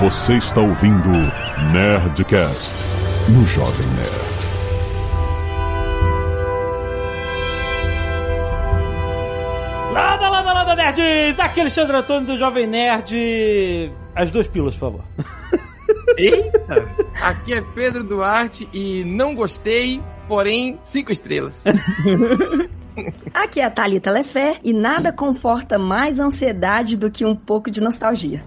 Você está ouvindo Nerdcast no Jovem Nerd. Lada, lada, lada, nerds! Aqui é Alexandre Antônio do Jovem Nerd. As duas pílulas, por favor. Eita! Aqui é Pedro Duarte e não gostei, porém, cinco estrelas. Aqui é a Thalita Lefé e nada conforta mais ansiedade do que um pouco de nostalgia.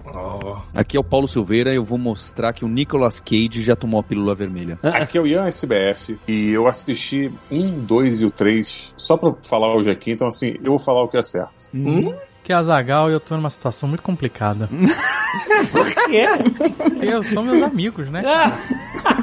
Aqui é o Paulo Silveira e eu vou mostrar que o Nicolas Cage já tomou a pílula vermelha. Aqui é o Ian SBF e eu assisti um, dois e o três só pra falar hoje aqui, então assim, eu vou falar o que é certo. Hum? Que é a Zagal e eu tô numa situação muito complicada. Por quê? Porque eu- são meus amigos, né? Ai,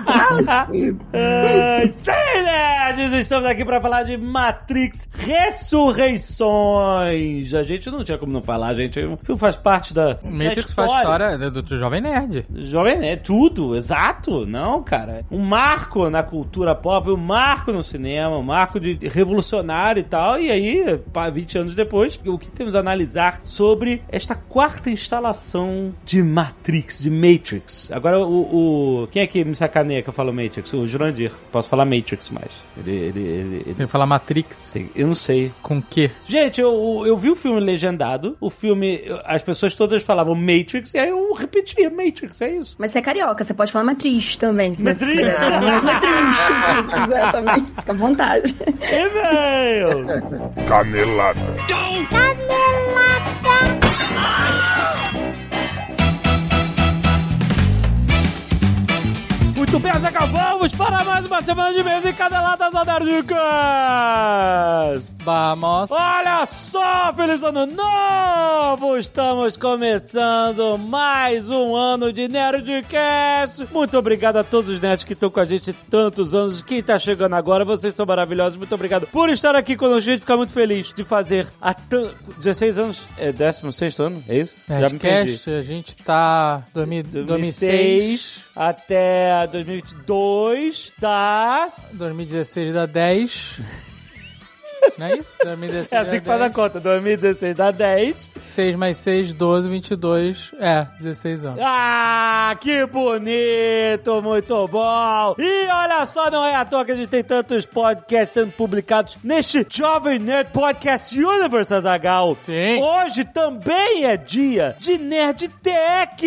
Sim, nerds! Estamos aqui pra falar de Matrix Ressurreições. A gente não tinha como não falar, gente. O filme faz parte da. Matrix da faz história do, do Jovem Nerd. Jovem é tudo, exato. Não, cara. Um marco na cultura pop, um marco no cinema, um marco de revolucionário e tal. E aí, pá, 20 anos depois, o que temos a analisar sobre esta quarta instalação de Matrix, de Matrix. Agora, o. o quem é que me sacaneia que eu falo Matrix? O Jurandir. Posso falar Matrix mais. Ele. ele, ele, ele- que falar Matrix. tem- eu não sei. Com quê? Gente, eu, eu vi o filme legendado. O filme, as pessoas todas falavam Matrix, e aí eu repetia Matrix, é isso. Mas você é carioca, você pode falar matriz também. se quiser também. Fica à vontade. E-mail! Canelada. Muito bem, Azaghal, vamos para mais uma semana de e-mails em Caneladas Alérgicas! Vamos. Olha só, feliz ano novo! Estamos começando mais um ano de Nerdcast! Muito obrigado a todos os nerds que estão com a gente tantos anos. Quem tá chegando agora, vocês são maravilhosos. Muito obrigado por estar aqui conosco. A gente fica muito feliz de fazer há tan- 16 anos. É 16 ano? É isso? Nerdcast, a gente tá... 2000, 2006. até 2022 dá. 2016 dá 10. Não é isso? 2016 É assim que faz a conta. 2016 dá 10. 6 mais 6, 12, 22. É, 16 anos. Ah, que bonito! Muito bom! E olha só, não é à toa que a gente tem tantos podcasts sendo publicados neste Jovem Nerd Podcast Universe, Azagal. Sim. Hoje também é dia de Nerd Tech!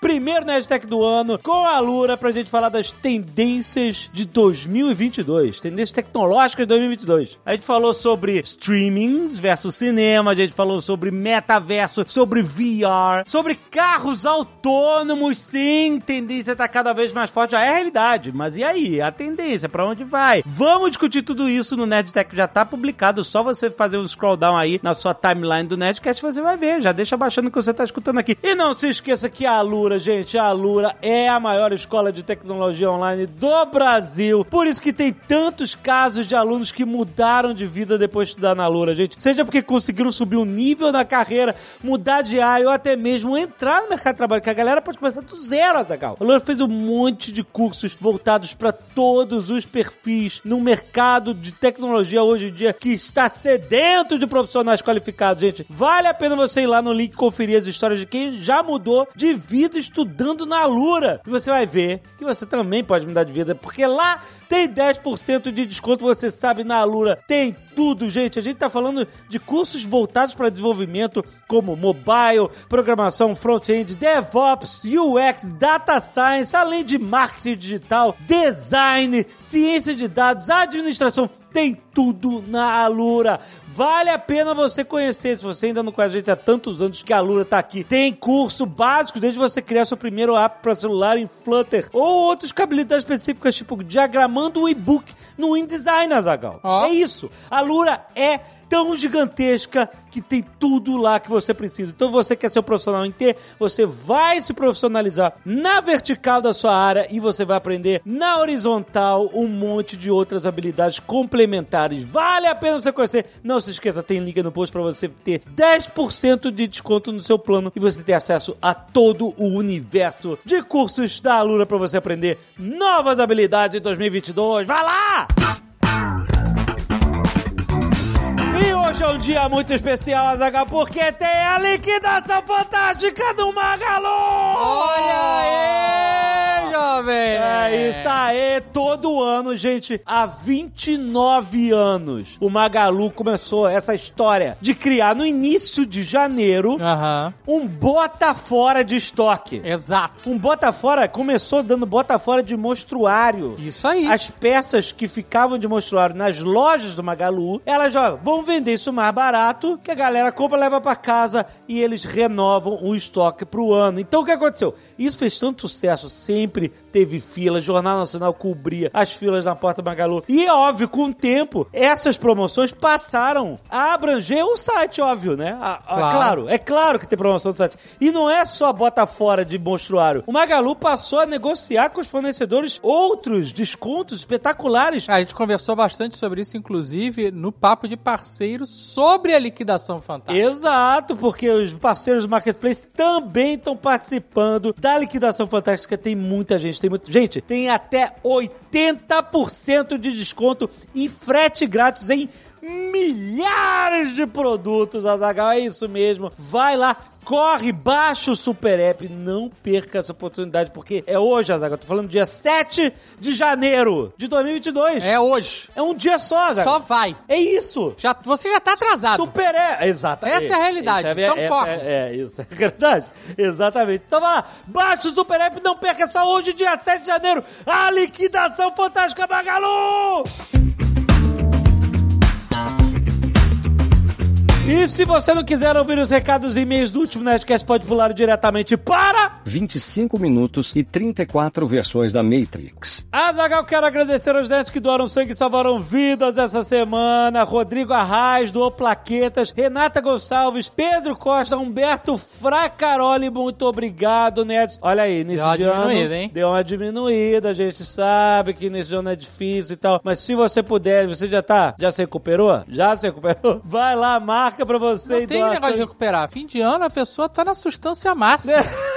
Primeiro Nerd Tech do ano, com a Lura, pra gente falar das tendências de 2022. Tendências tecnológicas de 2022. A gente falou sobre streamings versus cinema, a gente falou sobre metaverso, sobre VR, sobre carros autônomos. Sim, tendência tá cada vez mais forte. Já é realidade, mas e aí? A tendência, pra onde vai? Vamos discutir tudo isso no Nerd Tech, já tá publicado. Só você fazer um scroll down aí na sua timeline do Nerdcast, você vai ver. Já deixa baixando o que você tá escutando aqui. E não se esqueça que a Alura, gente, a Alura é a maior escola de tecnologia online do Brasil. Por isso que tem tantos casos de alunos que mudaram de vida depois de estudar na Alura, gente. Seja porque conseguiram subir o nível na carreira, mudar de área ou até mesmo entrar no mercado de trabalho, que a galera pode começar do zero, Azagal. A Alura fez um monte de cursos voltados para todos os perfis no mercado de tecnologia hoje em dia que está sedento de profissionais qualificados, gente. Vale a pena você ir lá no link conferir as histórias de quem já mudou de vida estudando na Alura. E você vai ver que você também pode mudar de vida, porque lá tem 10% de desconto, você sabe, na Alura tem tudo, gente. A gente tá falando de cursos voltados para desenvolvimento como mobile, programação front-end, DevOps, UX, data science, além de marketing digital, design, ciência de dados, administração. Tem tudo na Alura. Vale a pena você conhecer. Se você ainda não conhece a gente há tantos anos que a Alura tá aqui. Tem curso básico desde você criar seu primeiro app para celular em Flutter ou outras habilidades específicas, tipo diagramando o e-book no InDesign, Azagal. Ó. É isso. A Alura é tão gigantesca que tem tudo lá que você precisa. Então você quer ser um profissional em T, você vai se profissionalizar na vertical da sua área e você vai aprender na horizontal um monte de outras habilidades complementares. Vale a pena você conhecer. Não se esqueça, tem link no post para você ter 10% de desconto no seu plano e você ter acesso a todo o universo de cursos da Alura para você aprender novas habilidades em 2022. Vai lá! Hoje é um dia muito especial, Azaghal, porque tem a liquidação fantástica do Magalu! Olha aí, jovem! É isso aí, todo ano, gente, há 29 anos, o Magalu começou essa história de criar no início de janeiro Aham, um bota fora de estoque. exato. Um bota fora começou dando bota fora de mostruário. Isso aí. As peças que ficavam de mostruário nas lojas do Magalu, elas já vão vender isso mais barato, que a galera compra, leva pra casa e eles renovam o estoque pro ano. Então o que aconteceu? Isso fez tanto sucesso, sempre teve fila, Jornal Nacional cobria as filas na porta do Magalu. E é óbvio, com o tempo, essas promoções passaram a abranger o site, óbvio, né? A- a- Claro. claro, é claro que tem promoção do site. E não é só bota fora de monstruário. O Magalu passou a negociar com os fornecedores outros descontos espetaculares. A gente conversou bastante sobre isso, inclusive, no papo de parceiro sobre a liquidação fantástica. Exato, porque os parceiros do Marketplace também estão participando da liquidação fantástica. Tem muita gente, tem muita gente. Tem até 80% de desconto e frete grátis em milhares de produtos, Azaghal. É isso mesmo. Vai lá. Corre, baixa o Super App, não perca essa oportunidade, porque é hoje, Azaghal. Tô falando dia 7 de janeiro de 2022. É hoje. É um dia só, Azaghal. Só vai. É isso. Já, você já tá atrasado. Super é, exatamente. Essa é a realidade, Isso então é, corre. É, é, isso é verdade. Exatamente. Então vai lá, baixa o Super App, não perca só hoje, dia 7 de janeiro, a liquidação fantástica Magalu! E se você não quiser ouvir os recados e e-mails do último Nerdcast, pode pular diretamente para... 25 minutos e 34 versões da Matrix. Azagal, quero agradecer aos nerds que doaram sangue e salvaram vidas essa semana. Rodrigo Arraes doou plaquetas. Renata Gonçalves, Pedro Costa, Humberto Fracaroli, muito obrigado, nerds. Olha aí, nesse Deu ano, diminuída, hein? Deu uma diminuída, a gente sabe que nesse ano é difícil e tal. Mas se você puder, você já tá, já se recuperou? Já se recuperou? Vai lá, marca pra você Não tem doa negócio de recuperar. Fim de ano, a pessoa tá na substância máxima.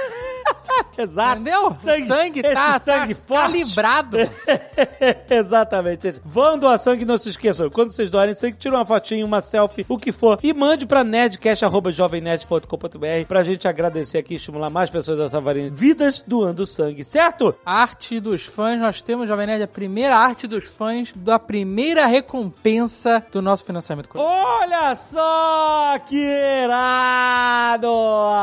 Exato. Entendeu? Sangue, sangue esse tá, sangue tá forte. calibrado. Exatamente, gente. Vão doar sangue, não se esqueçam. Quando vocês doarem sangue, tira uma fotinha, uma selfie, o que for, e mande pra nerdcast.jovemnerd.com.br pra gente agradecer aqui e estimular mais pessoas a salvarem vidas doando sangue, certo? Arte dos fãs, nós temos, Jovem Nerd, a primeira arte dos fãs da primeira recompensa do nosso financiamento coletivo. Olha só que irado,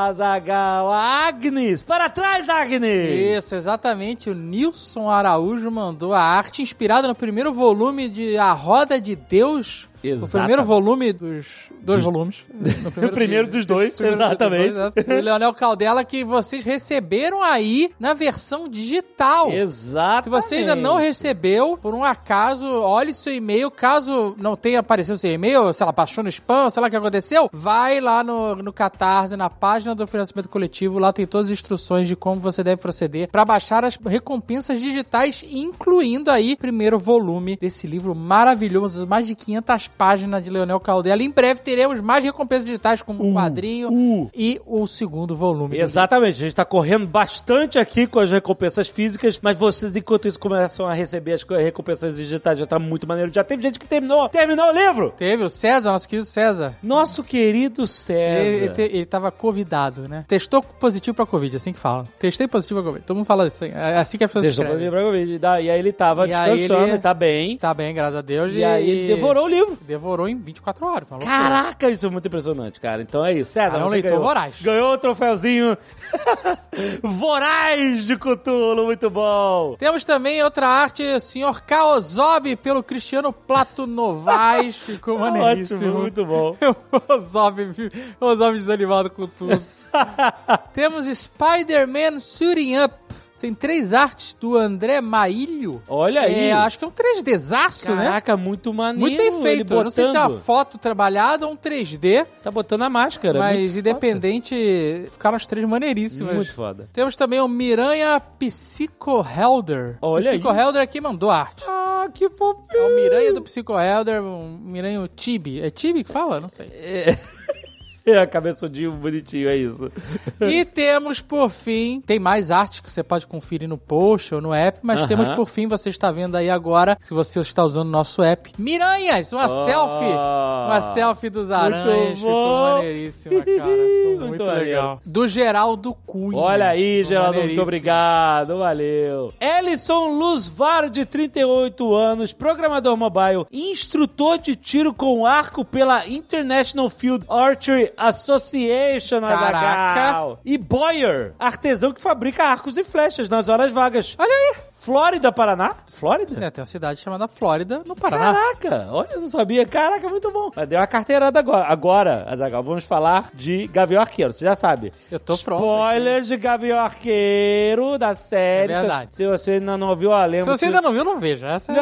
Azagal. Agnes, para trás, Agnes. Isso, exatamente. O Nilson Araújo mandou a arte inspirada no primeiro volume de A Roda de Deus. O Exatamente. primeiro volume dos dois volumes. No O primeiro dos dois, primeiro dos exatamente. dois, né? Do Leonel Caldela que vocês receberam aí na versão digital. Exato. Se você ainda não recebeu, por um acaso, olhe seu e-mail. Caso não tenha aparecido seu e-mail, sei lá, baixou no spam, sei lá o que aconteceu, vai lá no, no Catarse, na página do financiamento coletivo. Lá tem todas as instruções de como você deve proceder para baixar as recompensas digitais, incluindo aí o primeiro volume desse livro maravilhoso, mais de 500 páginas de Leonel Caldela. Em breve teremos mais recompensas digitais, como o quadrinho uh. e o segundo volume. Exatamente, a gente tá correndo bastante aqui com as recompensas físicas, mas vocês, enquanto isso, começam a receber as co- recompensas digitais, já tá muito maneiro. Já teve gente que terminou, terminou o livro! Teve o César, nosso querido César. Nosso querido César. Ele, ele, te- ele tava convidado, né? Testou positivo pra Covid, assim que fala. Testei positivo pra Covid. Todo mundo fala isso. É assim que as pessoas Deixou pra escrevem. lembrar Covid. E E aí ele tava E aí descansando, ele- tá bem. Tá bem, graças a Deus. E aí ele devorou o livro. Devorou em 24 horas. loucura. Caraca, isso é muito impressionante, cara. Então é isso. César, Ah, é um leitor ganhou. voraz. Ganhou o troféuzinho voraz de Cthulhu, muito bom. Temos também outra arte, Senhor Kaozob, pelo Cristiano Plato Novaes. Ficou maneiríssimo. Ótimo, muito bom. o Zob, o Zob desanimado com tudo. Temos Spider-Man Suiting Up. Tem três artes do André Maílio. Olha aí. É, acho que é um 3Dzaço, né? Caraca, muito maneiro. Muito bem feito. Não sei se é uma foto trabalhada ou um 3D, Tá botando a máscara. mas independente, ficaram as três maneiríssimas. Muito foda. Temos também o Miranha Psycho Helder. Olha Psycho aí. Helder aqui mandou arte. Ah, que fofinho. É o Miranha do Psycho Helder, um Miranha Tibi. É Tibi que fala? Não sei. É, cabeçudinho bonitinho, é isso. E temos, por fim, tem mais artes que você pode conferir no post ou no app, mas Aham. temos, por fim, você está vendo aí agora, se você está usando o nosso app, Miranhas, uma Oh. selfie, uma selfie dos aranhas, ficou bom. maneiríssima, cara, ficou Muito muito, legal. Do Geraldo Cunha. Olha aí, Ficou Geraldo, muito obrigado, valeu. Ellison Luzvar, de 38 anos, programador mobile, instrutor de tiro com arco pela International Field Archery Association. Azaghal. E Boyer, artesão que fabrica arcos e flechas nas horas vagas. Olha aí. Flórida, Paraná? Flórida? É, tem uma cidade chamada Flórida, no Paraná. Caraca, olha, eu não sabia. Caraca, muito bom. Mas deu uma carteirada agora. Agora, Azaghal, vamos falar de Gavião Arqueiro. Você já sabe. Eu tô pronto Spoiler de Gavião Arqueiro da série. É verdade. Se você ainda não ouviu, ó, Se lembra. você ainda não viu, não veja. Essa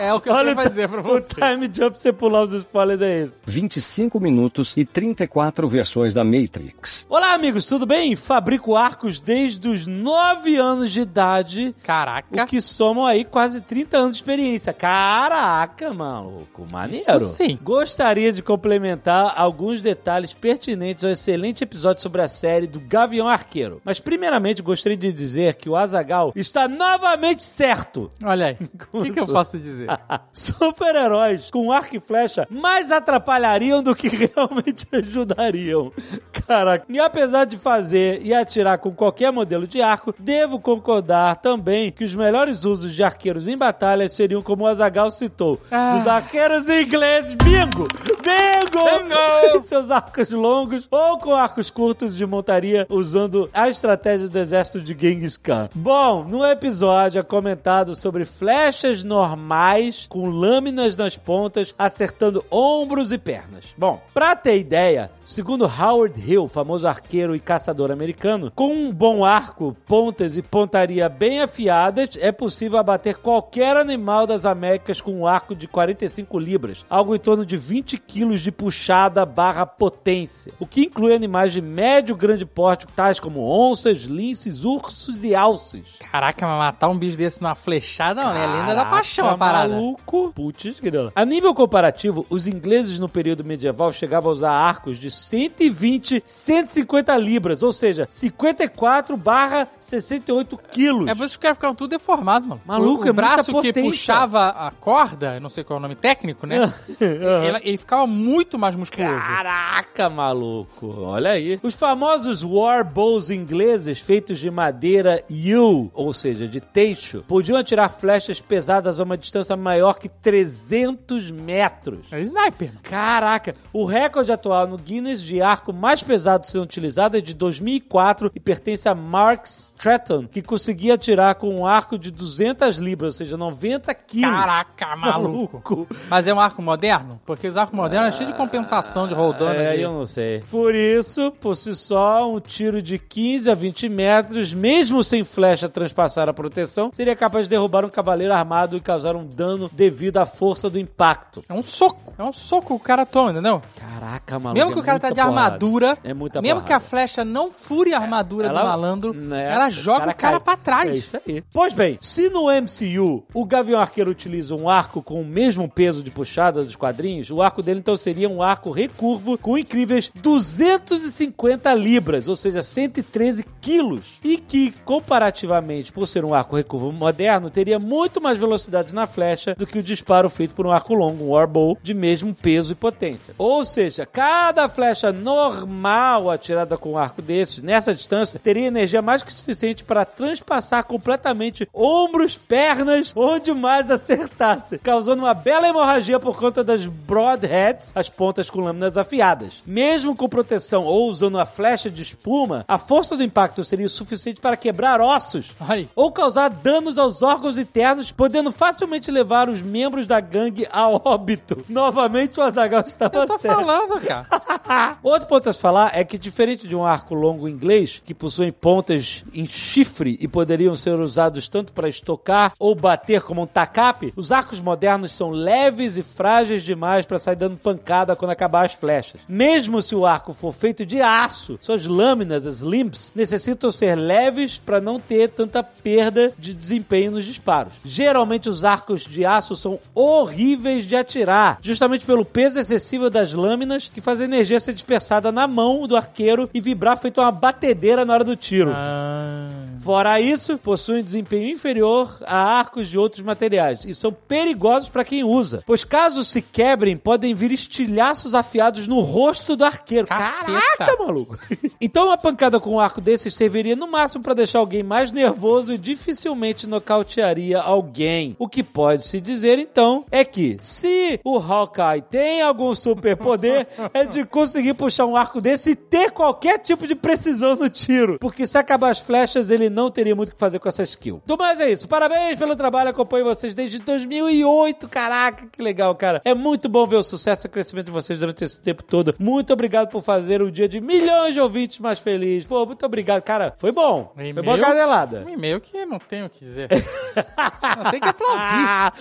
é, é o que eu Olha o dizer pra O você. time jump pra você pular os spoilers é esse. 25 minutos e 34 versões da Matrix. Olá, amigos, tudo bem? Fabrico arcos desde os 9 anos de idade. Caraca. O que somam aí quase 30 anos de experiência. Caraca, maluco, maneiro. Isso sim. Gostaria de complementar alguns detalhes pertinentes ao excelente episódio sobre a série do Gavião Arqueiro. Mas primeiramente gostaria de dizer que o Azagal está novamente certo. Olha aí. O que, que eu posso dizer? Super-heróis com arco e flecha mais atrapalhariam do que realmente ajudariam. Caraca. E apesar de fazer e atirar com qualquer modelo de arco, devo concordar também que os melhores usos de arqueiros em batalha seriam como o Azagal citou: Ah. os arqueiros ingleses. Bingo! Bingo! Bingo! Seus arcos longos ou com arcos curtos de montaria usando a estratégia do exército de Genghis Khan. Bom, no episódio é comentado sobre flechas normais com lâminas nas pontas acertando ombros e pernas. Bom, pra ter ideia, segundo Howard Hill, famoso arqueiro e caçador americano, com um bom arco, pontas e pontaria bem afiadas, é possível abater qualquer animal das Américas com um arco de 45 libras, algo em torno de 20 quilos de puxada barra potência, o que inclui animais de médio grande porte, tais como onças, linces, ursos e alces. Caraca, mas matar um bicho desse numa flechada, mano, é a lenda da Caraca, paixão a parada. maluco. Putz, grila. A nível comparativo, os ingleses no período medieval chegavam a usar arcos de 120, 150 libras, ou seja, 54 barra 68 quilos. É por isso que os caras tudo deformados, mano. Maluco, o, é o braço muita que puxava a corda, não sei qual é o nome técnico, né? ele, ele ficava muito mais musculoso. Caraca, maluco. Olha aí. Os famosos war bows ingleses feitos de madeira yew, ou seja, de teixo, podiam atirar flechas pesadas a uma distância maior que 300 metros. É sniper. mano. Caraca, o recorde atual no Guinness de arco mais pesado sendo utilizado é de 2004 e pertence a Mark Stratton, que conseguia atirar com um arco de 200 libras, ou seja, 90 quilos. Caraca, maluco. Mas é um arco moderno? Porque os arcos modernos é cheio de compensação de roldana. É, de- eu não sei. Por isso, por si só, um tiro de 15 a 20 metros, mesmo sem flecha transpassar a proteção, seria capaz de derrubar um cavaleiro armado e causar um dano devido à força do impacto. É um soco. É um soco que o cara toma, entendeu? Caraca, maluco. Mesmo que é o cara tá de porrada. armadura, É muita mesmo que a porrada. flecha não fure a armadura do malandro, né, ela joga o cara, cai. pra trás. É isso aí. Pois bem, se no MCU o Gavião Arqueiro utiliza um arco com o mesmo peso de puxada dos quadrinhos, o arco dele então seria um arco recurvo com incríveis 250 libras, ou seja, 113 quilos. E que, comparativamente, por ser um arco recurvo moderno, teria muito mais velocidade na flecha do que o disparo feito por um arco longo, um warbow, de mesmo peso e potência. Ou seja, cada flecha normal atirada com um arco desses, nessa distância, teria energia mais que suficiente para transpassar completamente ombros, pernas, onde mais acertasse, causando uma bela hemorragia por conta das broadheads, as pontas com lâminas afiadas. Mesmo com proteção ou usando a flecha de espuma, a força do impacto seria o suficiente para quebrar ossos aí. ou causar danos aos órgãos internos, podendo facilmente levar os membros da gangue a óbito. Novamente o Azaghal estava Eu tô certo. falando, cara. Outro ponto a se falar é que, diferente de um arco longo inglês, que possui pontas em chifre e poderiam ser usados usados tanto para estocar ou bater como um tacape, os arcos modernos são leves e frágeis demais para sair dando pancada quando acabar as flechas. Mesmo se o arco for feito de aço, suas lâminas, as limbs, necessitam ser leves para não ter tanta perda de desempenho nos disparos. Geralmente os arcos de aço são horríveis de atirar, justamente pelo peso excessivo das lâminas que faz a energia ser dispersada na mão do arqueiro e vibrar feito uma batedeira na hora do tiro. Ah. Fora isso, possuem desempenho inferior a arcos de outros materiais e são perigosos para quem usa, pois caso se quebrem, podem vir estilhaços afiados no rosto do arqueiro. Caceta. Caraca, maluco! então uma pancada com um arco desses serviria no máximo para deixar alguém mais nervoso e dificilmente nocautearia alguém. O que pode se dizer então é que se o Hawkeye tem algum superpoder, é de conseguir puxar um arco desse e ter qualquer tipo de precisão no tiro. Porque se acabar as flechas, ele não teria muito o que fazer com essa skill. Do mais é isso. Parabéns pelo trabalho, acompanho vocês desde 2008. Caraca, que legal, cara. É muito bom ver o sucesso e o crescimento de vocês durante esse tempo todo. Muito obrigado por fazer o dia de milhões de ouvintes mais feliz. Pô, muito obrigado, cara. Foi bom. Foi E-mail? boa canelada. Um e-mail que não tenho o que dizer. não tem que aplaudir.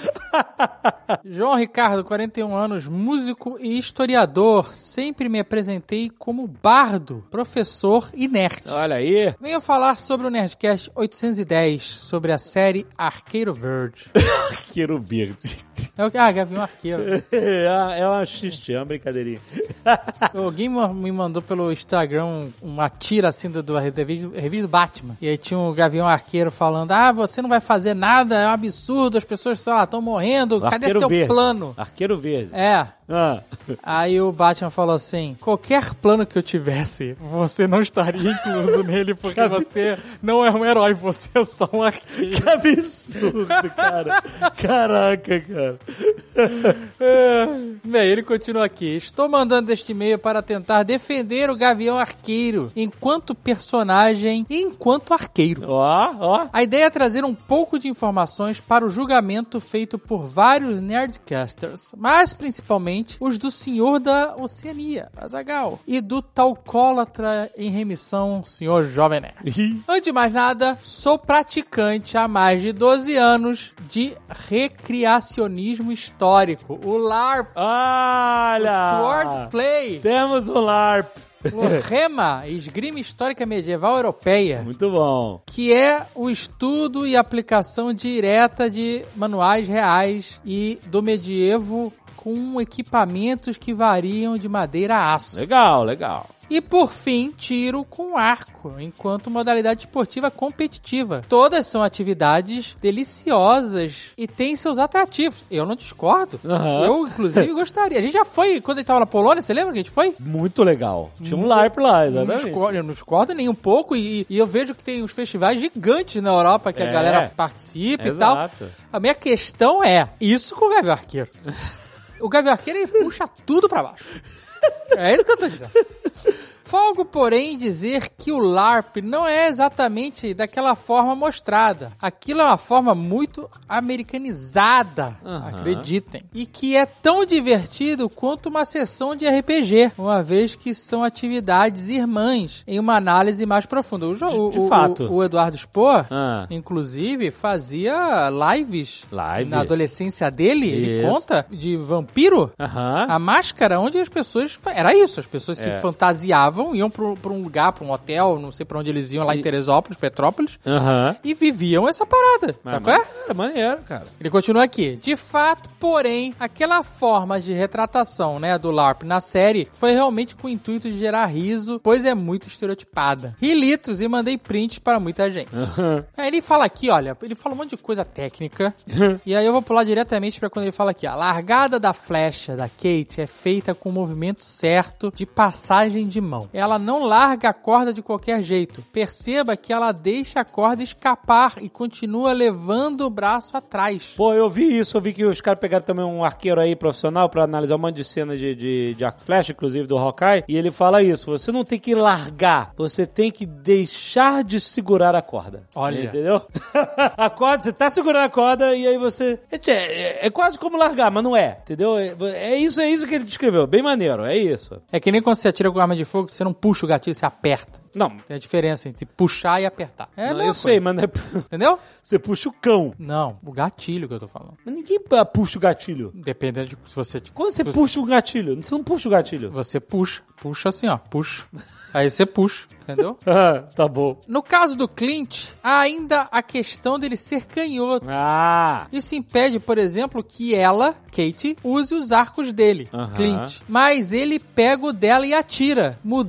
João Ricardo, 41 anos, músico e historiador. Sempre me apresentei como bardo, professor e nerd. Olha aí. Venho falar sobre o Nerdcast 810, sobre a série Arqueiro Verde. Arqueiro verde. É o que? Ah, Gavião Arqueiro. É é uma xixi, é uma brincadeirinha. Alguém me mandou pelo Instagram uma tira assim do, do revista, revista do Batman. E aí tinha um Gavião Arqueiro falando: Ah, você não vai fazer nada, é um absurdo, as pessoas, sei lá, estão morrendo, cadê Arqueiro seu verde. plano? Arqueiro verde. É. Ah. Aí o Batman falou assim: qualquer plano que eu tivesse, você não estaria incluso nele, porque você não é um herói, você é só um arqueiro. Que absurdo, cara. Caraca, cara. É. Bem, ele continua aqui. Estou mandando este e-mail para tentar defender o Gavião Arqueiro enquanto personagem e enquanto arqueiro. Ó, ó. A ideia é trazer um pouco de informações para o julgamento feito por vários nerdcasters, mas principalmente os do Senhor da Oceania, Azagal, e do Talcólatra em remissão, Senhor Jovem Nerd. Antes de mais nada, sou praticante há mais de 12 anos de recreacionismo histórico, o LARP, Olha! o Swordplay, Temos o LARP. o REMA, Esgrima Histórica Medieval Europeia Muito bom. que é o estudo e aplicação direta de manuais reais e do medievo com equipamentos que variam de madeira a aço. Legal, legal. E por fim, tiro com arco, enquanto modalidade esportiva competitiva. Todas são atividades deliciosas e têm seus atrativos. Eu não discordo. Aham. Eu, inclusive, gostaria. A gente já foi, quando a gente tava na Polônia, você lembra que a gente foi? Muito legal. Tinha um LARP lá, Não exatamente. discordo, eu não discordo nem um pouco. E, e eu vejo que tem uns festivais gigantes na Europa que a É. galera participa e tal. Exato. A minha questão é: isso com o Gavião Arqueiro. o Gavião Arqueiro ele puxa tudo pra baixo. É isso que eu tô dizendo. Folgo, porém, dizer que o LARP não é exatamente daquela forma mostrada. Aquilo é uma forma muito americanizada, Aham. acreditem. E que é tão divertido quanto uma sessão de RPG, uma vez que são atividades irmãs em uma análise mais profunda. O, De- de o- fato. o, o Eduardo Spohr, Ah. inclusive, fazia lives Live. na adolescência dele, ele Isso. conta, de vampiro. Aham. A máscara, onde as pessoas. Era isso, as pessoas É. se fantasiavam, iam pra, um- lugar, pra um hotel, não sei pra onde eles iam, lá em Teresópolis, Petrópolis, Aham. e viviam essa parada. Mas- Sabe qual é? Maneiro, cara. Ele continua aqui. De fato, porém, aquela forma de retratação, né, do LARP na série foi realmente com o intuito de gerar riso, pois é muito estereotipada. Ri litos e mandei prints para muita gente. Aí ele fala aqui, olha, ele fala um monte de coisa técnica. e aí eu vou pular diretamente pra quando ele fala aqui, ó. A largada da flecha da Kate é feita com o movimento certo de passagem de mão. Ela não larga a corda de qualquer jeito. Perceba que ela deixa a corda escapar e continua levando o braço atrás. Pô, eu vi isso, eu vi que os caras pegaram também um arqueiro aí profissional pra analisar um monte de cena de, de, de arco flecha, inclusive do Hawkeye, e ele fala isso, você não tem que largar, você tem que deixar de segurar a corda. Olha. Entendeu? a corda, você tá segurando a corda e aí você... É, é- é quase como largar, mas não é, entendeu? É, é isso, é isso que ele descreveu, bem maneiro, é isso. É que nem quando você atira com arma de fogo, você não puxa o gatilho, você aperta. Não, Tem a diferença entre puxar e apertar. É não, eu sei, coisa. mas não é... Entendeu? você puxa o cão. Não, o gatilho que eu tô falando. Mas ninguém puxa o gatilho. Dependendo de se você... Quando você se puxa o gatilho, você não puxa o gatilho. Você puxa. Puxa assim, ó. Puxa. Aí você puxa. Entendeu? Ah, tá bom. No caso do Clint, há ainda a questão dele ser canhoto. Ah, Isso impede, por exemplo, que ela, Kate, use os arcos dele, Aham. Clint. Mas ele pega o dela e atira, mudando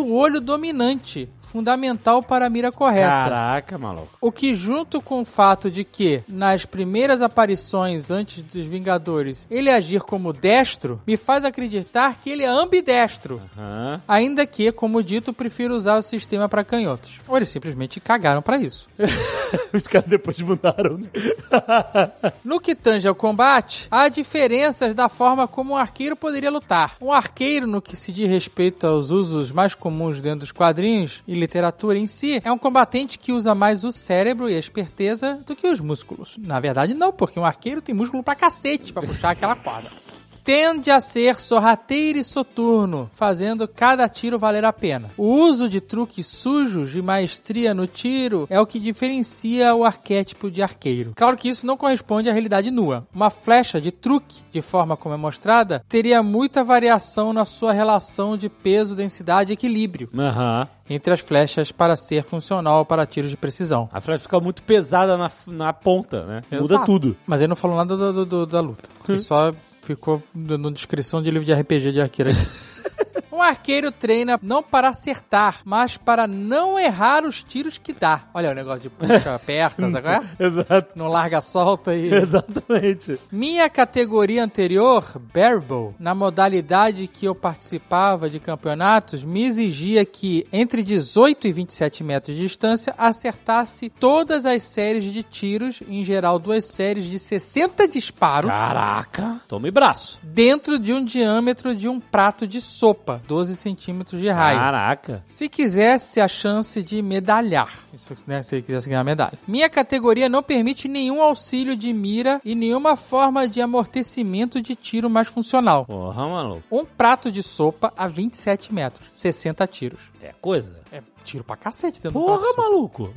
o olho dominante, fundamental para a mira correta. caraca, maluco. O que, junto com o fato de que, nas primeiras aparições antes dos Vingadores, ele agir como destro, me faz acreditar que ele é ambidestro. Aham. Ainda que, como dito, prefiro usar o sistema para canhotos. Ou eles simplesmente cagaram para isso. Os caras depois mudaram, né? No que tange ao combate, há diferenças da forma como um arqueiro poderia lutar. Um arqueiro, no que se diz respeito aos usos mais comuns dentro dos quadrinhos e literatura em si, é um combatente que usa mais o cérebro e a esperteza do que os músculos. Na verdade, não, porque um arqueiro tem músculo pra cacete pra puxar aquela corda. Tende a ser sorrateiro e soturno, fazendo cada tiro valer a pena. O uso de truques sujos de maestria no tiro é o que diferencia o arquétipo de arqueiro. Claro que isso não corresponde à realidade nua. Uma flecha de truque, de forma como é mostrada, teria muita variação na sua relação de peso, densidade e equilíbrio Aham. entre as flechas para ser funcional para tiros de precisão. A flecha fica muito pesada na, na ponta, né? Muda Exato. tudo. Mas ele não falou nada do- do- do- da luta. Ele só ficou dando descrição de livro de RPG de aqui. Um arqueiro treina não para acertar, mas para não errar os tiros que dá. Olha o negócio de puxa, aperta, sabe qual é? Exato. Não larga, solta e... Exatamente. Minha categoria anterior, Barrel, na modalidade que eu participava de campeonatos, me exigia que, entre 18 e 27 metros de distância, acertasse todas as séries de tiros, em geral duas séries de 60 disparos, Caraca. Tome braço. dentro de um diâmetro de um prato de sopa, 12 centímetros de raio. Caraca. Se quisesse a chance de medalhar, isso, né, se ele quisesse ganhar medalha. Minha categoria não permite nenhum auxílio de mira e nenhuma forma de amortecimento de tiro mais funcional. Porra, maluco. Um prato de sopa a 27 metros, 60 tiros. É coisa. É tiro pra cacete dentro do prato Porra, maluco.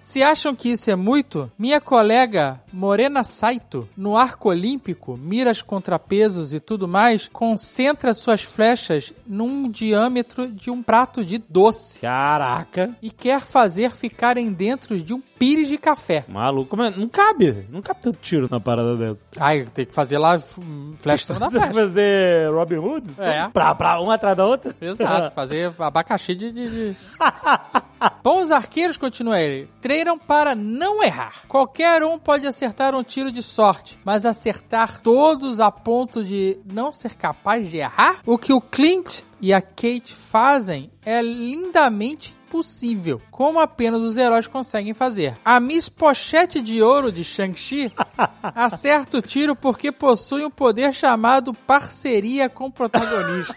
Se acham que isso é muito, minha colega Morena Saito, no arco olímpico, miras contrapesos e tudo mais, concentra suas flechas num diâmetro de um prato de doce Caraca. e quer fazer ficarem dentro de um pires de café. Maluco. Mas não cabe. Não cabe tanto tiro na parada dessa. Ai, tem que fazer lá f- flecha em cima da Você fazer Robin Hood? É. Pra, pra uma atrás da outra? Exato, fazer abacaxi de. de, de... Bons arqueiros, continua ele, treinam para não errar. Qualquer um pode acertar um tiro de sorte, mas acertar todos a ponto de não ser capaz de errar? O que o Clint e a Kate fazem é lindamente possível, como apenas os heróis conseguem fazer. A Miss Pochete de Ouro de Shang-Chi acerta o tiro porque possui um poder chamado parceria com o protagonista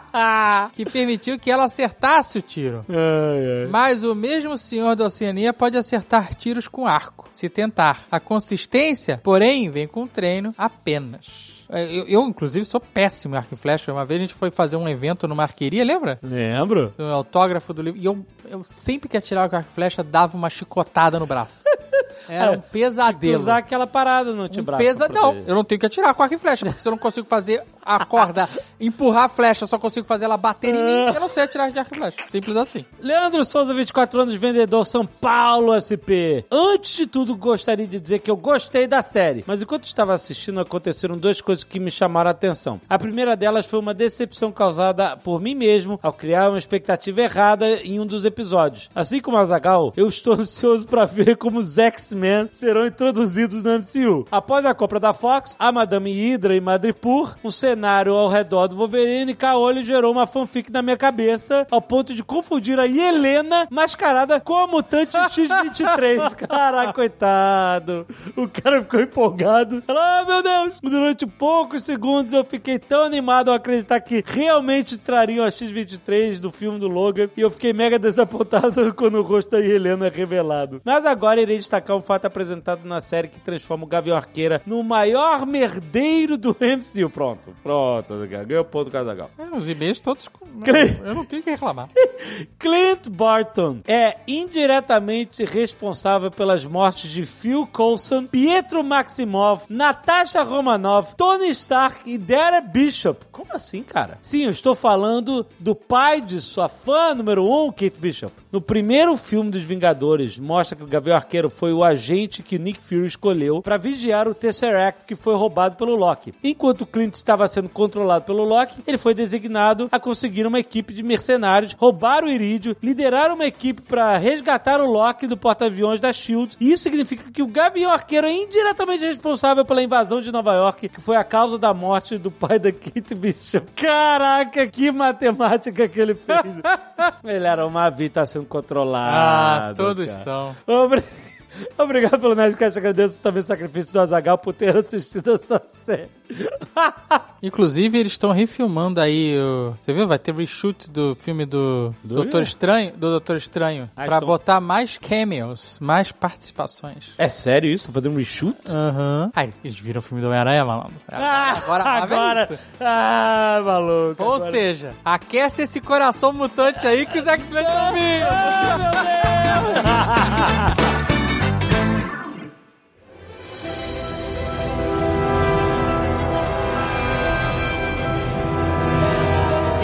que permitiu que ela acertasse o tiro. Ai, ai. Mas o mesmo senhor da Oceania pode acertar tiros com arco, se tentar. A consistência, porém, vem com treino apenas. É, Eu, eu, inclusive, sou péssimo em arco e flecha. Uma vez a gente foi fazer um evento numa arqueria, lembra? Lembro. O autógrafo do livro. E eu, eu sempre que atirava com arco e flecha, dava uma chicotada no braço. Era um Tem que pesadelo. usar aquela parada no Um antebraço. pesa... pra Não, eu não tenho que atirar com arco e flecha, porque se eu não consigo fazer a corda, empurrar a flecha, eu só consigo fazer ela bater em mim, eu não sei atirar de arco e flecha. Simples assim. Leandro Souza, 24 anos, vendedor São Paulo SP. Antes de tudo, gostaria de dizer que eu gostei da série, mas enquanto estava assistindo, aconteceram duas coisas que me chamaram a atenção. A primeira delas foi uma decepção causada por mim mesmo ao criar uma expectativa errada em um dos episódios. Assim como a Zagal, eu estou ansioso para ver como os X-Men serão introduzidos no MCU. Após a compra da Fox, a Madame Hydra e Madripoor, um cenário ao redor do Wolverine, Caolho gerou uma fanfic na minha cabeça, ao ponto de confundir a Helena mascarada com a mutante X-23. Caraca, coitado. O cara ficou empolgado. Ah, meu Deus! Durante poucos segundos eu fiquei tão animado ao acreditar que realmente trariam a X-23 do filme do Logan e eu fiquei mega desapontado quando o rosto da Helena é revelado. Mas agora irei destacar é um fato apresentado na série que transforma o Gavião Arqueira no maior merdeiro do MCU. Pronto, pronto, ganhou o ponto do Casagal. É, os e-mails todos. Cle- eu não tenho o que reclamar. Clint Barton é indiretamente responsável pelas mortes de Phil Coulson, Pietro Maximov, Natasha Romanoff, Tony Stark e Dara Bishop. Como assim, cara? Sim, eu estou falando do pai de sua fã número um, Kate Bishop. No primeiro filme dos Vingadores, mostra que o Gavião Arqueiro foi o agente que Nick Fury escolheu para vigiar o Tesseract que foi roubado pelo Loki. Enquanto Clint estava sendo controlado pelo Loki, ele foi designado a conseguir uma equipe de mercenários, roubar o Irídio, liderar uma equipe para resgatar o Loki do porta-aviões da SHIELD. E isso significa que o Gavião Arqueiro é indiretamente responsável pela invasão de Nova York, que foi a causa da morte do pai da Kate Bishop. Caraca, que matemática que ele fez. ele era uma vida sendo controlado. Ah, todos cara. estão. Obri- Obrigado pelo Nerdcast, agradeço também o sacrifício do Azagal por ter assistido essa série. Inclusive, eles estão refilmando aí o. Você viu? Vai ter reshoot do filme do, Do Doutor? Estranho. Do Doutor Estranho. Ah, pra estão- botar mais cameos, mais participações. É sério isso? Tô fazendo um reshoot? Aham. Aí, eles viram o filme do Homem-Aranha, malandro. Ah, agora, agora, é. Ah, maluco. Ou agora- seja, aquece esse coração mutante aí que os X-Men estão vindo.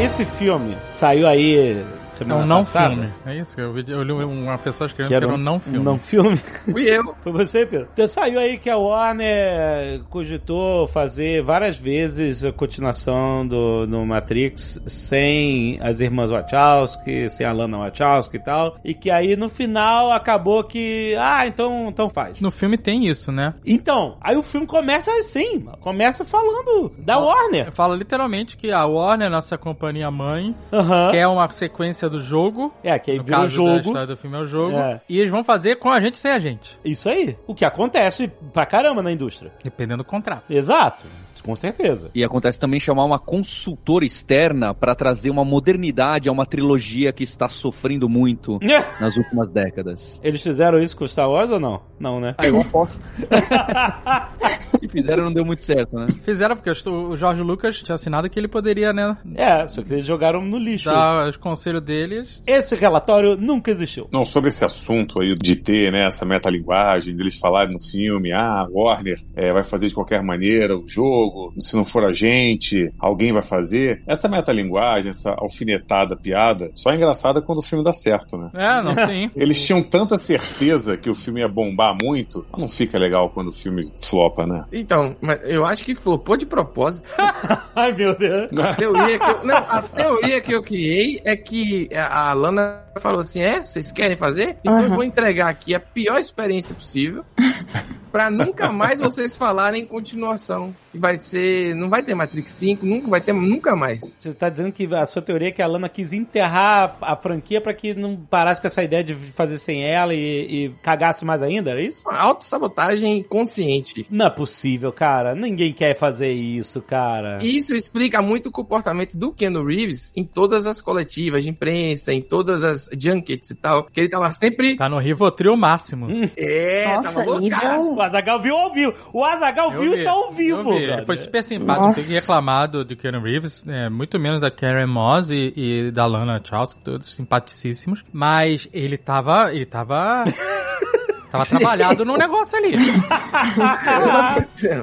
Esse filme saiu aí É semana um não passada. filme. É isso? Eu, vi, eu li uma pessoa escrevendo Que que era era um não filme. Não filme. Fui eu. Foi você, Pedro? Então, saiu aí que a Warner cogitou fazer várias vezes a continuação do, do Matrix sem as irmãs Wachowski, sem a Lana Wachowski e tal. E que aí no final acabou que. Ah, então, então faz. No filme tem isso, né? Então, aí o filme começa assim, começa falando da Warner. Fala literalmente que a Warner, nossa companhia mãe, Aham. quer uma sequência do jogo. É, que aí vira o da jogo. história do filme é o jogo. É. E eles vão fazer com a gente sem a gente. Isso aí. O que acontece pra caramba na indústria. Dependendo do contrato. Exato. Com certeza. E acontece também chamar uma consultora externa pra trazer uma modernidade a uma trilogia que está sofrendo muito nas últimas décadas. Eles fizeram isso com o Star Wars ou não? Não, né? Ah, eu aposto. e fizeram não deu muito certo, né? Fizeram porque o Jorge Lucas tinha assinado que ele poderia, né, É, só que eles jogaram no lixo. dar os conselhos deles. Esse relatório nunca existiu. Não, sobre esse assunto aí de ter né, essa metalinguagem, deles falarem no filme, ah, Warner é, vai fazer de qualquer maneira o jogo, se não for a gente, alguém vai fazer. Essa metalinguagem, essa alfinetada piada, só é engraçada quando o filme dá certo, né? É, não, sim. Eles tinham tanta certeza que o filme ia bombar muito, mas não fica legal quando o filme flopa, né? Então, mas eu acho que flopou de propósito. Ai, meu Deus. A teoria que eu, não, a teoria que eu criei é que a a Lana falou assim: é, vocês querem fazer? Então eu Aham. vou entregar aqui a pior experiência possível. Pra nunca mais vocês falarem em continuação. E vai ser. Não vai ter Matrix 5, nunca vai ter nunca mais. Você tá dizendo que a sua teoria é que a Lana quis enterrar a, franquia pra que não parasse com essa ideia de fazer sem ela e, e cagasse mais ainda, era isso? Uma autossabotagem consciente. Não é possível, cara. Ninguém quer fazer isso, cara. E Isso explica muito o comportamento do Keanu Reeves em todas as coletivas de imprensa, em todas as junkets e tal. Que ele tava sempre. Tá no Rivotril máximo. É, Nossa, tava loucaço. O Azagal viu ao vivo. O Azagal viu vi, isso ao vivo. Ele foi super simpático, não Nossa. reclamar do, do Keanu Reeves, é, muito menos da Karen Moss e, e da Lana Wachowski, todos simpaticíssimos, mas ele tava, ele tava, tava trabalhado no negócio ali.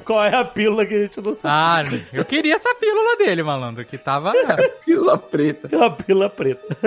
Qual é a pílula que a gente não sabe? Ah, eu queria essa pílula dele, malandro, que tava... Pílula preta. A pílula preta.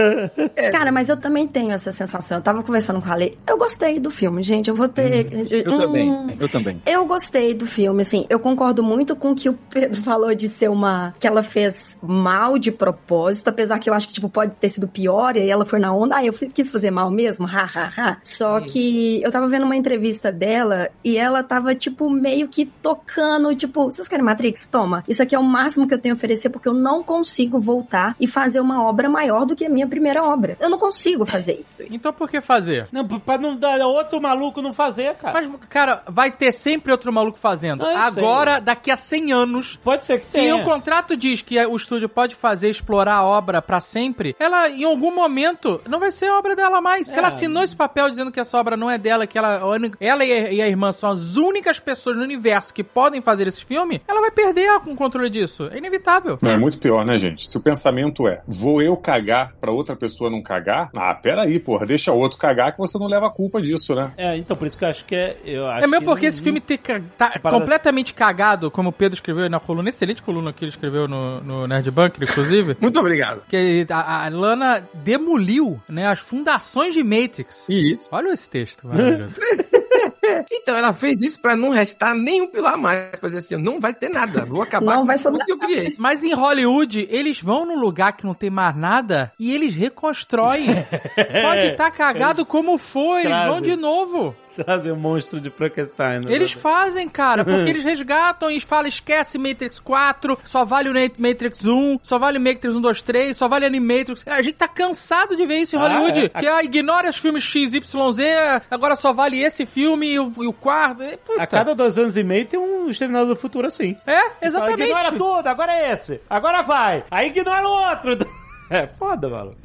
Cara, mas eu também tenho essa sensação. Eu tava conversando com a Ale. Eu gostei do filme, gente. Eu vou ter. Eu Hum, também, eu também. Eu gostei do filme, assim. Eu concordo muito com o que o Pedro falou de ser uma. que ela fez mal de propósito, apesar que eu acho que, tipo, pode ter sido pior, e aí ela foi na onda. Ah, eu quis fazer mal mesmo, ha, ha, ha. Só que eu tava vendo uma entrevista dela e ela tava, tipo, meio que tocando, tipo, vocês querem Matrix? Toma. Isso aqui é o máximo que eu tenho a oferecer, porque eu não consigo voltar e fazer uma obra maior do que a minha primeira obra. Eu não consigo fazer isso. Então por que fazer? Não, pra não dar outro maluco não fazer, cara. Mas, cara, vai ter sempre outro maluco fazendo. Ah, Agora, daqui a 100 anos, Pode ser que Se tenha. o contrato diz que o estúdio pode fazer explorar a obra pra sempre, ela em algum momento não vai ser obra dela mais. Se É. ela assinou esse papel dizendo que essa obra não é dela, que que ela, ela e a- irmã são as únicas pessoas no universo que podem fazer esse filme, ela vai perder o controle disso. É inevitável. Não, é muito pior, né, gente? Se o pensamento é, vou eu cagar pra outra pessoa não cagar, ah, peraí, porra, deixa o outro cagar que você não leva a culpa disso, né? É, então por isso que eu acho que é. Eu acho É mesmo que porque esse filme ter ca- tá completamente cagado, como o Pedro escreveu na coluna, excelente coluna que ele escreveu no, no Nerd Bunker, inclusive. Muito obrigado. que a, a Lana demoliu né, as fundações de Matrix. Isso. Olha esse texto maravilhoso. Então ela fez isso pra não restar nenhum pilar mais. Pra dizer assim, não vai ter nada. Vou acabar Não com vai tudo sobrar que eu criei. Mas em Hollywood, eles vão num lugar que não tem mais nada e eles reconstroem. Pode estar cagado como foi, eles vão de novo. Trazer o monstro de Frankenstein. né? Eles fazem, cara, porque eles resgatam e falam, esquece Matrix 4, só vale o Matrix 1, só vale Matrix 1, 2, 3, só vale Animatrix. A gente tá cansado de ver isso em Ah, Hollywood. é? Que ah, ignora os filmes XYZ, agora só vale esse filme e o, e o quarto. Puta. A cada dois anos e meio tem um Exterminador do Futuro assim. É, exatamente. Ignora tudo, agora é esse. Agora vai. Aí ignora o outro. É foda, mano.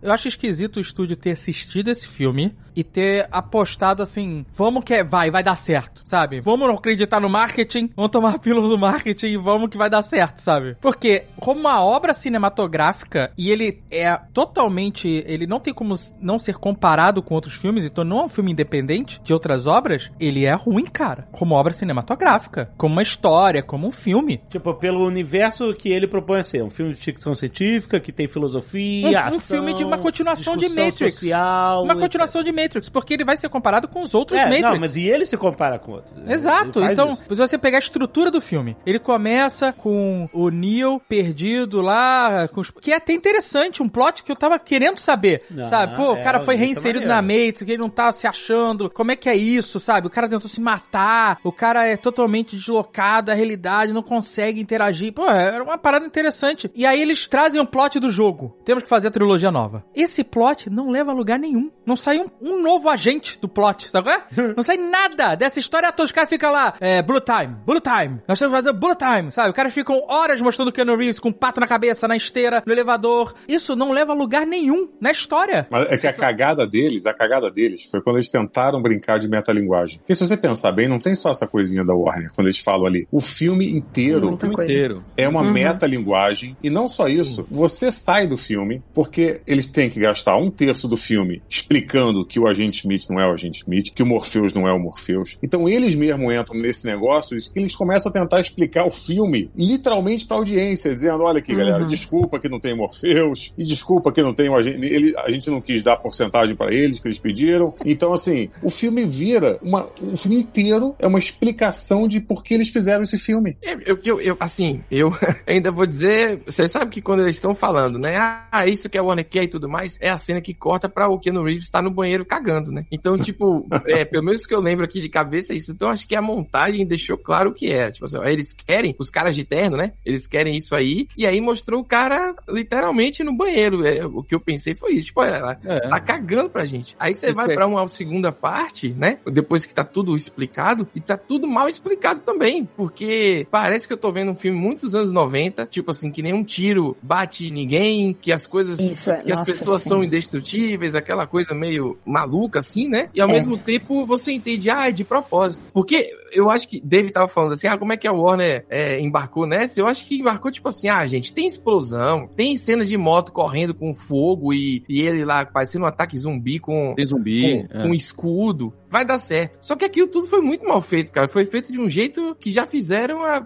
Eu acho esquisito o estúdio ter assistido esse filme e ter apostado assim, vamos que é- vai, vai dar certo, sabe? Vamos não acreditar no marketing, vamos tomar a pílula do marketing e vamos que vai dar certo, sabe? Porque como uma obra cinematográfica e ele é totalmente, ele não tem como não ser comparado com outros filmes, então não é um filme independente de outras obras, ele é ruim, cara, como obra cinematográfica, como uma história, como um filme. Tipo, pelo universo que ele propõe ser. Um filme de ficção científica, que tem filosofia, Um, um ação, filme de uma continuação de Matrix. social, uma etc. continuação de Matrix, porque ele vai ser comparado com os outros É, Matrix. não, mas e ele se compara com outros. Exato. Então, isso. se você pegar a estrutura do filme, ele começa com o Neo perdido lá, os- que é até interessante, um plot que eu tava querendo saber, Não, sabe? Pô, o é, cara foi isso é reinserido na. Matrix, que ele não tá se achando, como é que é isso, sabe? O cara tentou se matar, o cara é totalmente deslocado da realidade, não consegue interagir. Pô, era uma parada interessante. E aí eles trazem o plot do jogo. Temos que fazer a trilogia nova. Esse plot não leva a lugar nenhum. Não sai um, um novo agente do plot, sabe qual é? Não sai nada dessa história toda. Os caras ficam lá, é, Blue Time, Blue Time. Nós temos que fazer Blue Time, sabe? Os caras ficam horas mostrando o Keanu Reeves com um pato na cabeça, na esteira, no elevador. Isso não leva a lugar nenhum na história. Mas é que a cagada deles, a cagada deles foi quando eles tentaram brincar de metalinguagem. Porque se você pensar bem, não tem só essa coisinha da Warner, quando eles falam ali. O filme inteiro Muita coisa. inteiro. é uma Uhum. metalinguagem. E não só isso, você sai do filme, porque eles têm que gastar um terço do filme explicando que o agente Smith não é o agente Smith, que o Morpheus não é o Morpheus. Então eles mesmo entram nesse negócio e eles começam a tentar explicar o filme literalmente pra audiência, dizendo: olha aqui, galera, Uhum. desculpa que não tem Morpheus, e desculpa que não tem o agente. Ele, a gente não quis dar porcentagem pra eles que eles pediram. Então, assim, o filme vira uma. O filme inteiro é uma explicação de por que eles fizeram esse filme. Eu, eu, eu- assim, eu ainda vou dizer, você sabe que quando eles estão falando, né? Ah, isso que a Warner quer e tudo mais, é a cena que corta pra o Keanu Reeves estar no banheiro cagando, né? Então, tipo, é, pelo menos que eu lembro aqui de cabeça é isso. Então, acho que a montagem deixou claro o que é. Tipo assim, ó, eles querem, os caras de terno, né? Eles querem isso aí, e aí mostrou o cara literalmente no banheiro. É, o que eu pensei foi isso, tipo, olha lá, É. tá cagando pra gente. Aí você vai é- pra uma segunda parte, né? Depois que tá tudo explicado, e tá tudo mal explicado também, porque parece que eu tô vendo um filme muitos anos 90, tipo assim, que nenhum tiro bate em ninguém, que as coisas, Isso é- que as nossa, pessoas sim. são indestrutíveis, aquela coisa meio maluca assim, né? E ao É. mesmo tempo você entende, ah, é de propósito. Porque eu acho que David tava falando assim, ah, como é que a Warner é, embarcou nessa? Eu acho que embarcou tipo assim, ah, gente, tem explosão, tem cena de moto correndo com fogo e, e ele lá parecendo um ataque zumbi com, Tem zumbi. com, é. com um escudo. Vai dar certo. Só que aquilo tudo foi muito mal feito, cara. Foi feito de um jeito que já fizeram há,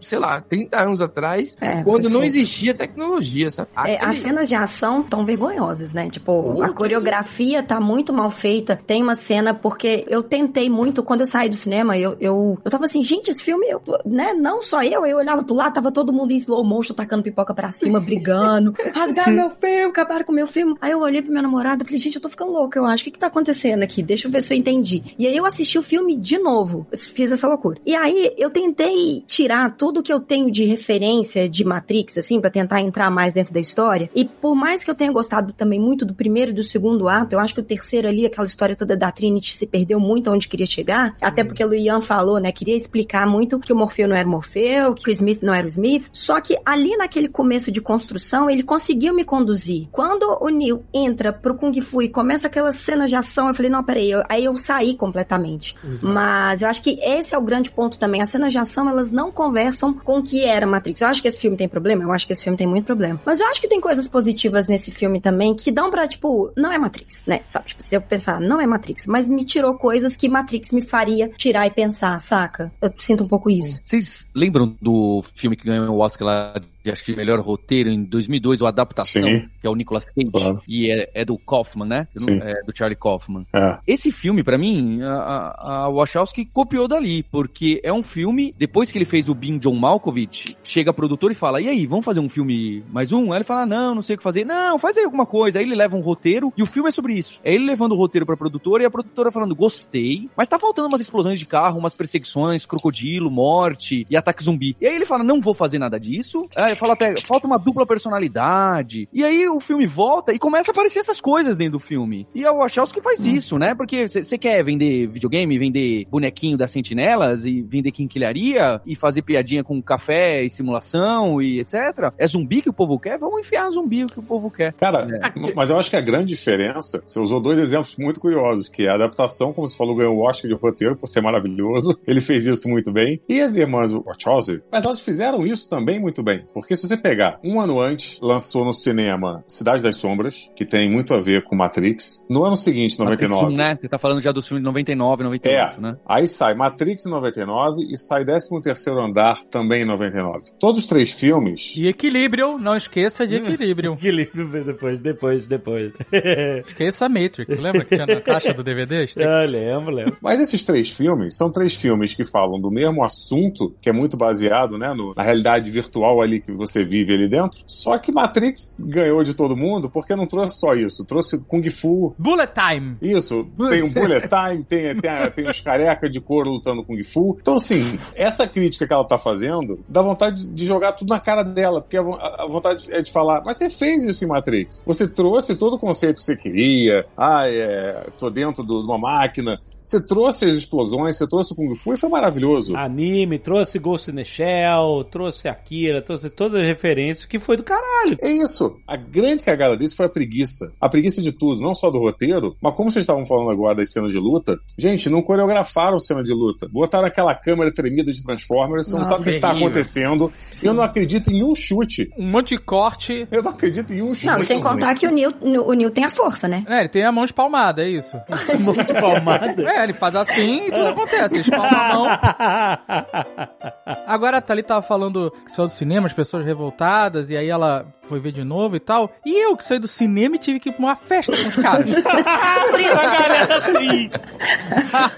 sei lá, 30 anos atrás, É, quando não existia tecnologia, sabe? É, Aquele- as cenas de ação tão vergonhosas, né? Tipo, Pô, a que coreografia tá muito mal feita. Tem uma cena, porque eu tentei muito, quando eu saí do cinema, eu, eu, eu tava assim, gente, esse filme, eu, né? Não só eu, eu olhava pro lado, tava todo mundo em slow motion, tacando pipoca pra cima, brigando. Rasgaram meu filme, acabaram com meu filme. Aí eu olhei pra minha namorada e falei, gente, eu tô ficando louca, eu acho. O que que tá acontecendo aqui? Deixa eu ver se eu entendi. E aí eu assisti o filme de novo. Eu fiz essa loucura. E aí eu tentei tirar tudo que eu tenho de referência de Matrix, assim, pra tentar entrar mais dentro da história. E por mais que eu tenha gostado também muito do primeiro e do segundo ato, eu acho que o terceiro ali, aquela história toda da Trinity se perdeu muito aonde queria chegar. Até porque o Ian falou, né? Queria explicar muito que o Morfeu não era o Morfeu, que o Smith não era o Smith. Só que ali naquele começo de construção, ele conseguiu me conduzir. Quando o Neil entra pro Kung Fu e começa aquela cena de ação, eu falei, não, peraí, eu, aí eu saí completamente. Mas eu acho que esse é o grande ponto também. As cenas de ação, elas não conversam com o que era Matrix. Eu acho que esse filme tem problema, eu acho que esse filme tem muito problema. Mas eu acho que tem coisas positivas nesse filme também que dão pra, tipo, não é Matrix, né? Sabe? Tipo, se eu pensar, não é Matrix, mas me tirou coisas que Matrix me faria tirar e pensar, saca? Eu sinto um pouco isso. Vocês lembram do filme que ganhou o Oscar lá de acho que melhor roteiro em 2002, o Adaptação, Sim. que é o Nicolas Cage, Claro. e é, é do Kaufman, né? Sim. É do Charlie Kaufman. É. Esse filme, pra mim, a, a, Wachowski copiou dali, porque é um filme, depois que ele fez o Being John Malkovich, chega a produtor e fala, e aí, vamos fazer um filme mais um? Aí ele fala, não, não sei o que fazer. Não, faz aí alguma coisa. Aí ele leva um roteiro, e o filme é sobre isso. É ele levando o roteiro pra produtora, e a produtora falando, gostei, mas tá faltando umas explosões de carro, umas perseguições, crocodilo, morte e ataque zumbi. E aí ele fala, não vou fazer nada disso. Aí fala até, falta uma dupla personalidade. E aí o filme volta e começa a aparecer essas coisas dentro do filme. E a Wachowski faz isso, né? Porque você quer vender videogame, vender bonequinho das sentinelas e vender quinquilharia e fazer piadinha com café e simulação e etc. É zumbi que o povo quer? Vamos enfiar zumbi que o povo quer. Cara, É. mas eu acho que a grande diferença, você usou dois exemplos muito curiosos, que é a adaptação, como você falou, ganhou o Oscar de roteiro por ser maravilhoso. Ele fez isso muito bem. E as irmãs Wachowski, mas elas fizeram isso também muito bem. Porque se você pegar, um ano antes, lançou no cinema Cidade das Sombras, que tem muito a ver com Matrix. No ano seguinte, 99, Matrix, né? Você tá falando já dos filmes de 99, 98, É. né? Aí sai Matrix em 99 e sai 13º Andar também em 99. Todos os três filmes... E equilíbrio, não esqueça de equilíbrio. Equilíbrio depois, depois, depois. Esqueça Matrix. Lembra que tinha na caixa do DVD? Tem- Eu lembro, lembro. Mas esses três filmes são três filmes que falam do mesmo assunto, que é muito baseado né, no- na realidade virtual ali que você vive ali dentro. Só que Matrix ganhou de todo mundo porque não trouxe só isso, trouxe Kung Fu. Bullet Time. Isso, tem um bullet time, tem, tem, a- tem os careca de couro lutando Kung Fu. Então, assim, essa crítica que ela tá fazendo dá vontade de jogar tudo na cara dela, porque a, a vontade é de falar, mas você fez isso em Matrix. Você trouxe todo o conceito que você queria. Ah, é, tô dentro do- de uma máquina. Você trouxe as explosões, você trouxe o Kung Fu e foi maravilhoso. Anime, trouxe Ghost in the Shell, trouxe Akira, trouxe todas as referências, que foi do caralho. É isso. A grande cagada disso foi a preguiça. A preguiça de tudo, não só do roteiro, mas como vocês estavam falando agora das cenas de luta, gente, não coreografaram cena de luta. Botaram aquela câmera tremida de Transformers, você não sabe o que está acontecendo. Eu não acredito em um chute. Um monte de corte. Eu não acredito em um chute. Não, sem contar que o Neil, o Neil tem a força, né? É, ele tem a mão espalmada, é isso. Muito palmada. É, ele faz assim e tudo acontece. Ele espalma a mão. Agora a Thalita tava falando que saiu do cinema, as pessoas revoltadas, e aí ela foi ver de novo e tal. E eu que saí do cinema e tive que ir pra uma festa com os caras. Por isso, A galera assim.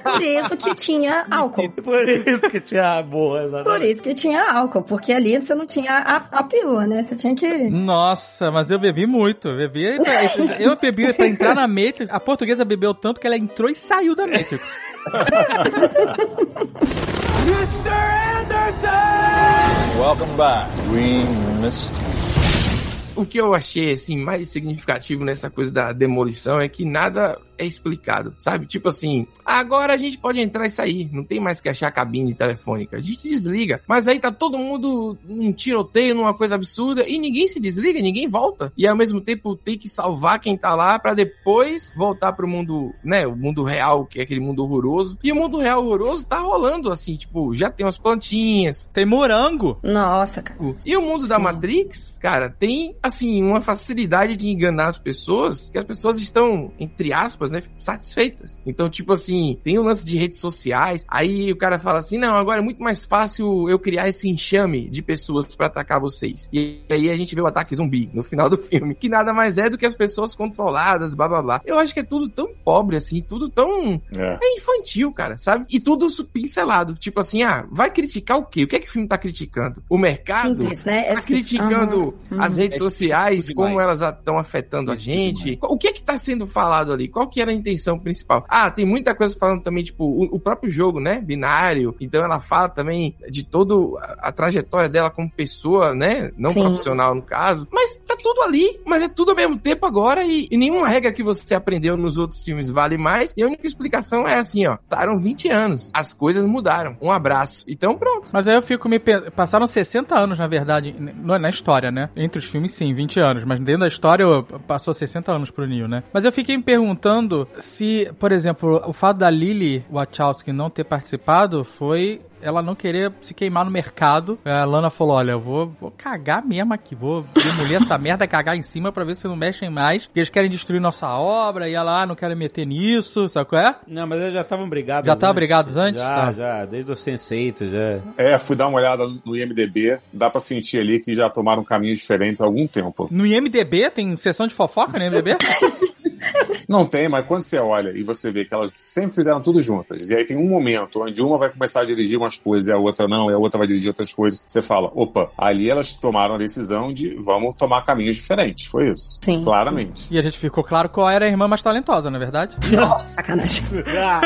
por isso que tinha álcool. Por isso que tinha boa, Por exatamente. isso que tinha álcool, porque ali você não tinha a, a pílula, né? Você tinha que. Nossa, mas eu bebi muito. Eu bebi, eu bebi pra entrar na Matrix. A portuguesa bebeu tanto que ela entrou e saiu da Matrix. Welcome back. We missed O que eu achei, assim, mais significativo nessa coisa da demolição é que nada é explicado, sabe? Tipo assim, agora a gente pode entrar e sair, não tem mais que achar cabine telefônica, a gente desliga. Mas aí tá todo mundo num tiroteio, numa coisa absurda, e ninguém se desliga, ninguém volta. E ao mesmo tempo tem que salvar quem tá lá pra depois voltar pro mundo, né, o mundo real, que é aquele mundo horroroso. E o mundo real horroroso tá rolando, assim, tipo, já tem umas plantinhas, Tem morango. Nossa, cara. e o mundo da Matrix, cara, tem, assim, uma facilidade de enganar as pessoas, que as pessoas estão, entre aspas, né, satisfeitas. Então, tipo assim, tem o lance de redes sociais, aí o cara fala assim, não, agora é muito mais fácil eu criar esse enxame de pessoas pra atacar vocês. E aí a gente vê o ataque zumbi no final do filme, que nada mais é do que as pessoas controladas, blá blá blá. Eu acho que é tudo tão pobre, assim, tudo tão É. é infantil, cara, sabe? E tudo pincelado. Tipo assim, ah, vai criticar o quê? O que é que o filme tá criticando? O mercado? Simples, né? É Tá criticando Aham, as uhum. redes É sociais, simples como elas estão afetando a Simples gente. O que é que tá sendo falado ali? Qual que era a intenção principal? Ah, tem muita coisa falando também, tipo, o, o próprio jogo, né? Binário. Então ela fala também de toda a, trajetória dela como pessoa, né? Não Sim. profissional, no caso. Mas tá tudo ali, mas é tudo ao mesmo tempo agora e, e nenhuma regra que você aprendeu nos outros filmes vale mais. E a única explicação é assim, ó, passaram 20 anos, as coisas mudaram. Um abraço. Então pronto. Mas aí eu fico me. Passaram 60 anos, na verdade, n- na na história, né? Entre os filmes, sim, 20 anos. Mas dentro da história, passou 60 anos pro Neo, né? Mas eu fiquei me perguntando se, por exemplo, o fato da Lily Wachowski não ter participado foi. Ela não querer se queimar no mercado. A Lana falou: Olha, eu vou, vou cagar mesmo aqui. Vou demolir essa merda, cagar em cima pra ver se não mexem mais. Porque eles querem destruir nossa obra. E ela, ah, não quero meter nisso. Sabe qual é? Não, mas eles já estavam brigados. Já estavam brigados antes? Já, Tá. já, desde o Sense8, já. É, fui dar uma olhada no IMDB, dá pra sentir ali que já tomaram caminhos diferentes há algum tempo. No IMDB? Tem sessão de fofoca no IMDB? Não tem, mas quando você olha e você vê que elas sempre fizeram tudo juntas, e aí tem um momento onde uma vai começar a dirigir umas coisas e a outra não, e a outra vai dirigir outras coisas, você fala, opa, ali elas tomaram a decisão de vamos tomar caminhos diferentes. Foi isso. Sim. Claramente. E a gente ficou claro qual era a irmã mais talentosa, não é verdade? Nossa, sacanagem. Ah.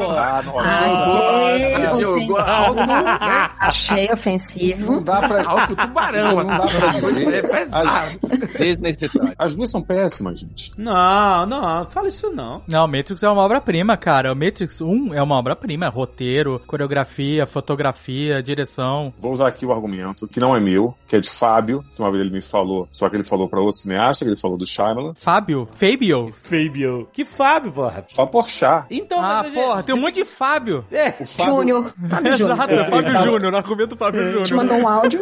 Ah, nossa. Achei, Jogou ofen- algo, né? achei ofensivo. Não dá pra. Algo tubarão. Não dá pra dizer. É pesado. Desnecessário. As duas são péssimas, gente. Não, não, fala isso não. Não, o Matrix é uma obra-prima, cara. O Matrix 1 é uma obra-prima. Roteiro, coreografia, fotografia, direção. Vou usar aqui o argumento, que não é meu, que é de Fábio, que uma vez ele me falou, só que ele falou pra outro cineasta, que ele falou do Shyamalan. Fábio? Fabio? Fabio. Que Fábio, porra. Fábio Porchat. Então, Ah, mas, porra, tem um monte de Fábio. É, O Fábio, Júnior. Fábio Júnior. Exato, é Fábio tava- Júnior, argumento Fábio Te Júnior. mandou um áudio.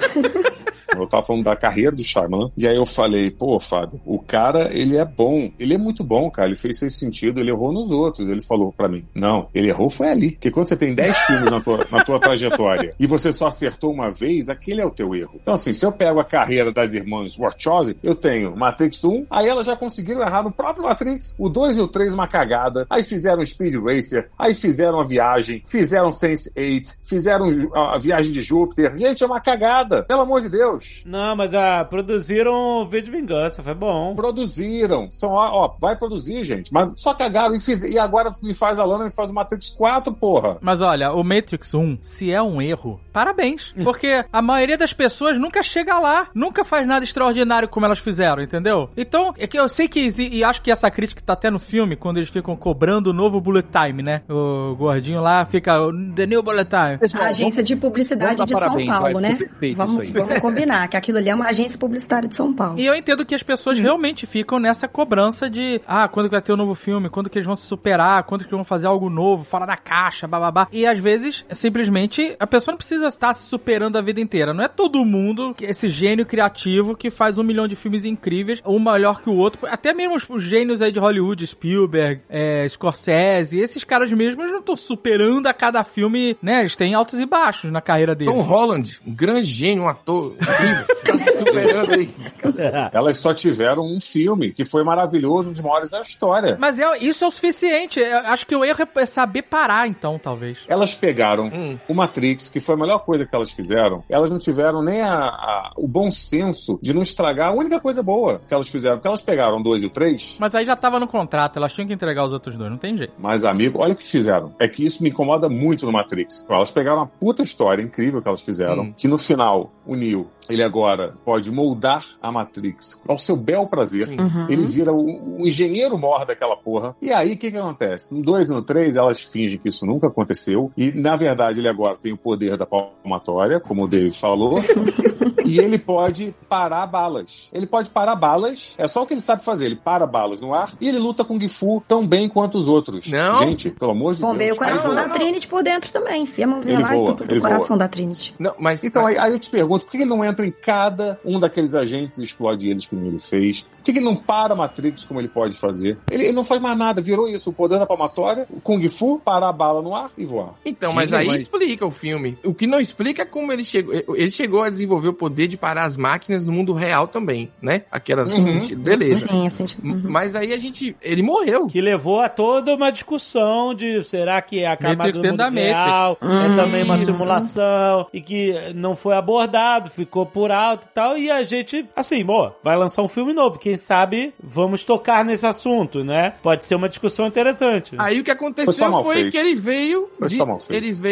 Eu tava falando da carreira do Shyamalan. E aí eu falei, pô, Fábio, o cara, ele é bom. Ele é muito bom, cara. Ele fez esse sentido, ele errou nos outros. Ele falou pra mim, não, ele errou foi ali. Porque quando você tem 10 filmes na tua, na tua trajetória e você só acertou uma vez, aquele é o teu erro. Então, assim, se eu pego a carreira das irmãs Wachowski, eu tenho Matrix 1, aí elas já conseguiram errar no próprio Matrix. O 2 e o 3, uma cagada. Aí fizeram Speed Racer, aí fizeram a viagem, fizeram Sense8, fizeram a, viagem de Júpiter. Gente, é uma cagada. Pelo amor de Deus. Não, mas ah, produziram V de Vingança, foi bom. Produziram. São, ó, ó, vai produzir, gente. Mas só cagaram e, fiz, e agora me faz a lana e faz o Matrix 4, porra. Mas olha, o Matrix 1, se é um erro, parabéns. Porque a maioria das pessoas nunca chega lá, nunca faz nada extraordinário como elas fizeram, entendeu? Então, é que eu sei que, e acho que essa crítica tá até no filme, quando eles ficam cobrando o novo Bullet Time, né? O gordinho lá fica, The New Bullet Time. Pessoal, A agência de publicidade de São parabéns, Paulo, vai, né? Vamos, vamos combinar que aquilo ali é uma agência publicitária de São Paulo. E eu entendo que as pessoas realmente ficam nessa cobrança de ah, quando que vai ter um novo filme, quando que eles vão se superar, quando que eles vão fazer algo novo, fora da caixa, bababá. E às vezes, simplesmente, a pessoa não precisa estar se superando a vida inteira. Não é todo mundo, que- esse gênio criativo que faz um milhão de filmes incríveis, um melhor que o outro. Até mesmo os, os gênios aí de Hollywood, Spielberg, é, Scorsese, esses caras mesmos não estão superando a cada filme, né? Eles têm altos e baixos na carreira deles. Tom Holland, um grande gênio, um ator incrível. Tá se superando aí. Elas só tiveram um filme que foi maravilhoso, um dos maiores da história. Mas é, isso é o suficiente. Eu acho que o erro é saber parar, então, talvez. Elas pegaram Hum. o Matrix, que foi a melhor coisa que elas fizeram. Elas não tiveram nem a- a- o bom senso de não estragar a única coisa boa que elas fizeram. Porque elas pegaram o dois e o três. Mas aí já tava no contrato, elas tinham que entregar os outros dois, não tem jeito. Mas, amigo, olha o que fizeram. É que isso me incomoda muito no Matrix. Elas pegaram uma puta história incrível que elas fizeram. Hum. Que no final, o Neo, ele agora pode moldar a Matrix ao seu bel prazer. Uhum. Ele vira o, o engenheiro mor daquela porra. E aí, o que que acontece? No 2 e no 3, elas fingem que isso nunca aconteceu. E, na verdade, ele agora tem o poder da palmatória, como o Dave falou. e ele pode parar balas. Ele pode parar balas. É só o que ele sabe fazer. Ele para balas no ar e ele luta com o Gifu tão bem quanto os outros. Não. Gente, pelo amor de Bombeia Deus. o coração da. Trinity por dentro também. Enfia a mãozinha Ele lá voa, e tudo ele o coração voa. da Trinity. Não, mas Então, aí, aí eu te pergunto, por que ele não entra em cada um daqueles agentes e explode eles como ele fez? Por que ele não para a Matrix como ele pode fazer? Ele, ele não faz mais nada, virou isso, o poder da palmatória, o Kung Fu, parar a bala no ar e voar. Então, mas aí mas- explica o filme. O que não explica é como ele chegou. Ele chegou a desenvolver o poder de parar as máquinas no mundo real também, né? Aquelas. Uhum. Beleza. Sim, assim. uhum. Mas aí a gente. Ele morreu. Que levou a toda uma discussão de será que a camada do mundo real é Hum, também uma isso. simulação e que não foi abordado, ficou por alto e tal, e a gente, assim, bom, vai lançar um filme novo, quem sabe vamos tocar nesse assunto, né? Pode ser uma discussão interessante. Aí o que Foi aconteceu foi, feito. que ele veio. Foi de- só mal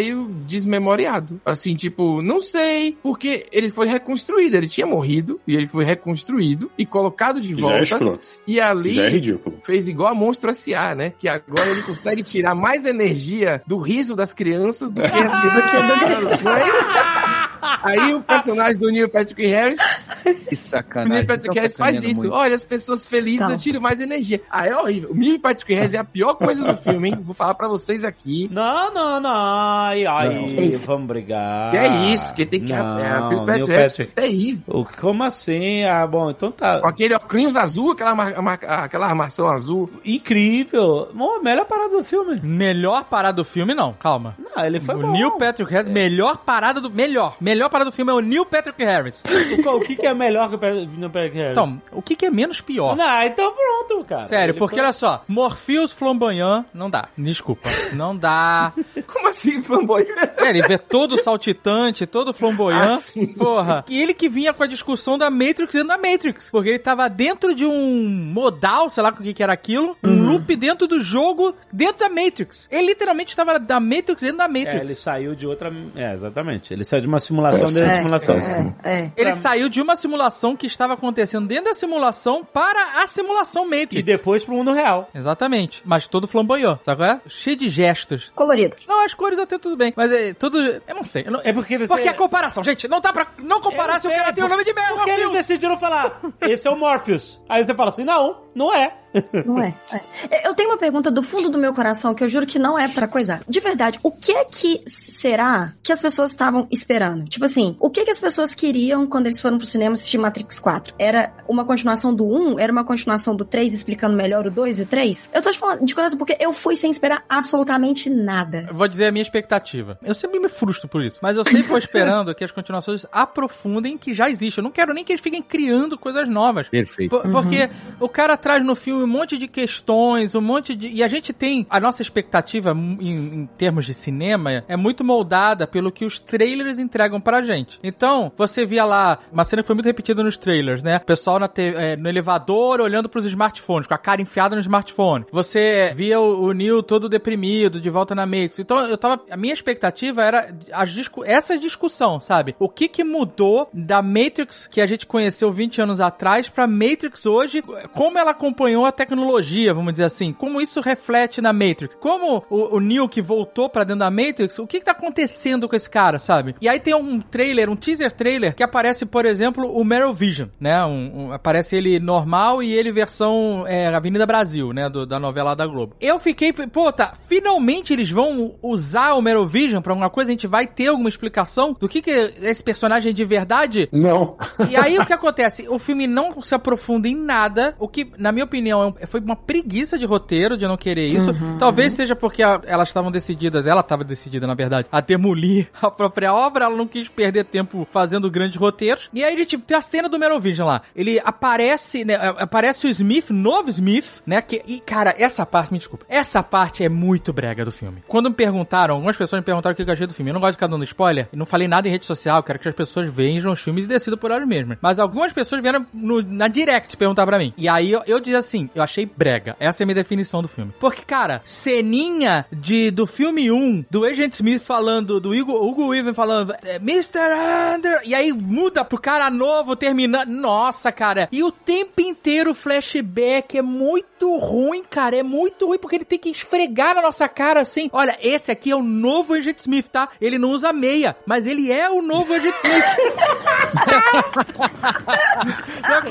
veio desmemoriado. Assim, tipo, não sei, porque ele foi reconstruído. Ele tinha morrido e ele foi reconstruído e colocado de Já é volta. e ali é ridículo. fez igual a Monstro S.A., né? Que agora ele consegue tirar mais energia do riso das crianças do que as crianças. Aí o personagem do Neil Patrick Harris Que o sacanagem. Neil Patrick Harris faz isso. muito. Olha, as pessoas felizes, Calma. eu tiro mais energia. Ah, é horrível. O Neil Patrick Harris é a pior coisa do filme, hein? Vou falar pra vocês aqui. Não, não, não. Ai, ai, Não. Isso? vamos brigar. Que é isso, que tem que... Não, é, a Neil Patrick Harris é Patrick. terrível. O- Como assim? Ah, bom, então tá. Com aquele óculos azul, aquela, mar- aquela armação azul. Incrível. Bom, melhor parada do filme. Melhor parada do filme, não. Calma. Não, ele foi o bom. Neil Patrick Harris, melhor parada do. Melhor. Melhor parada do filme é o Neil Patrick Harris. O que, que é melhor que o Neil Patrick Harris? Então, o que, que é menos pior? Não, então pronto, cara. Sério, Ele porque foi- olha só, Morpheus flamboyant, não dá. Desculpa. Não dá. Como assim, fanboy? É, ele vê todo saltitante, todo flamboyant. Ah, sim. Porra. E ele que vinha com a discussão da Matrix dentro da Matrix. Porque ele tava dentro de um modal, sei lá o que que era aquilo, um Uhum. loop dentro do jogo, dentro da Matrix. Ele literalmente estava da Matrix dentro da Matrix. É, ele saiu de outra. É, exatamente. Ele saiu de uma simulação dentro da É, simulação. é, é. Ele Pra- saiu de uma simulação que estava acontecendo dentro da simulação para a simulação Matrix. E depois pro mundo real. Exatamente. Mas todo flamboyant, sabe qual é? Cheio de gestos. Colorido. Não, as cores até tudo bem. Mas é tudo. Eu não sei. eu não- É porque você. Porque a comparação, gente, não dá pra não comparar se o cara tem o nome de merda. Porque eles decidiram falar, esse é o Morpheus. Aí você fala assim, não, não é. Não é. é. Eu tenho uma pergunta do fundo do meu coração que eu juro que não é pra coisar. De verdade, o que é que será que as pessoas estavam esperando? Tipo assim, o que que as pessoas queriam quando eles foram pro cinema assistir Matrix 4? Era uma continuação do 1? Era uma continuação do 3 explicando melhor o 2 e o 3? Eu tô te falando de coração porque eu fui sem esperar absolutamente nada. Eu Vou dizer a minha expectativa. Eu sempre me frustro por isso. Mas eu sempre vou esperando que as continuações aprofundem o que já existe. Eu não quero nem que eles fiquem criando coisas novas. Perfeito. Por- Porque o cara traz no filme um monte de questões, um monte de. E a gente tem. A nossa expectativa em, em termos de cinema é muito moldada pelo que os trailers entregam pra gente. Então, você via lá, uma cena que foi muito repetida nos trailers, né? O pessoal na eh, no elevador olhando pros smartphones, com a cara enfiada no smartphone. Você via o, o Neo todo deprimido, de volta na Matrix. Então, eu tava. A minha expectativa era discu essa discussão, sabe? O que que mudou da Matrix que a gente conheceu 20 anos atrás pra Matrix hoje? Como ela acompanhou a tecnologia, vamos dizer assim? Como isso reflete na Matrix? Como o, o que voltou pra dentro da Matrix, o que que tá acontecendo com esse cara, sabe? E aí tem um trailer, um teaser trailer, que aparece, por exemplo, o Meryl Vision, né? Um, um- aparece ele normal e ele versão é, Avenida Brasil, né? Do- da novela da Globo. Eu fiquei, pô, tá, finalmente eles vão usar o Meryl Vision pra alguma coisa? A gente vai ter alguma explicação do que que esse personagem é de verdade? Não. E aí o que acontece? O filme não se aprofunda em nada, o que, na minha opinião, é um- foi uma preguiça de roteiro de não querer isso. Talvez seja porque a- elas estavam decididas, ela estava decidida, na verdade, a demolir a própria obra, ela não quis perder tempo fazendo grandes roteiros. E aí ele tipo, tem a cena do Merovision lá. Ele aparece, né, aparece o Smith, novo Smith, né? Que, e, cara, essa parte, me desculpa, essa parte é muito brega do filme. Quando me perguntaram, algumas pessoas me perguntaram o que eu achei do filme. Eu não gosto de ficar dando spoiler, não falei nada em rede social, quero que as pessoas vejam os filmes e decidam por elas mesmas. Mas algumas pessoas vieram no- na direct perguntar pra mim. E aí eu, eu dizia assim, eu achei brega. Essa é a minha definição do filme. Porque, cara, ceninha de, do filme 1, do Agent Smith falando, do Hugo, Hugo Weaving falando, é, Mr. Under, e aí muda pro cara novo terminando. Nossa, cara. E o tempo inteiro o flashback é muito ruim, cara. É muito ruim porque ele tem que esfregar na nossa cara assim. Olha, esse aqui é o novo Agent Smith, tá? Ele não usa meia, mas ele é o novo Agent Smith.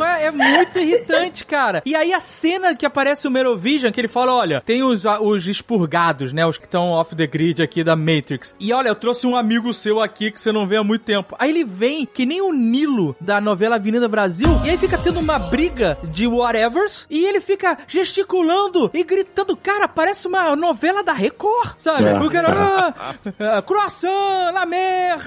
É? É muito irritante, cara. E aí a cena que aparece o Merovision, que ele fala, olha, tem os, os expurgados, né? Os que estão off the grid aqui da Matrix. E olha, eu trouxe um amigo seu aqui que você não vê há muito tempo. Aí ele vem, que nem o Nilo da novela Avenida Brasil, e aí fica tendo uma briga de whatevers, e ele fica gesticulando e gritando, cara, parece uma novela da Record, sabe? É. O cara, ah, ah, croissant, la mer,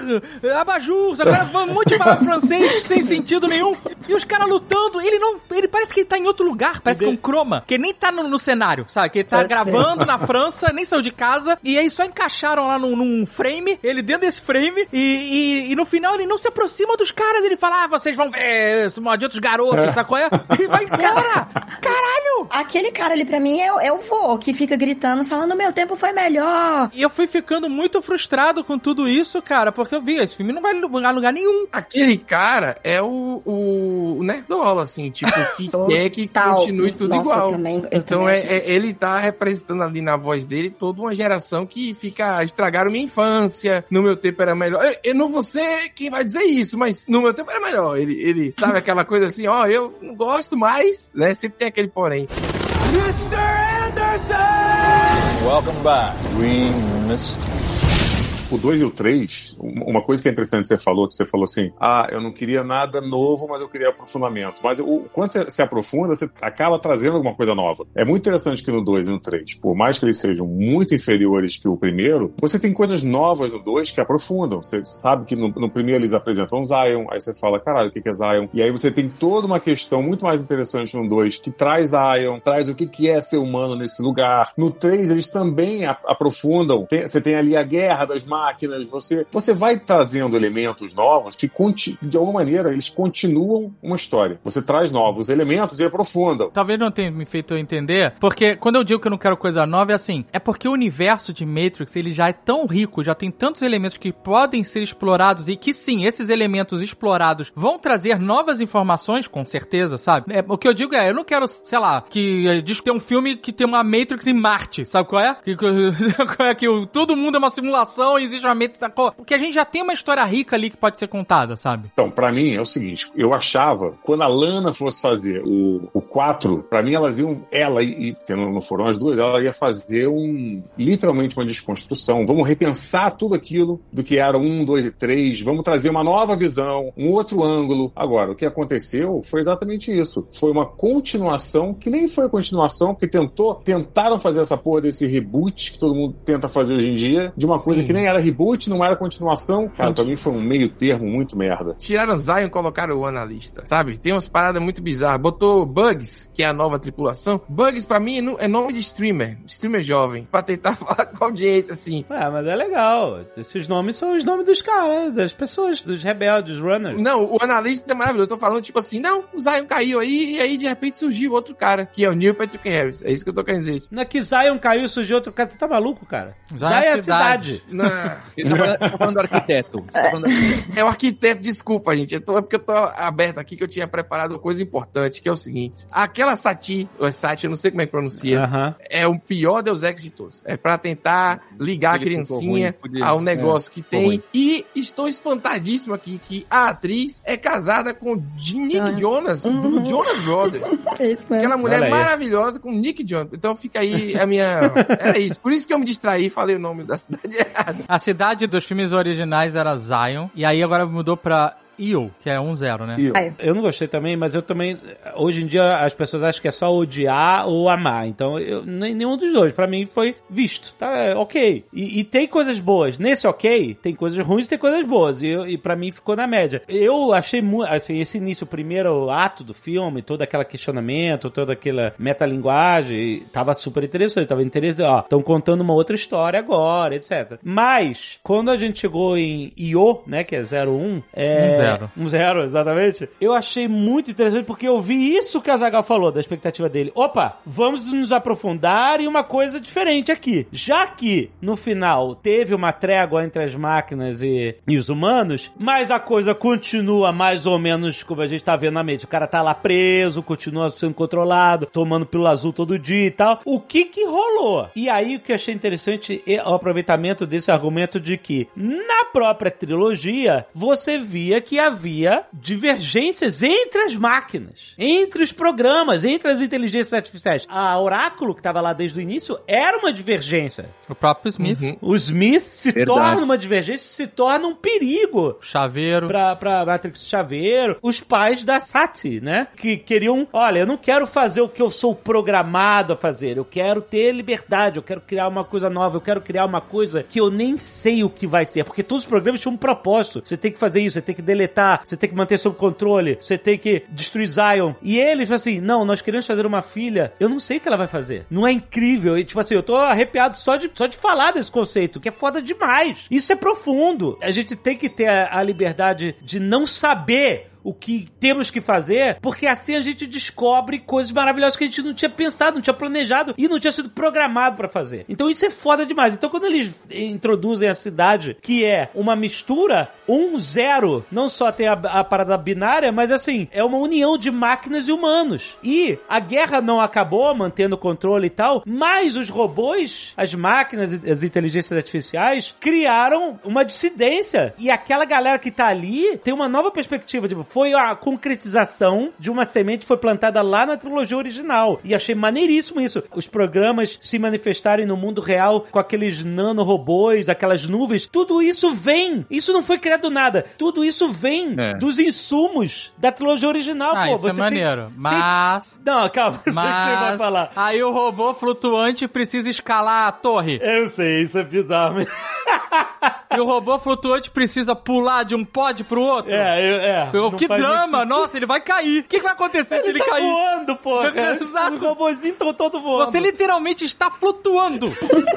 abajur, sabe? Agora, um monte de palavra francês sem sentido nenhum. E os caras lutando, ele não. Ele parece que ele tá em outro lugar, parece que é um croma. Que nem tá no, no cenário, sabe? Que ele tá Pode crer. gravando na França, nem saiu de casa. E aí só encaixaram lá num, num frame, ele dentro desse frame, e, e, e no final ele não se aproxima dos caras. Ele fala, ah, vocês vão ver esse malditos garotos, sacou? É? E vai embora. Caralho! Aquele cara ali pra mim é, o- é o vô que fica gritando, falando: meu tempo foi melhor. E eu fui ficando muito frustrado com tudo isso, cara, porque eu vi, esse filme não vai lugar, lugar nenhum. Aquele cara é o, o, o nerdola, assim, tipo, que quer que continue tudo Nossa, igual. eu também- eu então também é, é- ele tá representando ali na voz dele toda uma geração que fica estragaram minha infância, no meu tempo era melhor. Eu, eu não vou ser quem vai dizer isso, mas no meu tempo era melhor. Ele, ele sabe aquela coisa assim, ó, eu não gosto mais, né? Sempre tem aquele porém. Welcome back. We missed O 2 e o 3, uma coisa que é interessante que você falou, que você falou assim, ah, eu não queria nada novo, mas eu queria aprofundamento. Mas o, quando você se aprofunda, você acaba trazendo alguma coisa nova. É muito interessante que no 2 e no 3, por mais que eles sejam muito inferiores que o primeiro, você tem coisas novas no 2 que aprofundam. Você sabe que no, no primeiro eles apresentam Zion, aí você fala, caralho, o que é Zion? E aí você tem toda uma questão muito mais interessante no 2 que traz Zion, traz o que que é ser humano nesse lugar. No 3 eles também aprofundam. Tem- você tem ali a guerra das máquinas, você, você vai trazendo elementos novos que, de alguma maneira, eles continuam uma história. Você traz novos elementos e aprofundam. Talvez não tenha me feito entender, porque quando eu digo que eu não quero coisa nova, é assim, é porque o universo de Matrix, ele já é tão rico, já tem tantos elementos que podem ser explorados e que sim, esses elementos explorados vão trazer novas informações, com certeza, sabe? É, o que eu digo é, eu não quero, sei lá, que eh, diz que tem um filme que tem uma Matrix em Marte, sabe qual é? Que, que, é que todo mundo é uma simulação e existe uma sacou? Porque a gente já tem uma história rica ali que pode ser contada, sabe? Então, pra mim é o seguinte, eu achava, quando a Lana fosse fazer o, o 4, pra mim elas iam, ela e, porque não, foram as duas, ela ia fazer um, literalmente uma desconstrução. Vamos repensar tudo aquilo do que era um, dois e três, vamos trazer uma nova visão, um outro ângulo. Agora, o que aconteceu foi exatamente isso. Foi uma continuação, que nem foi continuação, porque tentou, tentaram fazer essa porra desse reboot que todo mundo tenta fazer hoje em dia, de uma coisa que nem era reboot, não era continuação. Cara, pra mim foi um meio termo muito merda. Tiraram Zion e colocaram o One na lista, sabe? Tem umas paradas muito bizarras. Botou Bugs, que é a nova tripulação. Bugs, pra mim, é é nome de streamer. Streamer jovem. Pra tentar falar com a audiência, assim. Ah, mas é legal. Esses nomes são os nomes dos caras, das pessoas, dos rebeldes, dos runners. Não, o analista é maravilhoso. Eu tô falando, tipo assim, não, o Zion caiu aí, e aí de repente surgiu outro cara, que é o Neil Patrick Harris. É isso que eu tô querendo dizer. Não é que Zion caiu e surgiu outro cara. Você tá maluco, cara? Zion Já é é a cidade. cidade. Não, Você tá falando, tá falando do arquiteto. Você tá falando do arquiteto. é o arquiteto, desculpa, gente. Eu tô, é porque eu tô aberto aqui que eu tinha preparado uma coisa importante, que é o seguinte. Aquela Sati, ou Sati, eu não sei como é que pronuncia, Aham. é o pior Deus Ex de todos. É pra tentar ligar a Ele ficou criancinha ruim, ao negócio que tem. E estou espantadíssimo aqui que a atriz é casada com o Nick Ah. Jonas, do Uhum. Jonas Brothers. É isso mesmo. Aquela mulher Olha aí. maravilhosa com o Nick Jonas. Então fica aí a minha. Era isso. Por isso que eu me distraí e falei o nome da cidade errado. A cidade dos filmes originais era Zion, e aí agora mudou pra Io, que é 1-0, né? E- Aí. Eu não gostei também, mas eu também. Hoje em dia as pessoas acham que é só odiar ou amar. Então, eu, nem- nenhum dos dois. Pra mim foi visto. Tá, é, ok. E, e tem coisas boas. Nesse ok, tem coisas ruins e tem coisas boas. E, eu- e pra mim ficou na média. Eu achei muito. Assim, esse início, o primeiro ato do filme, todo aquele questionamento, toda aquela metalinguagem, tava super interessante. Tava interessante. Ó, estão contando uma outra história agora, etc. Mas, quando a gente chegou em Io, né, que é 01, é. Um zero. Um zero, exatamente. Eu achei muito interessante porque eu vi isso que a Zagal falou, da expectativa dele. Opa, vamos nos aprofundar em uma coisa diferente aqui. Já que, no final, teve uma trégua entre as máquinas e, e os humanos, mas a coisa continua mais ou menos como a gente tá vendo na mente. O cara tá lá preso, continua sendo controlado, tomando pílula azul todo dia e tal. O que que rolou? E aí, o que eu achei interessante é o aproveitamento desse argumento de que, na própria trilogia, você via que havia divergências entre as máquinas, entre os programas, entre as inteligências artificiais. A Oráculo, que estava lá desde o início, era uma divergência. O próprio Smith, Uhum. O Smith se Verdade. torna uma divergência, se torna um perigo Chaveiro. pra, pra Matrix Chaveiro, os pais da Sati, né? Que queriam, olha, eu não quero fazer o que eu sou programado a fazer, eu quero ter liberdade, eu quero criar uma coisa nova, eu quero criar uma coisa que eu nem sei o que vai ser, porque todos os programas tinham um propósito. Você tem que fazer isso, você tem que deletar deletar, você tem que manter sob controle, você tem que destruir Zion. E ele falou assim: não, nós queremos fazer uma filha, eu não sei o que ela vai fazer. Não é incrível? E tipo assim, eu tô arrepiado só de, só de falar desse conceito, que é foda demais. Isso é profundo. A gente tem que ter a, a liberdade de não saber o que temos que fazer, porque assim a gente descobre coisas maravilhosas que a gente não tinha pensado, não tinha planejado e não tinha sido programado pra fazer. Então isso é foda demais. Então quando eles introduzem a cidade, que é uma mistura, um zero, não só tem a, a parada binária, mas assim, é uma união de máquinas e humanos. E a guerra não acabou mantendo o controle e tal, mas os robôs, as máquinas, as inteligências artificiais criaram uma dissidência. E aquela galera que tá ali tem uma nova perspectiva, tipo, foi a concretização de uma semente que foi plantada lá na trilogia original. E achei maneiríssimo isso. Os programas se manifestarem no mundo real com aqueles nanorobôs, aquelas nuvens. Tudo isso vem. Isso não foi criado do nada. Tudo isso vem É. dos insumos da trilogia original, Ah, pô. isso é tem- maneiro. tem- Mas. Não, calma, eu sei o que você vai Mas. falar. Aí o robô flutuante precisa escalar a torre. Eu sei, isso é bizarro. E o robô flutuante precisa pular de um pod pro outro. É, eu, é. Eu- que drama! muito- Nossa, ele vai cair. O que, que vai acontecer se ele Ele tá cair? voando, porra. Exato. Os robôzinhos estão todos voando. Você literalmente está flutuando.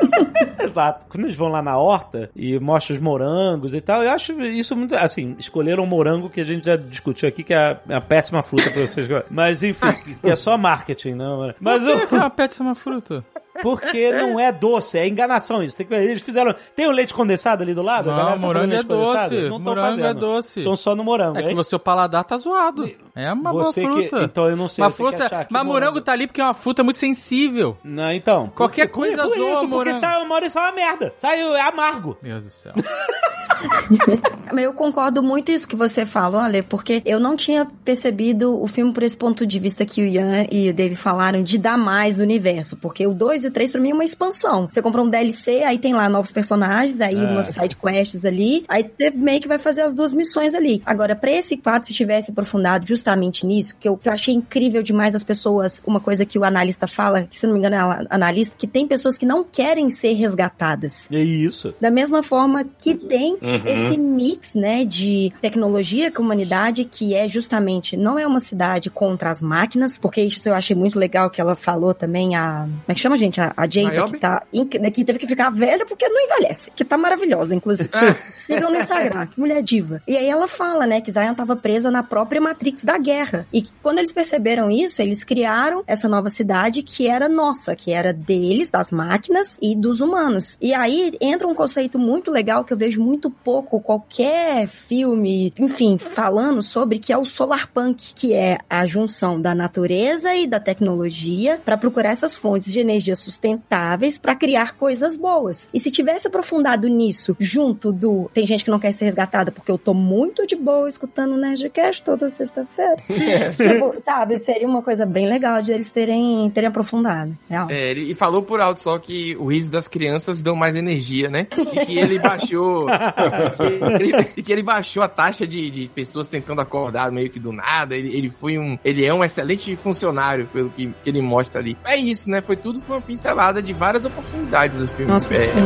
Exato. Quando eles vão lá na horta e mostram os morangos e tal, eu acho isso muito. Assim, escolheram um morango que a gente já discutiu aqui, que é a, é a péssima fruta pra vocês. Mas enfim, que é só marketing, não. Mas Por que que o, uma péssima fruta? Porque não é doce, é enganação isso. Que Eles fizeram. Tem o leite condensado ali do lado? Não, tá morango é doce. Não Morango é fazendo. doce. Estão só no morango. É que o seu paladar tá zoado. É uma Você boa que- fruta. então eu não sei, Uma que fruta, achar que mas morango- morango tá ali porque é uma fruta muito sensível. Não, então. Qualquer por- coisa por zoa isso, porque morango. sai uma hora e sai uma merda. Sai é amargo. Deus do céu. Eu concordo muito isso que você fala, olha, porque eu não tinha percebido o filme por esse ponto de vista que o Ian e o Dave falaram de dar mais do universo, porque o 2 e o 3 pra mim é uma expansão. Você compra um DLC, aí tem lá novos personagens, aí É. umas side quests ali, aí você meio que vai fazer as duas missões ali. Agora, pra esse 4, se tivesse aprofundado justamente nisso, que eu, que eu achei incrível demais as pessoas, uma coisa que o analista fala, que se não me engano é a- analista, que tem pessoas que não querem ser resgatadas. É isso. Da mesma forma que tem Uhum. esse mix, né, de tecnologia com humanidade, que é justamente, não é uma cidade contra as máquinas, porque isso eu achei muito legal que ela falou também, a, como é que chama, gente? A, a Jada, Niobe? que tá, inc- que teve que ficar velha porque não envelhece, que tá maravilhosa, inclusive. Sigam no Instagram, que mulher diva. E aí ela fala, né, que Zion tava presa na própria Matrix da guerra. E quando eles perceberam isso, eles criaram essa nova cidade que era nossa, que era deles, das máquinas e dos humanos. E aí entra um conceito muito legal que eu vejo muito pouco qualquer filme, enfim, falando sobre que é o solar punk, que é a junção da natureza e da tecnologia para procurar essas fontes de energia sustentáveis para criar coisas boas. E se tivesse aprofundado nisso junto do tem gente que não quer ser resgatada porque eu tô muito de boa escutando o Nerdcast toda sexta-feira. tipo, sabe, seria uma coisa bem legal de eles terem terem aprofundado. Real. É, ele e falou por alto só que o riso das crianças dão mais energia, né? E que ele baixou. e que ele, que ele baixou a taxa de, de pessoas tentando acordar meio que do nada. Ele, ele foi um. Ele é um excelente funcionário, pelo que, que ele mostra ali. É isso, né? Foi tudo foi uma pincelada de várias oportunidades do filme. Nossa, É, sim.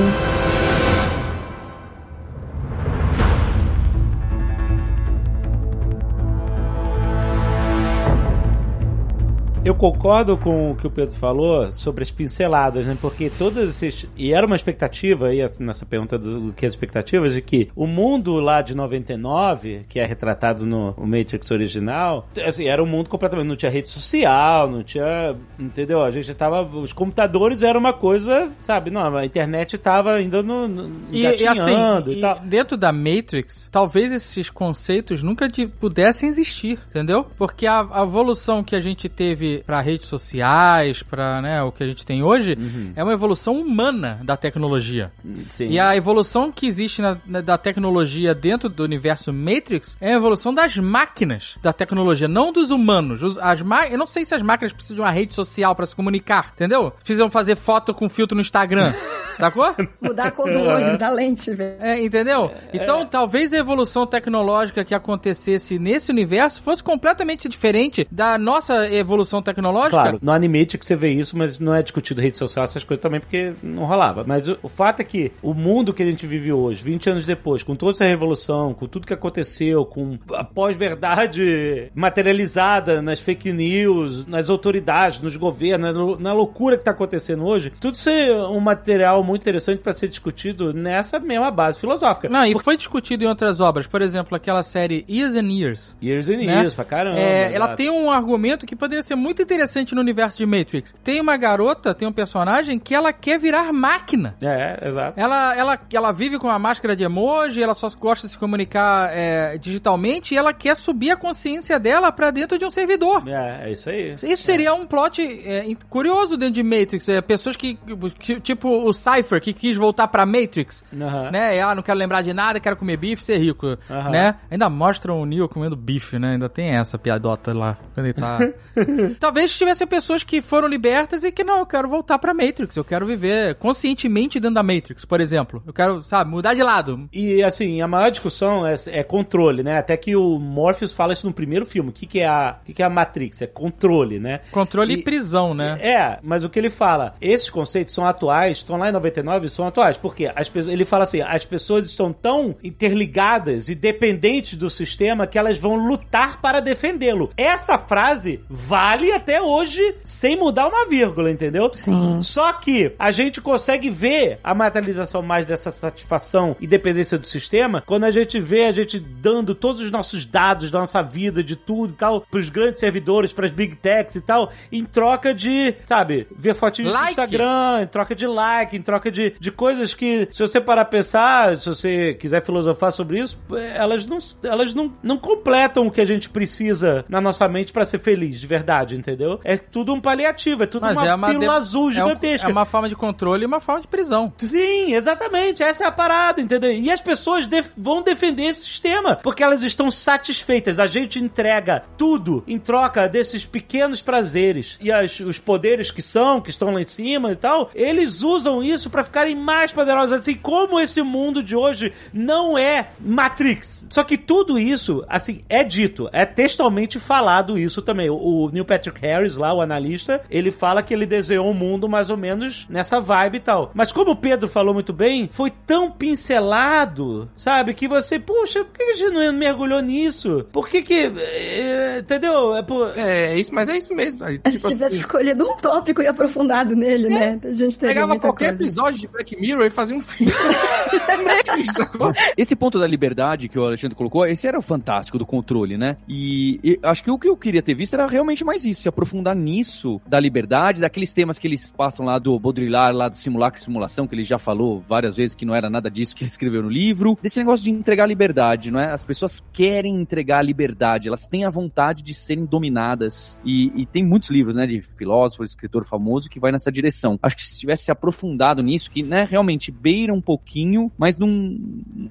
Eu concordo com o que o Pedro falou sobre as pinceladas, né? Porque todas esses. E era uma expectativa aí, nessa pergunta do que as expectativas, de que o mundo lá de 99, que é retratado no Matrix original, assim, era um mundo completamente. Não tinha rede social, não tinha. Entendeu? A gente tava. Os computadores eram uma coisa, sabe? Não, a internet tava ainda no. no E, e assim, e tal. dentro da Matrix, talvez esses conceitos nunca de- pudessem existir, entendeu? Porque a, a evolução que a gente teve para redes sociais, para né, o que a gente tem hoje, Uhum. é uma evolução humana da tecnologia. Sim. E a evolução que existe na- na- da tecnologia dentro do universo Matrix é a evolução das máquinas da tecnologia, não dos humanos. Os- As ma- Eu não sei se as máquinas precisam de uma rede social para se comunicar, entendeu? Precisam fazer foto com filtro no Instagram. Sacou? Mudar a cor do olho, da lente, velho. É, entendeu? Então, talvez a evolução tecnológica que acontecesse nesse universo fosse completamente diferente da nossa evolução tecnológica. Claro, no Animate que você vê isso, mas não é discutido rede social, essas coisas também, porque não rolava. Mas o, o fato é que o mundo que a gente vive hoje, 20 anos depois, com toda essa revolução, com tudo que aconteceu, com a pós-verdade materializada nas fake news, nas autoridades, nos governos, na, na loucura que tá acontecendo hoje, tudo isso é um material muito interessante para ser discutido nessa mesma base filosófica. Não, e foi discutido em outras obras. Por exemplo, aquela série Years and Years. Years and né? years, pra caramba. É, ela tem um argumento que poderia ser muito interessante no universo de Matrix. Tem uma garota, tem um personagem que ela quer virar máquina. É, exato. Ela, ela, ela vive com a máscara de emoji, ela só gosta de se comunicar é, digitalmente e ela quer subir a consciência dela pra dentro de um servidor. É, é isso aí. Isso seria um plot é, curioso dentro de Matrix. É, pessoas que, que- tipo o Cypher, que quis voltar pra Matrix, Aham. né? E, ah, não quero lembrar de nada, quero comer bife, ser rico, Aham. né? Ainda mostram o Neo comendo bife, né? Ainda tem essa piadota lá, quando ele tá... Talvez tivessem pessoas que foram libertas e que, não, eu quero voltar pra Matrix, eu quero viver conscientemente dentro da Matrix, por exemplo. Eu quero, sabe, mudar de lado. E assim, a maior discussão é, é controle, né? Até que o Morpheus fala isso no primeiro filme. O que, que, é, a, o que, que é a Matrix? É controle, né? Controle e, E- prisão, né? É, mas o que ele fala, esses conceitos são atuais, estão lá em 99, são atuais. Por quê? As pessoas, ele fala assim, as pessoas estão tão interligadas e dependentes do sistema que elas vão lutar para defendê-lo. Essa frase vale até hoje sem mudar uma vírgula, entendeu? Sim. Só que a gente consegue ver a materialização mais dessa satisfação e dependência do sistema quando a gente vê a gente dando todos os nossos dados da nossa vida, de tudo e tal, pros grandes servidores, pras big techs e tal, em troca de, sabe, ver fotinho Like. no Instagram, em troca de like, em troca de, de coisas que, se você parar a pensar, se você quiser filosofar sobre isso, elas não, elas não, não completam o que a gente precisa na nossa mente pra ser feliz, de verdade, entendeu? É tudo um paliativo, é tudo Mas uma, é uma pílula de- azul é um- gigantesca. É uma forma de controle e uma forma de prisão. Sim, exatamente. Essa é a parada, entendeu? E as pessoas def- vão defender esse sistema porque elas estão satisfeitas. A gente entrega tudo em troca desses pequenos prazeres. E as- os poderes que são, que estão lá em cima e tal, eles usam isso pra ficarem mais poderosos. Assim como esse mundo de hoje não é Matrix. Só que tudo isso, assim, é dito, é textualmente falado isso também. O, o Neil Patrick Harris, lá, o analista, ele fala que ele desenhou um mundo mais ou menos nessa vibe e tal. Mas como o Pedro falou muito bem, foi tão pincelado, sabe? Que você, puxa, por que a gente não mergulhou nisso? Por que que. é, entendeu? É por. É, é isso, mas é isso mesmo. Aí, Se Tipo tivesse assim, escolhido um tópico e aprofundado nele, né? A gente teria pegava qualquer coisa. episódio de Black Mirror e fazia um filme. Sacou? Esse ponto da liberdade que o Alexandre colocou, esse era o fantástico do controle, né? E, e acho que o que eu queria ter visto era realmente mais isso, se aprofundar nisso, da liberdade, daqueles temas que eles passam lá do Baudrillard, lá do simulacro e simulação, que ele já falou várias vezes que não era nada disso que ele escreveu no livro, desse negócio de entregar liberdade, não é? As pessoas querem entregar liberdade, elas têm a vontade de serem dominadas. E, e tem muitos livros, né, de filósofo, escritor famoso que vai nessa direção. Acho que se tivesse se aprofundado nisso, que, né, realmente beira um pouquinho, mas não,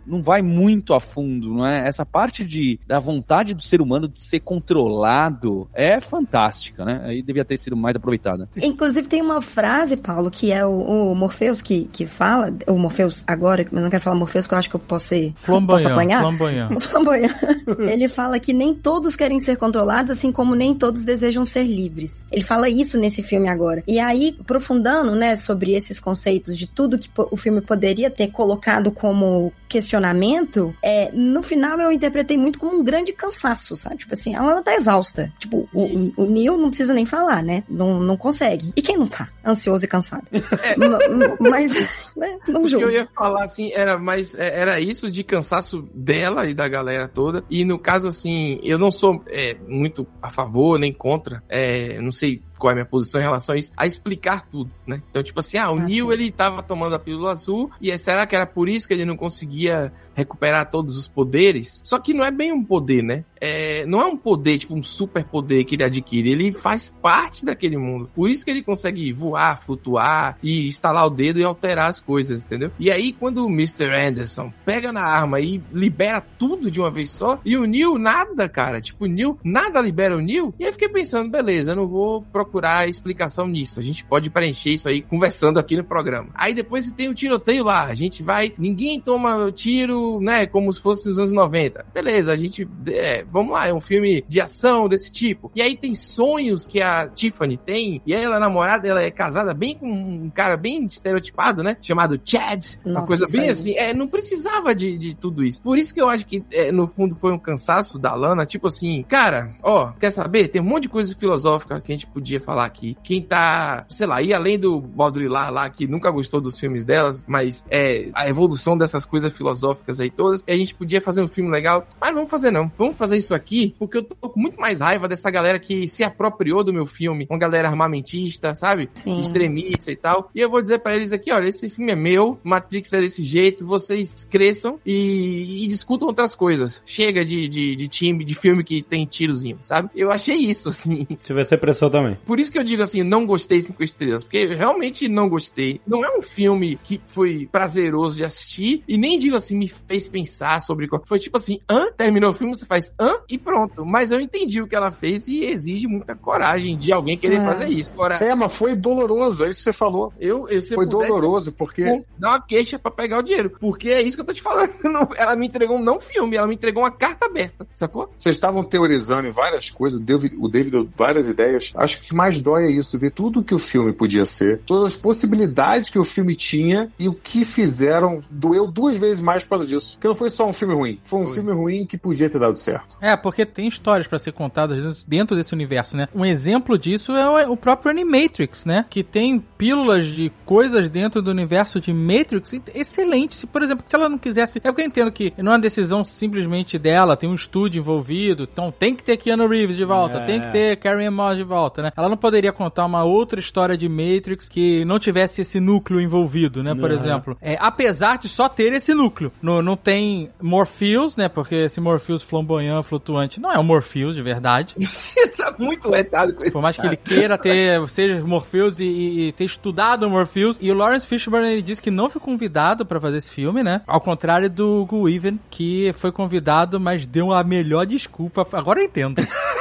não vai muito a fundo, não é? Essa parte de, da vontade do ser humano de ser controlado é né? Aí devia ter sido mais aproveitada. Inclusive tem uma frase, Paulo, que é o, o Morpheus que, que fala, o Morpheus agora, mas não quero falar Morpheus, porque eu acho que eu posso ser, posso Flamboyant, apanhar. flamboyant. Flamboyant. Ele fala que nem todos querem ser controlados, assim como nem todos desejam ser livres. Ele fala isso nesse filme agora. E aí, aprofundando, né, sobre esses conceitos de tudo que o filme poderia ter colocado como questionamento, é, no final eu interpretei muito como um grande cansaço, sabe? Tipo assim, ela tá exausta. Tipo, o, o Neil não precisa nem falar, né? Não, não consegue. E quem não tá? Ansioso e cansado. Ma- Mas, né, não O que julgo. eu ia falar, assim, era mais. é, Era isso de cansaço dela e da galera toda. E no caso, assim, eu não sou é, muito a favor nem contra. É, não sei qual é a minha posição em relação a isso, a explicar tudo, né? Então, tipo assim, ah, o Ah, Neil, sim. ele tava tomando a pílula azul, e é- será que era por isso que ele não conseguia recuperar todos os poderes? Só que não é bem um poder, né? É, não é um poder, tipo um super poder que ele adquire, ele faz parte daquele mundo. Por isso que ele consegue voar, flutuar e instalar o dedo e alterar as coisas, entendeu? E aí, quando o Mr. Anderson pega na arma e libera tudo de uma vez só, e o Neil nada, cara. Tipo, o Neil nada libera o Neil. E aí fiquei pensando, beleza, eu não vou procurar explicação nisso. A gente pode preencher isso aí conversando aqui no programa. Aí depois tem o tiroteio lá. A gente vai, ninguém toma tiro, né, como se fosse nos anos 90. Beleza, a gente, é, vamos lá, é um filme de ação desse tipo. E aí tem sonhos que a Tiffany tem, e ela, a namorada, ela é casada bem com um cara bem estereotipado, né, chamado Chad. uma Nossa, coisa isso bem aí. assim, é, não precisava de, de tudo isso. Por isso que eu acho que, é, no fundo, foi um cansaço da Lana, tipo assim, cara, ó, quer saber? Tem um monte de coisa filosófica que a gente podia falar aqui. Quem tá, sei lá, e além do Baudrillard lá, que nunca gostou dos filmes delas, mas é a evolução dessas coisas filosóficas aí todas, e a gente podia fazer um filme legal, mas vamos fazer não. Vamos fazer isso aqui, porque eu tô com muito mais raiva dessa galera que se apropriou do meu filme, uma galera armamentista, sabe? Sim. extremista e tal. E eu vou dizer pra eles aqui, olha, esse filme é meu, Matrix é desse jeito, vocês cresçam e, e discutam outras coisas. Chega de, de, de time, de filme que tem tirozinho, sabe? Eu achei isso, assim. Tive essa impressão também. Por isso que eu digo assim, não gostei cinco estrelas, porque eu realmente não gostei. Não é um filme que foi prazeroso de assistir e nem digo assim, me fez pensar sobre... qual- Foi tipo assim, hã? Terminou o filme, você faz hã? E pronto. Mas eu entendi o que ela fez e exige muita coragem de alguém querer É. fazer isso. Agora, É, mas foi doloroso, é isso que você falou. eu, eu Foi pudesse, doloroso, porque Dá uma queixa pra pegar o dinheiro. Porque é isso que eu tô te falando. Não- ela me entregou um não filme, ela me entregou uma carta aberta, sacou? vocês estavam teorizando em várias coisas, o David, o David deu várias ideias. Acho que o que mais dói é isso, ver tudo que o filme podia ser, todas as possibilidades que o filme tinha e o que fizeram doeu duas vezes mais por causa disso. Porque não foi só um filme ruim, foi um Foi. filme ruim que podia ter dado certo. É, porque tem histórias pra ser contadas dentro- desse universo, né? Um exemplo disso é o- o próprio Animatrix, né? Que tem pílulas de coisas dentro do universo de Matrix excelentes. Se, por exemplo, se ela não quisesse... É porque eu entendo que não é uma decisão simplesmente dela, tem um estúdio envolvido, então tem que ter Keanu Reeves de volta, É. tem que ter Carrie Ann Moss de volta, né? Ela não poderia contar uma outra história de Matrix que não tivesse esse núcleo envolvido, né? Por Uhum. exemplo. É, apesar de só ter esse núcleo. No, não tem Morpheus, né? Porque esse Morpheus flamboyant, flutuante, não é um Morpheus de verdade. Você tá muito retado com esse Por mais que cara. ele queira ter, seja Morpheus e, e- e ter estudado o Morpheus. E o Lawrence Fishburne, ele disse que não foi convidado pra fazer esse filme, né? Ao contrário do Weaving, que foi convidado, mas deu a melhor desculpa. Agora eu entendo.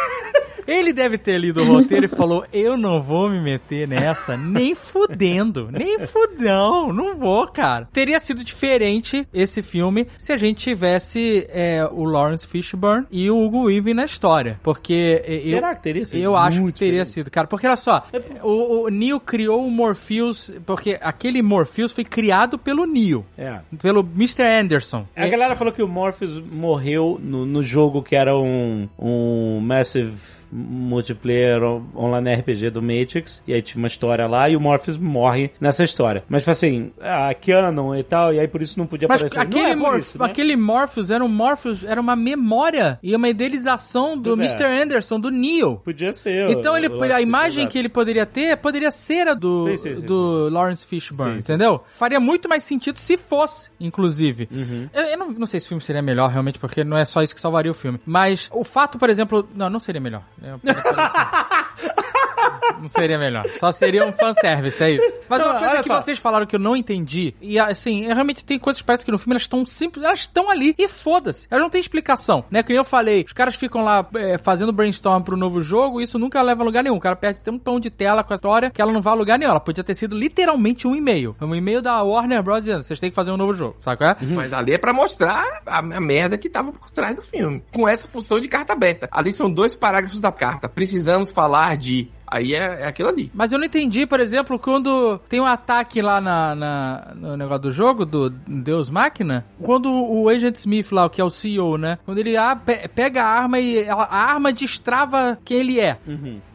Ele deve ter lido o roteiro e falou: Eu não vou me meter nessa, nem fudendo, nem fudão, não vou, cara. Teria sido diferente esse filme se a gente tivesse é, o Lawrence Fishburne e o Hugo Weaving na história. Porque é, eu, Será que teria sido? eu acho que teria diferente. sido, cara. Porque olha só, o, o Neo criou o Morpheus, porque aquele Morpheus foi criado pelo Neo, É. pelo Mr. Anderson. A galera falou que o Morpheus morreu no, no jogo que era um, um Massive multiplayer on- online RPG do Matrix, e aí tinha uma história lá, e o Morpheus morre nessa história. Mas, tipo assim, a Canon e tal, e aí por isso não podia Mas aparecer. aquele, é por Morph- isso, né? aquele Morpheus era um Morpheus, era uma memória e uma idealização do Pois é. Mr. Anderson, do Neo. Podia ser. Então ele, a imagem que ele poderia ter poderia ser a do, Sim, sim, sim, do Lawrence Fishburne, entendeu? Faria muito mais sentido se fosse, inclusive. Uhum. Eu, eu não, não sei se o filme seria melhor, realmente, porque não é só isso que salvaria o filme. Mas o fato, por exemplo. Não, não seria melhor. Eu- Não seria melhor. Só seria um fanservice, é isso. Mas uma Não, coisa olha que só. vocês falaram que eu não entendi, e assim, é, realmente tem coisas que parece que no filme elas estão simples, elas estão ali e foda-se. Elas não têm explicação, né? Que nem eu falei, os caras ficam lá é, fazendo brainstorm pro novo jogo e isso nunca leva a lugar nenhum. O cara perde um pão de tela com a história que ela não vai a lugar nenhum. Ela podia ter sido literalmente um e-mail. Um e-mail da Warner Bros. dizendo, vocês têm que fazer um novo jogo, sabe qual é? Mas ali é pra mostrar a, a merda que tava por trás do filme. Com essa função de carta aberta. Ali são dois parágrafos da carta. Precisamos falar de. Aí é, é aquilo ali. Mas eu não entendi, por exemplo, quando tem um ataque lá na, na- no negócio do jogo, do Deus Máquina, quando o Agent Smith lá, que é o CEO, né? Quando ele ah, pe- pega a arma e a arma destrava quem ele é.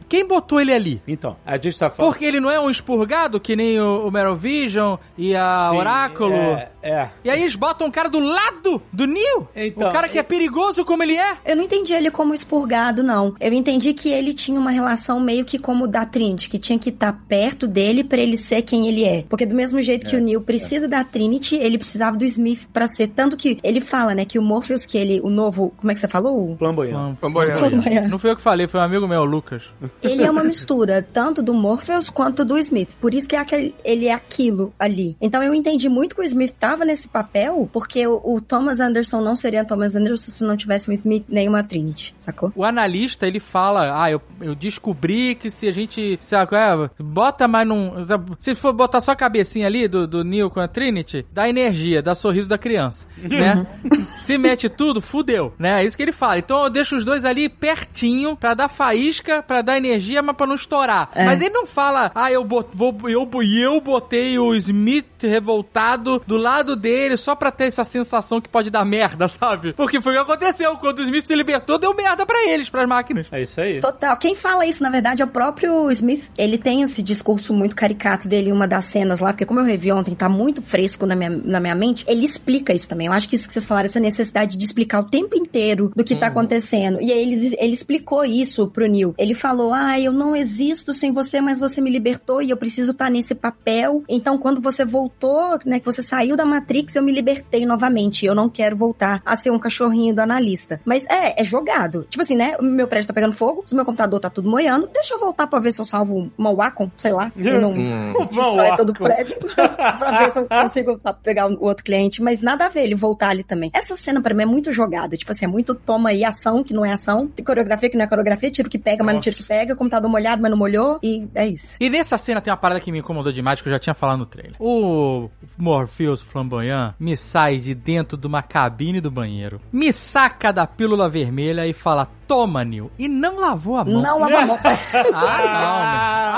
Quem botou ele ali? Então, a gente tá falando. Porque ele não é um expurgado, que nem o, o Meryl Vision e a Sim, Oráculo. É, é. E aí eles botam um cara do lado do Neo? Então, o cara que é perigoso como ele é? Eu não entendi ele como expurgado, não. Eu entendi que ele tinha uma relação meio que como o da Trinity, que tinha que estar perto dele pra ele ser quem ele é. Porque do mesmo jeito que o Neo precisa da Trinity, ele precisava do Smith pra ser. Tanto que ele fala, né, que o Morpheus, que ele, o novo. Como é que você falou? Flamboyante. Flamboyante. Flamboyante. Não fui eu que falei, foi um amigo meu, o Lucas. Ele é uma mistura, tanto do Morpheus quanto do Smith. Por isso que é aquele, ele é aquilo ali. Então eu entendi muito que o Smith tava nesse papel, porque o, o Thomas Anderson não seria Thomas Anderson se não tivesse o Smith nem uma Trinity, sacou? O analista, ele fala, ah, eu, eu descobri que se a gente, sabe, é, bota mais num, se for botar só a cabecinha ali do, do Neo com a Trinity, dá energia, dá sorriso da criança, né? se mete tudo, fudeu, né? É isso que ele fala. Então eu deixo os dois ali pertinho pra dar faísca, pra dar energia, mas pra não estourar. É. Mas ele não fala, ah, eu, bot, vou, eu, eu botei o Smith revoltado do lado dele só pra ter essa sensação que pode dar merda, sabe? Porque foi o que aconteceu. Quando o Smith se libertou, deu merda pra eles, pras máquinas. É isso aí. Total. Quem fala isso, na verdade, é o próprio Smith. Ele tem esse discurso muito caricato dele em uma das cenas lá, porque como eu revi ontem, tá muito fresco na minha, na minha mente, ele explica isso também. Eu acho que isso que vocês falaram, essa necessidade de explicar o tempo inteiro do que tá acontecendo. E aí ele, ele explicou isso pro Neil. Ele falou, ah, eu não existo sem você, mas você me libertou e eu preciso estar nesse papel. Então, quando você voltou, né, que você saiu da Matrix, eu me libertei novamente. Eu não quero voltar a ser um cachorrinho do analista. Mas é, é jogado. Tipo assim, né, o meu prédio tá pegando fogo, se o meu computador tá tudo moiando, deixa eu voltar pra ver se eu salvo uma Wacom, sei lá. E não Hum. destrói todo o prédio. pra ver se eu consigo tá, pegar o outro cliente. Mas nada a ver ele voltar ali também. Essa cena pra mim é muito jogada. Tipo assim, é muito toma aí ação, que não é ação. Tem coreografia que não é coreografia, tiro que pega, mas não tiro que pega. Computador molhado, mas não molhou. E é isso. E nessa cena tem uma parada que me incomodou demais, que eu já tinha falado no trailer. O Morpheus Flamboyant me sai de dentro de uma cabine do banheiro, me saca da pílula vermelha e fala, toma, Nil. E não lavou a mão. Não lava a mão. Ah, não.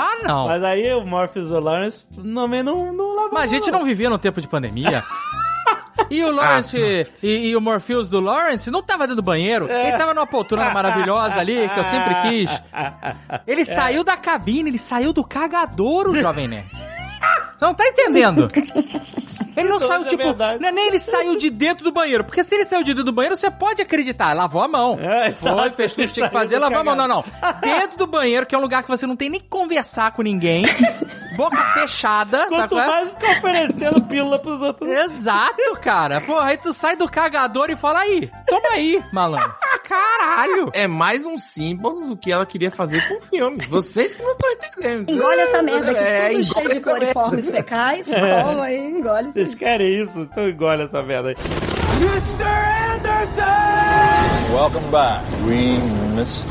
Ah, não. Mas aí o Morpheus o Lawrence também não, não lavam Mas a gente não vivia no tempo de pandemia. E o Lawrence e, e o Morpheus do Lawrence não tava dentro do banheiro. Ele tava numa poltrona maravilhosa ali, que eu sempre quis. Ele saiu da cabine, ele saiu do cagadouro, jovem nerd. Você não tá entendendo? Ele não Então, saiu, é tipo, não é nem ele saiu de dentro do banheiro. Porque se ele saiu de dentro do banheiro, você pode acreditar. Lavou a mão. É. Foi, fez tudo que tinha que fazer, lavou a mão. Não, não. Dentro do banheiro, que é um lugar que você não tem nem que conversar com ninguém. Boca fechada. tá Quanto é? mais ficar oferecendo pílula pros outros. Exato, cara. Porra, aí tu sai do cagador e fala aí, toma aí, malandro. Caralho. É mais um símbolo do que ela queria fazer com o filme. Vocês que não estão entendendo. Engole essa merda aqui, É, tudo cheio de cloriformes fecais. Toma aí, engole. Vocês querem isso? Então engole essa merda aí. Welcome back. We missed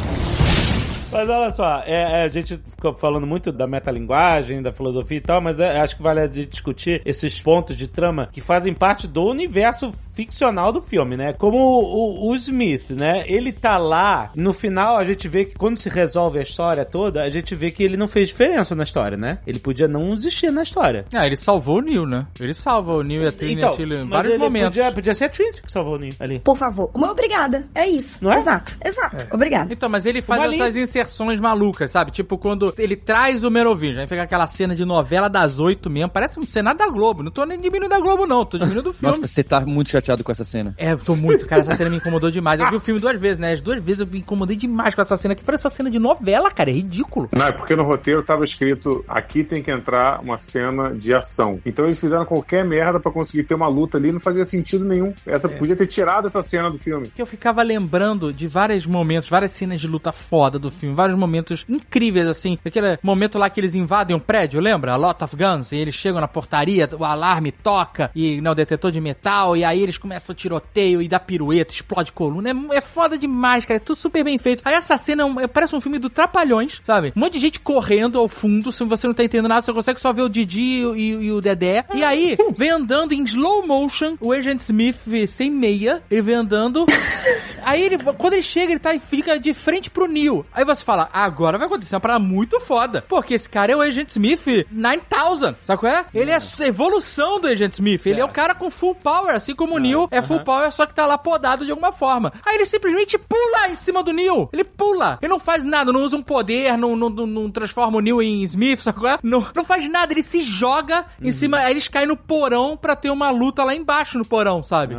Mas olha só, é, é, a gente ficou falando muito da metalinguagem, da filosofia e tal, mas é, acho que vale a gente discutir esses pontos de trama que fazem parte do universo ficcional do filme, né? Como o, o- o Smith, né? Ele tá lá, no final a gente vê que quando se resolve a história toda, a gente vê que ele não fez diferença na história, né? Ele podia não existir na história. Ah, ele salvou o Neil, né? Ele salva o Neil e a Trinity em mas vários ele momentos. Podia, podia ser a Trinity que salvou o Neo ali. Por favor. Uma obrigada. É isso. Não é? Exato. Exato. Obrigada. Então, mas ele faz essas inserções malucas, sabe? Tipo, quando ele traz o Merovingian, aí fica aquela cena de novela das oito mesmo, parece um cenário da Globo. Não tô nem diminuindo a Globo, não, tô diminuindo o filme. Nossa, você tá muito chateado com essa cena. É, eu tô muito, cara. Essa cena me incomodou demais. Eu vi o filme duas vezes, né? As duas vezes eu me incomodei demais com essa cena. Que parece essa cena de novela, cara. É ridículo. Não, é porque no roteiro tava escrito aqui tem que entrar uma cena de ação. Então eles fizeram qualquer merda pra conseguir ter uma luta ali, não fazia sentido nenhum. Essa podia ter tirado essa cena do filme. Que eu ficava lembrando de vários momentos, várias cenas de luta foda do filme, vários momentos incríveis, assim. Aquele momento lá que eles invadem um prédio, lembra? A Lot of Guns, e eles chegam na portaria, o alarme toca, e né, o detetor de metal, e aí eles começam o tiroteio e dá pirueta, explode coluna. É, é foda demais, cara. É tudo super bem feito. Aí essa cena é é- parece um filme do Trapalhões, sabe? Um monte de gente correndo ao fundo, se você não tá entendendo nada, você consegue só ver o Didi e, o- e- o Dedé. E aí, vem andando em slow motion o Agent Smith sem meia, ele vem andando Aí ele, quando ele chega, ele tá e fica de frente pro Neo. Aí você fala, agora vai acontecer uma parada muito foda. Porque esse cara é o Agent Smith 9000, sabe qual é? Ele é a evolução do Agent Smith. Ele é o cara com full power, assim como o Neo é full power, só que tá lá podado de alguma forma. Aí ele simplesmente pula em cima do Neo. Ele pula. Ele não faz nada, não usa um poder, não, não, não, não transforma o Neo em Smith, sabe qual é? Não, não faz nada, ele se joga em cima, aí eles caem no porão pra ter uma luta lá embaixo no porão, sabe?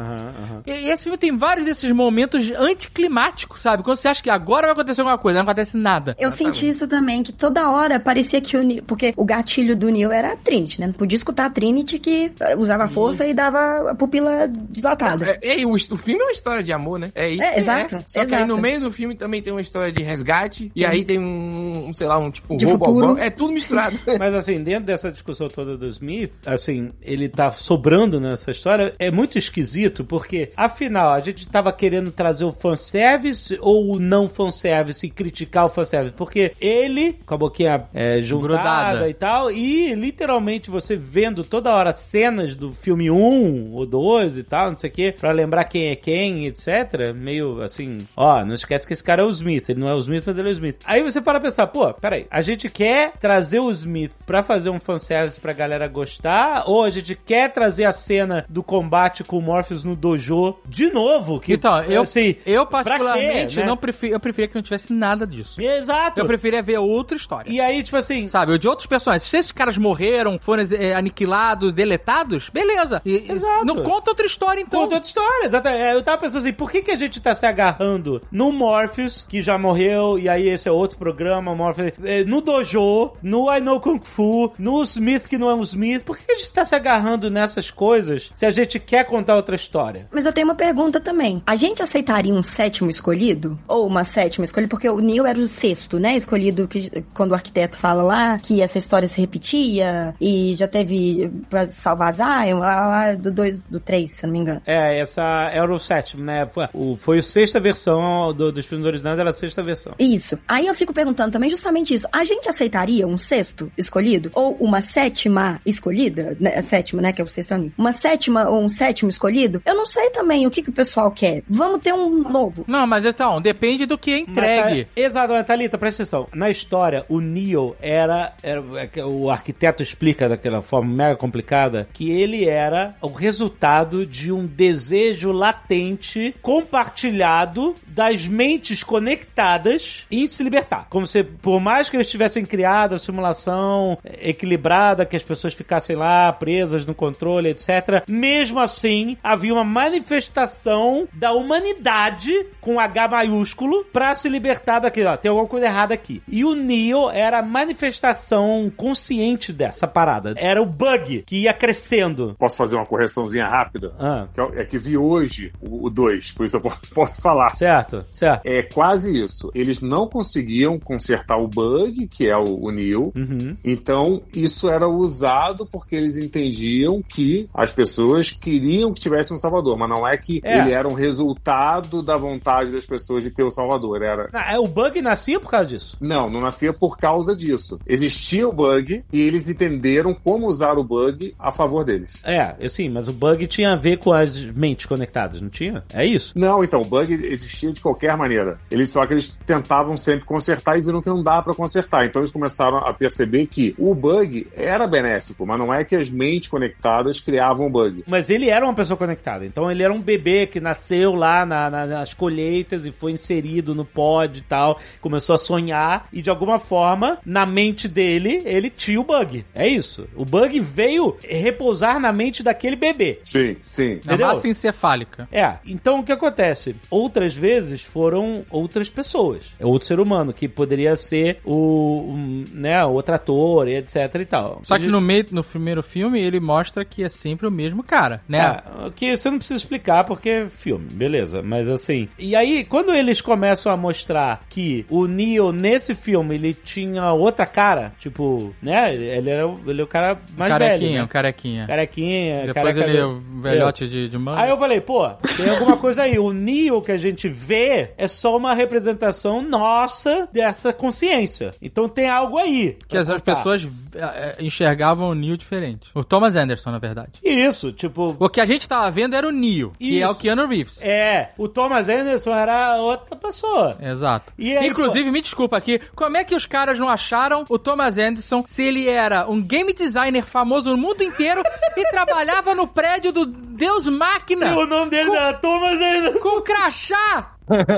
E, e esse filme tem vários desses momentos anticlimáticos, sabe? Quando você acha que agora vai acontecer alguma coisa, não acontece nada. Eu senti isso também, que toda hora parecia que o Neo, porque o gatilho do Neo era a Trinity, né? Não podia escutar a Trinity que eh, usava força e dava a pupila dilatada. É, é, o, o filme é uma história de amor, né? É isso. É, que exato, Só que aí no exato. meio do filme também tem uma história de resgate, e aí tem um, um, sei lá, um tipo De roubo ao futuro. banco. É tudo misturado. Mas assim, dentro dessa discussão toda do Smith, assim, ele tá sobrando nessa história, é muito esquisito, porque, afinal, a gente tava querendo trazer o fanservice ou o não fanservice e criticar o fanservice, porque ele, com a boquinha é, juntada Grudada. e tal, e literalmente você vendo toda hora cenas do filme 1 ou 2 e tal, não sei o que, pra lembrar quem é quem, etc, meio assim, ó, não esquece que esse cara é o Smith, ele não é o Smith, mas ele é o Smith. Aí você para pensar, pô, peraí, a gente quer trazer o Smith pra fazer um fanservice pra galera gostar, ou a gente quer trazer a cena do combate com o Morpheus no dojo de novo? Que, Então, eu, assim, eu pra quê, particularmente né? não prefiro, eu preferia que não tivesse nada disso. Exato. Eu preferia ver outra história. E aí, tipo assim, Sabe, de outros personagens. Se esses caras morreram, foram é, aniquilados, deletados, beleza. E- Exato. Não conta outra história, então. Conta outra história, exato. É, Eu tava pensando assim, por que, que a gente tá se agarrando no Morpheus, que já morreu, e aí esse é outro programa, Morpheus, é, no Dojo, no I Know Kung Fu, no Smith, que não é um Smith, por que, que a gente tá se agarrando nessas coisas se a gente quer contar outra história? Mas eu tenho uma pergunta também. A gente aceitaria um sétimo escolhido? Ou uma sétima escolhida? Porque o Neil era o sexto, né? Escolhido que, quando o arquiteto fala lá que essa história se repetia e já teve pra salvar Zion, lá, lá do 2, do 3, se eu não me engano. É, essa era o sétimo, né? Foi o, foi a sexta versão do- dos filmes originais, era a sexta versão. Isso. Aí eu fico perguntando também justamente isso. A gente aceitaria um sexto escolhido? Ou uma sétima escolhida? Né? A sétima, né? Que é o sexto amigo. Uma sétima ou um sétimo escolhido? Eu não sei também o que, que o pessoal quer. Vamos ter um novo. Não, mas então, depende do que é entregue. Mas, tá- Exato, mas, Thalita, presta atenção. Na história, o Neo era, era- é O arquiteto explica daquela forma mega complicada que ele era o resultado de um desejo latente compartilhado das mentes conectadas em se libertar. Como se, por mais que eles tivessem criado a simulação equilibrada, que as pessoas ficassem lá presas no controle, etc. Mesmo assim, havia uma manifestação da humanidade com H maiúsculo pra se libertar daquilo. Ó, tem alguma coisa errada aqui. E o Neo era a manifestação consciente dessa parada. Era o bug que ia crescendo. Posso fazer uma correçãozinha rápida? Ah, é- que vi hoje o 2, por isso eu posso, falar. certo, certo. É quase isso. Eles não conseguiam consertar o bug, que é o, o Neo. Uhum. Então, isso era usado porque eles entendiam que as pessoas queriam que tivesse um Salvador, mas não é que É. ele era um resultado da vontade das pessoas de ter o Salvador. Era. Ah, é, o bug nascia por causa disso. Não, não nascia por causa disso. Existia o bug e eles entenderam como usar o bug a favor deles. É, eu sim, mas o bug tinha a ver com as mentes conectadas, não tinha? É isso. Não, então, o bug existia de qualquer maneira. Eles só que eles tentavam sempre consertar e viram que não dá pra consertar. Então eles começaram a perceber que o bug era benéfico, mas não é que as mentes conectadas criavam o bug. Mas ele era uma pessoa conectada. Então ele era um bebê que nasceu lá na- na- nas colheitas e foi inserido no pod e tal. Começou a sonhar e de alguma forma, na mente dele, ele tinha o bug. É isso. O bug veio repousar na mente daquele bebê. Sim, sim. Na Entendeu? massa encefálica. É, então o que acontece? Outras vezes foram outras pessoas. É outro ser humano, que poderia ser o, um, né, outro ator e etc e tal. Só que no meio, no primeiro filme, ele mostra que é sempre o mesmo cara, né? É, que você não precisa explicar porque é filme, beleza. Mas assim. E aí, quando eles começam a mostrar que o Neo, nesse filme, ele tinha outra cara, tipo, né? Ele era o- ele é o cara mais carequinha, velho. Né? carequinha. Carequinha, Depois careca ele é o velhote de, de manga. Aí eu falei, pô, tem alguma coisa aí. O Neo que a gente vê é só uma representação nossa dessa consciência. Então tem algo aí. Que as contar. pessoas é, é, enxergavam o Neo diferente. O Thomas Anderson, na verdade. Isso, tipo. O que a gente tava vendo era o Neo, que é o Isso. Keanu Reeves. É, o Thomas Anderson era outra pessoa. Exato. E aí, Inclusive, me desculpa aqui, como é que os caras não acharam o Thomas Anderson se ele era um game designer famoso no mundo inteiro e trabalhava no prédio do Deus Máquina? o nome dele era Thomas Anderson. Com crachá!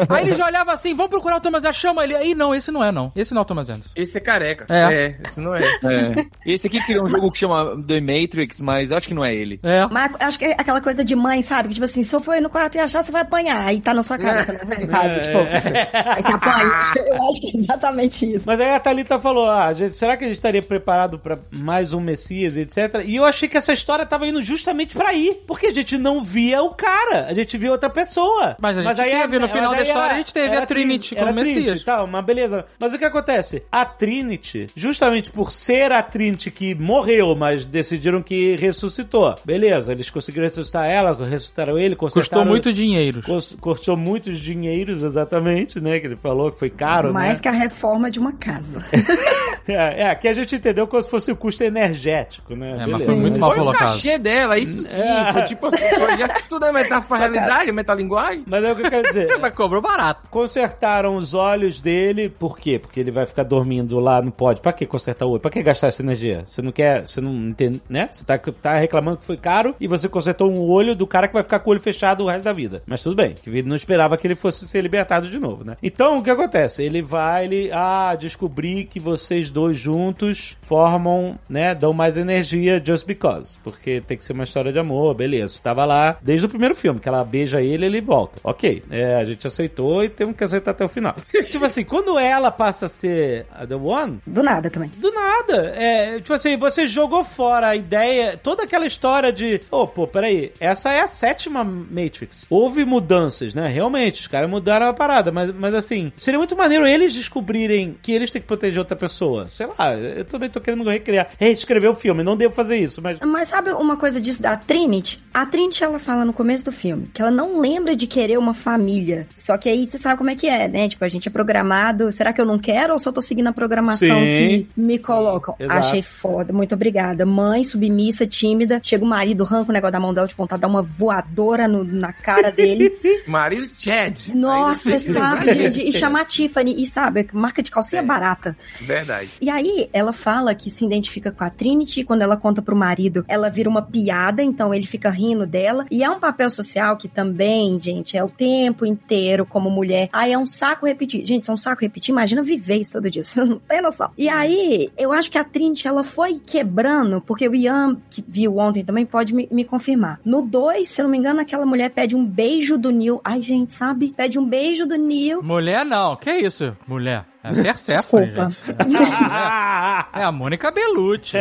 Aí ele já olhava assim, vamos procurar o Thomas Anderson, chama ele. Aí não, esse não é não. Esse não é o Thomas Anderson. Esse é careca. É. esse não é. É. Esse aqui criou um jogo que chama The Matrix, mas acho que não é ele. É. Mas acho que é aquela coisa de mãe, sabe? Que tipo assim, se eu for no quarto e achar, você vai apanhar. Aí tá na sua cara, você não vê, sabe? Tipo, aí você apanha. Eu acho que é exatamente isso. Mas aí a Thalita falou: ah, gente, será que a gente estaria preparado pra mais um Messias, etc? E eu achei que essa história tava indo justamente pra ir. Porque a gente não via o cara, a gente via outra pessoa. Mas a gente teve, no final mas da história, a gente teve era a Trinity era como Messias. Trinity, Tá, mas beleza. Mas o que acontece? A Trinity, justamente por ser a Trinity que morreu, mas decidiram que ressuscitou. Beleza, eles conseguiram ressuscitar ela, ressuscitaram ele, Custou muito dinheiro. Cus- Custou muitos dinheiros, exatamente, né? Que ele falou que foi caro, Mais né? que a reforma de uma casa. É, é, aqui a gente entendeu como se fosse o custo energético, né? É, mas Beleza. foi muito mal Foi o colocado. cachê dela, isso sim. É. Foi tipo assim, foi, já, tudo é metáfora pra realidade, metalinguagem. Mas é o que eu quero dizer. Mas cobrou barato. Consertaram os olhos dele, por quê? Porque ele vai ficar dormindo lá no pod. Pra que consertar o olho? Pra que gastar essa energia? Você não quer, você não entende, né? Você tá, tá reclamando que foi caro e você consertou um olho do cara que vai ficar com o olho fechado o resto da vida. Mas tudo bem, que ele não esperava que ele fosse ser libertado de novo, né? Então, o que acontece? Ele vai, ele, ah, descobri que vocês dois juntos formam, né, dão mais energia just because. Porque tem que ser uma história de amor, beleza. Tava lá desde o primeiro filme, que ela beija ele ele volta. Ok, é, a gente aceitou e temos que aceitar até o final. tipo assim, quando ela passa a ser a The One, Do nada também. do nada. É, tipo assim, você jogou fora a ideia, toda aquela história de, oh, pô, peraí, essa é a sétima Matrix. Houve mudanças, né? Realmente, os caras mudaram a parada, mas, mas assim, seria muito maneiro eles descobrirem que eles têm que proteger outra pessoa. Sei lá, eu também tô querendo recriar, reescrever o filme, não devo fazer isso, mas. Mas sabe uma coisa disso da Trinity? A Trinity, ela fala no começo do filme que ela não lembra de querer uma família. Só que aí você sabe como é que é, né? Tipo, a gente é programado. Será que eu não quero ou só tô seguindo a programação Sim. que me colocam? Exato. Achei foda. Muito obrigada. Mãe, submissa, tímida. Chega o marido, arranca o negócio da mão dela de vontade, dá uma voadora no- na cara dele. Marido Chad. Nossa, sabe, gente? E chamar a Tiffany. E sabe, marca de calcinha É. barata. Verdade. E aí, ela fala que se identifica com a Trinity, quando ela conta pro marido, ela vira uma piada, então ele fica rindo dela. E é um papel social que também, gente, é o tempo inteiro como mulher. Aí é um saco repetir. Gente, é um saco repetir, imagina viver isso todo dia, você não tem noção. E aí, eu acho que a Trinity, ela foi quebrando, porque o Ian, que viu ontem também, pode me, me confirmar. No 2, se eu não me engano, aquela mulher pede um beijo do Neil. Ai, gente, sabe? Pede um beijo do Neil. Mulher não, que isso? Mulher. É a Persephone, Desculpa. gente. É a Mônica Bellucci.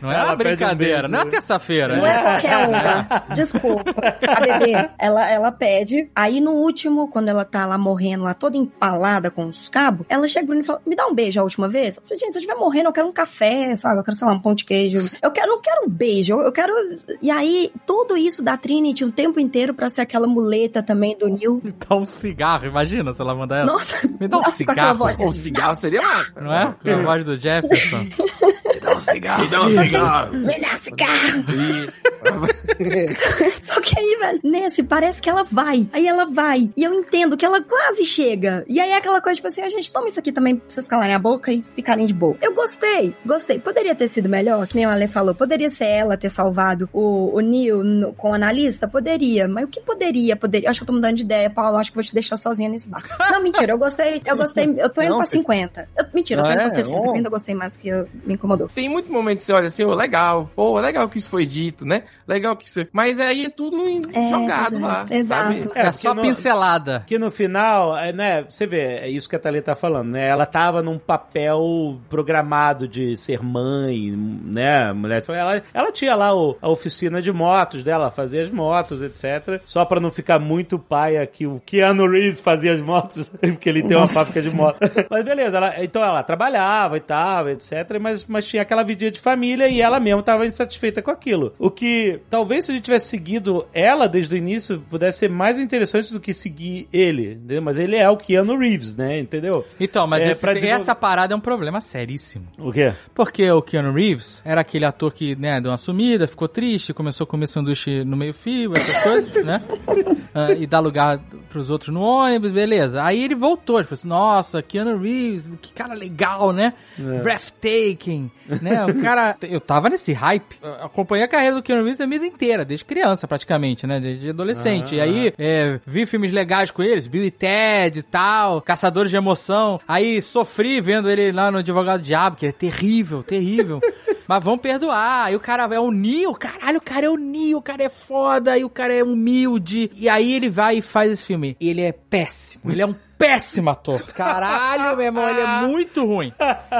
Não é Ela uma um brincadeira, beijo. não é terça-feira. Não né? é qualquer uma. Desculpa. A bebê, ela, ela pede. Aí no último, quando ela tá lá morrendo, lá toda empalada com os cabos, ela chega pra mim e fala: Me dá um beijo a última vez? Eu falei, gente, se eu estiver morrendo, eu quero um café, sabe? Eu quero, sei lá, um pão de queijo. Eu quero, não quero um beijo, eu, quero. E aí, tudo isso da Trinity o tempo inteiro pra ser aquela muleta também do Neil. Me dá um cigarro, imagina se ela mandar essa. Nossa, Me dá um nossa, com aquela cigarro. voz. Cigarro seria massa. Não é? Com a voz do Jefferson. Dá um cigarro. Dá um cigarro. Me dá cigarro. Isso. Só que aí, velho, nesse, parece que ela vai. Aí ela vai. E eu entendo que ela quase chega. E aí é aquela coisa, tipo assim, a gente toma isso aqui também pra vocês calarem a boca e ficarem de boa. Eu gostei, gostei. Poderia ter sido melhor, que nem o Ale falou. Poderia ser ela ter salvado o, o Neil no- com o analista? Poderia. Mas o que poderia? Poderia. Acho que eu tô mudando de ideia, Paulo. Acho que vou te deixar sozinha nesse barco. Não, mentira, eu gostei. Eu gostei. Eu tô indo Não, pra 50. Eu- mentira, eu tô Ah, é? 60. Bom. Eu ainda gostei mais que eu- me incomodou. Tem muito momento que você olha assim, ô, legal, pô, legal que isso foi dito, né? Legal que isso. Mas aí é tudo É, jogado é. lá. Exato. sabe? É, porque só no- pincelada. Que no final, é, né, você vê, é isso que a Thalia tá falando, né? Ela tava num papel programado de ser mãe, né? Mulher. Ela, ela tinha lá o- a oficina de motos dela, fazia as motos, etc. Só pra não ficar muito paia que o Keanu Reeves fazia as motos, porque ele tem uma Nossa fábrica de moto. Mas beleza, ela- então ela trabalhava e tal, etc. Mas, mas tinha aquela vidinha de família e ela mesma tava insatisfeita com aquilo. O que talvez se a gente tivesse seguido ela desde o início, pudesse ser mais interessante do que seguir ele, entendeu? Mas ele é o Keanu Reeves, né? Entendeu? Então, mas É, esse- pra desenvolver- essa parada é um problema seríssimo. O quê? Porque o Keanu Reeves era aquele ator que, né, deu uma sumida, ficou triste, começou a comer sanduíche no meio fio, essas coisas, né? Ah, e dá lugar pros outros no ônibus, beleza. Aí ele voltou, tipo assim, nossa, Keanu Reeves, que cara legal, né? Breathtaking, né? O cara... Eu tava nesse hype. Eu acompanhei a carreira do Keanu Reeves a vida inteira, desde criança praticamente, né? Desde adolescente. E aí, é, vi filmes legais com eles, Bill e Ted e tal, Caçadores de Emoção. Aí sofri vendo ele lá no Advogado Diabo, que é terrível, terrível. Mas vão perdoar. Aí o cara é o Neo, caralho, o cara é o Neo, o cara é foda, e o cara é humilde. E aí ele vai e faz esse filme. Ele é péssimo, ele é um péssimo ator. Caralho, meu irmão, ele é muito ruim.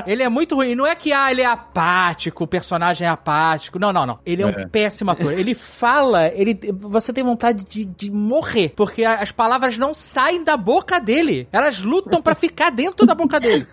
Ele é muito ruim. E não é que, ah, ele é apático, o personagem é apático. Não, não, não. Ele é, um péssimo ator. Ele fala, ele, você tem vontade de, de morrer, porque as palavras não saem da boca dele. Elas lutam pra ficar dentro da boca dele.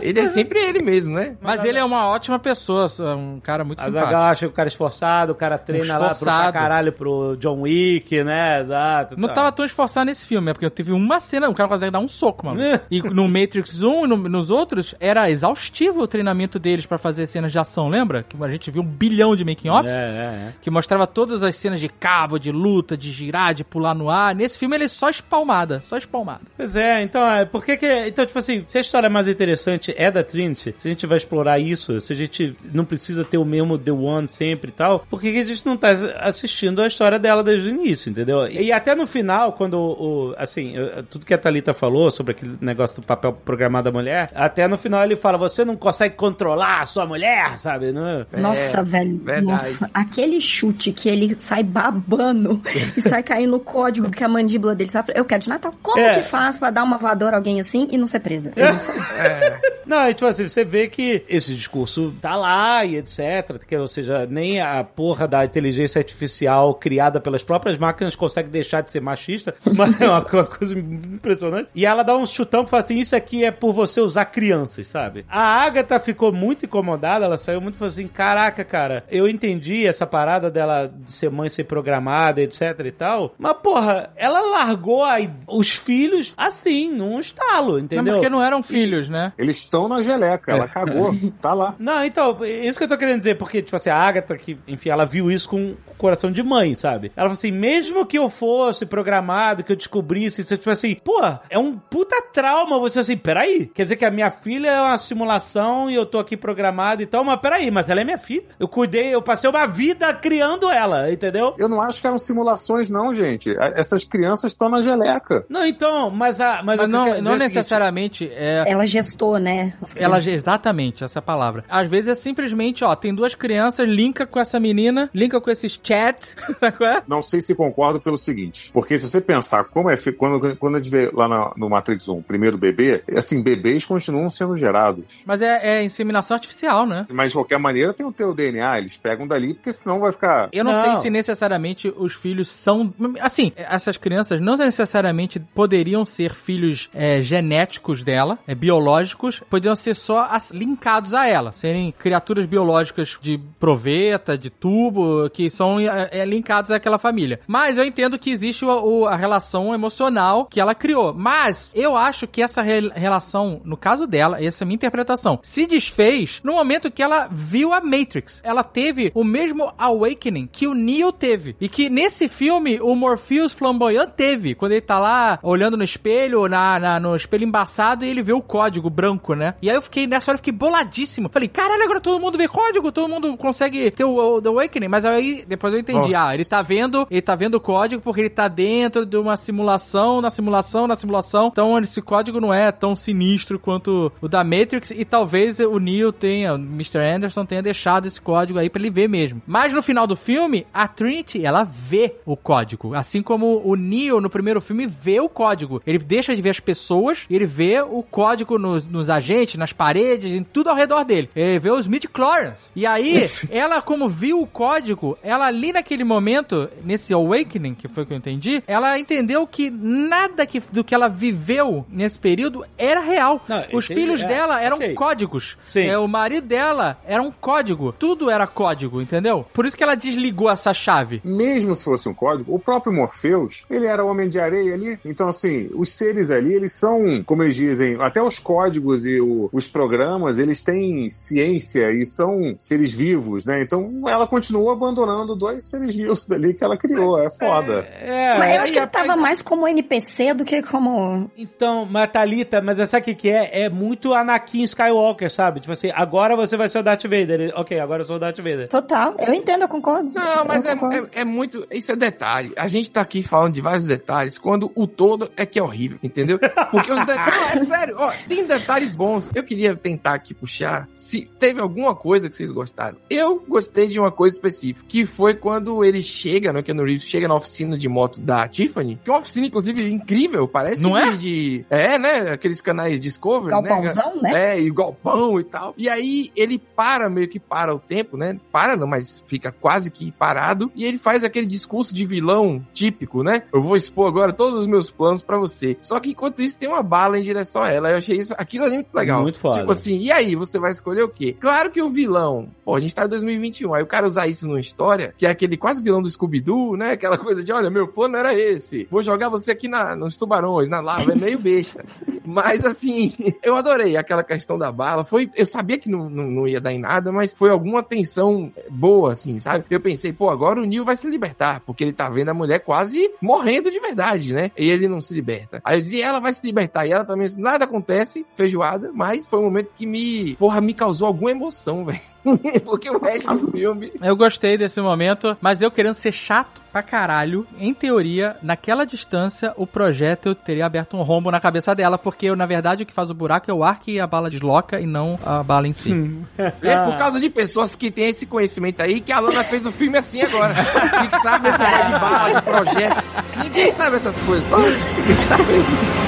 Ele é sempre ele mesmo, né? Mas ele é uma ótima pessoa, um cara muito A simpático. Acha que o cara é esforçado, o cara treina lá pro, pra caralho pro John Wick, né? Exato. Não tá. tava tão esforçado nesse filme, é porque eu teve uma cena, o cara consegue dar um soco, mano. É. E no Matrix 1 e no- nos outros, era exaustivo o treinamento deles pra fazer cenas de ação, lembra? Que a gente viu um bilhão de making-offs. É, é, é. Que mostrava todas as cenas de cabo, de luta, de girar, de pular no ar. Nesse filme ele é só espalmada, só espalmada. Pois é, então, é, por que que... Então, tipo assim, se a história mais interessante é da Trinity, se a gente vai explorar isso, se a gente não precisa ter o mesmo The One sempre e tal, por que que a gente não tá assistindo a história dela desde o início, entendeu? E até no final, quando o... assim, tudo que a Thalita falou sobre aquele negócio do papel programado da mulher, até no final ele fala, você não consegue controlar a sua mulher, sabe? Não, Nossa, velho. verdade. Nossa, aquele chute que ele sai babando e sai caindo no código que a mandíbula dele sabe. Eu quero de Natal. Como É. que faz pra dar uma voadora a alguém assim e não ser presa? Eu não sei. Não, é tipo assim, você vê que esse discurso tá lá e etc. Que, ou seja, nem a porra da inteligência artificial criada pelas próprias máquinas consegue deixar de ser machista, mas é uma co- coisa impressionante. E ela dá um chutão e fala assim: Isso aqui é por você usar crianças, sabe? A Agatha ficou muito incomodada, ela saiu muito e falou assim: Caraca, cara, eu entendi essa parada dela de ser mãe, ser programada, etc e tal, mas porra, ela largou a- os filhos assim, num estalo, Não, entendeu? porque não eram filhos, né? Eles estão na geleca, ela cagou, tá lá. Não, então, isso que eu tô querendo dizer, porque, tipo assim, a Agatha, que, enfim, ela viu isso com o coração de mãe, sabe? Ela falou assim, mesmo que eu fosse programado, que eu descobrisse, isso, tipo assim, pô, é um puta trauma você assim, peraí, quer dizer que a minha filha é uma simulação e eu tô aqui programado e tal, mas peraí, mas ela é minha filha. Eu cuidei, eu passei uma vida criando ela, entendeu? Eu não acho que eram simulações, não, gente. A- Essas crianças estão na geleca. Não, então, mas a... Mas, Mas não, não é necessariamente é. Ela gestou, né? Ela, exatamente, essa é palavra. Às vezes é simplesmente, ó, tem duas crianças, linka com essa menina, linka com esses chat, é? Não sei se concordo pelo seguinte, porque se você pensar como é quando, quando a gente vê lá na- no Matrix 1, o primeiro bebê, assim, bebês continuam sendo gerados. Mas é, é inseminação artificial, né? Mas de qualquer maneira tem o teu DNA, eles pegam dali, porque senão vai ficar. Eu não, Não. sei se necessariamente os filhos são. Assim, essas crianças não necessariamente poderiam ser filhos é, genéticos dela, é, biológicos, poderiam ser só as- linkados a ela, serem criaturas biológicas de proveta, de tubo, que são é, é, linkados àquela família. Mas eu entendo que existe o- o- a relação emocional que ela criou. Mas eu acho que essa re- relação, no caso dela, essa é a minha interpretação, se desfez no momento que ela viu a Matrix. Ela teve o mesmo awakening que o Neo teve. E que nesse filme o Morpheus flamboyant teve. Quando ele tá lá olhando no espelho, na, na- no espelho embaçado, e ele vê o código branco, né? E aí eu fiquei, nessa hora eu fiquei boladíssimo. Falei, caralho, agora todo mundo vê código, todo mundo consegue ter o, o The Awakening. Mas aí depois eu entendi. Nossa. Ah, ele tá vendo, ele tá vendo o código porque ele tá dentro de uma simulação, na simulação, na simulação. Então esse código não é tão sinistro quanto o da Matrix e talvez o Neo tenha, o Mr. Anderson tenha deixado esse código aí pra ele ver mesmo. Mas no final do filme, a Trinity, ela vê o código, assim como o Neo no primeiro filme vê o código. Ele deixa de ver as pessoas e ele vê o código nos, nos agentes, nas paredes, em tudo ao redor dele. Ele vê os midi-chlorians. E aí, ela como viu o código, ela ali naquele momento, nesse awakening, que foi o que eu entendi, ela entendeu que nada que, do que ela viveu nesse período era real. Não, Os entendi, filhos é, dela eram ok. códigos. Sim. É, o marido dela era um código. Tudo era código, entendeu? Por isso que ela desligou essa chave. Mesmo se fosse um código, o próprio Morpheus, ele era homem de areia ali. Então, assim, os seres ali, eles são, como eles dizem, até os códigos e o- os programas, eles têm ciência e são seres vivos, né? Então ela continua abandonando dois seres vivos ali que ela criou. É foda. É, Mas eu acho aí, que ele tava mais como NPC do que como. Então, mas Thalita, mas sabe o que, que é? É muito Anakin Skywalker, sabe? Tipo assim, agora você vai ser o Darth Vader. Ele, ok, agora eu sou o Darth Vader. Total. Eu entendo, eu concordo. Não, mas Eu é, concordo. é, é muito. Isso é detalhe. A gente tá aqui falando de vários detalhes, quando o todo é que é horrível, entendeu? Porque os detalhes. Não, é sério, ó, tem detalhes bons. Eu queria tentar aqui puxar se teve alguma coisa que vocês gostaram. Eu gostei de uma coisa específica, que foi quando ele chega, né? Que no Reeves chega na oficina de moto da Tiffany, que é uma oficina, inclusive, incrível, parece Não de, é? de- É, né? Aqueles canais Discovery, né? Galpãozão, né? É, e galpão e tal. E aí ele para, meio que para o tempo, né? Para não, mas fica quase que parado. E ele faz aquele discurso de vilão típico, né? Eu vou expor agora todos os meus planos pra você. Só que enquanto isso tem uma bala em direção a ela. Eu achei isso, aquilo ali muito legal. Muito foda. Tipo assim, e aí, você vai escolher o quê? Claro que o vilão, pô, a gente tá em 2021, aí o cara usar isso numa história, que é aquele quase vilão do Scooby-Doo, né? Aquela coisa de, olha, meu plano era esse. Vou jogar você aqui na, nos tubarões, na lava, é meio besta. Mas assim, eu adorei aquela questão da bala. Foi, eu sabia que não, não, não ia dar em nada, mas foi alguma tensão boa, assim, sabe? Eu pensei, pô, agora o Neil vai se libertar, porque ele tá vendo a mulher quase morrendo de verdade, né? E ele não se liberta. Aí eu disse, ela vai se libertar, e ela também, nada acontece, feijoada, mas foi um momento que me, porra, me causou alguma emoção, velho. porque o resto do filme. Eu gostei desse momento, mas eu querendo ser chato pra caralho, em teoria, naquela distância, o projétil teria aberto um rombo na cabeça dela, porque na verdade o que faz o buraco é o ar que a bala desloca e não a bala em si. É por causa de pessoas que têm esse conhecimento aí que a Lana fez o filme assim agora. Que sabe essa de bala, de projeto. Ninguém sabe essas coisas, só os que tá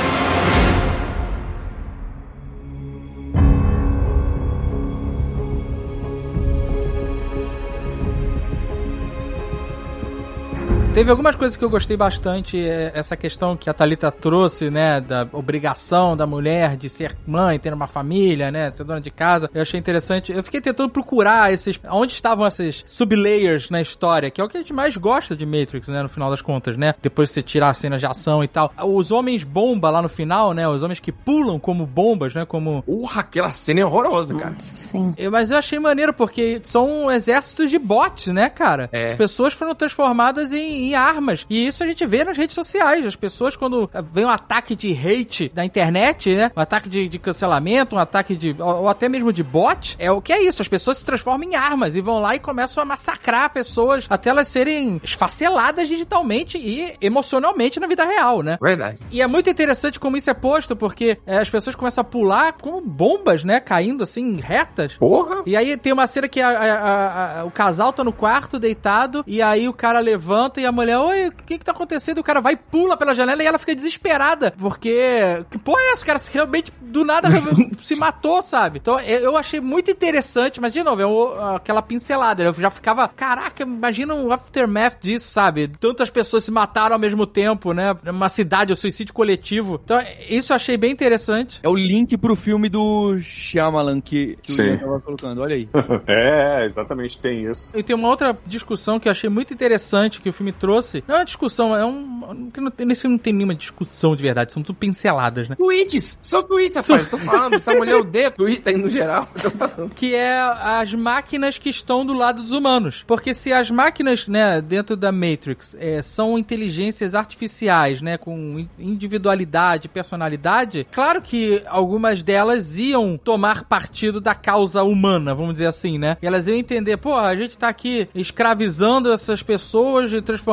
Teve algumas coisas que eu gostei bastante, é, essa questão que a Thalita trouxe, né, da obrigação da mulher de ser mãe, ter uma família, né, ser dona de casa. Eu achei interessante. Eu fiquei tentando procurar esses, onde estavam esses sublayers na história, que é o que a gente mais gosta de Matrix, né, no final das contas, né? Depois de você tirar as cenas de ação e tal. Os homens bomba lá no final, né, os homens que pulam como bombas, né, como Porra, aquela cena é horrorosa, cara. Sim. eu- Mas eu achei maneiro, porque são exércitos de bots, né, cara? É. As pessoas foram transformadas em, em armas. E isso a gente vê nas redes sociais. As pessoas, quando vem um ataque de hate da internet, né? Um ataque de, de cancelamento, um ataque de. Ou, ou até mesmo de bot, é o que é isso. As pessoas se transformam em armas e vão lá e começam a massacrar pessoas até elas serem esfaceladas digitalmente e emocionalmente na vida real, né? Verdade. E é muito interessante como isso é posto, porque é, as pessoas começam a pular como bombas, né? Caindo assim, retas. Porra. E aí tem uma cena que a- a- a- o casal tá no quarto, deitado, e aí o cara levanta e a mulher, oi, o que que tá acontecendo? O cara vai e pula pela janela e ela fica desesperada, porque, que porra é essa? O cara realmente, do nada, se matou, sabe? Então, eu eu achei muito interessante, mas, de novo, é o- aquela pincelada, eu já ficava, caraca, imagina um aftermath disso, sabe? Tantas pessoas se mataram ao mesmo tempo, né? Uma cidade, o suicídio coletivo. Então, isso eu achei bem interessante. É o link pro filme do Shyamalan que, que o Sim. Ian tava colocando. Olha aí. É, exatamente, tem isso. E tem uma outra discussão que eu achei muito interessante que o filme trouxe. Não é uma discussão, é um. não tem- Nesse filme não tem nenhuma discussão de verdade, são tudo pinceladas, né? Tweets, são tweets, rapaz. Eu tô falando, essa mulher odeia aí no geral. Que é as máquinas que estão do lado dos humanos. Porque se as máquinas, né, dentro da Matrix, é, são inteligências artificiais, né, com individualidade, personalidade, claro que algumas delas iam tomar partido da causa humana, vamos dizer assim, né? E elas iam entender, pô, a gente tá aqui escravizando essas pessoas e transformando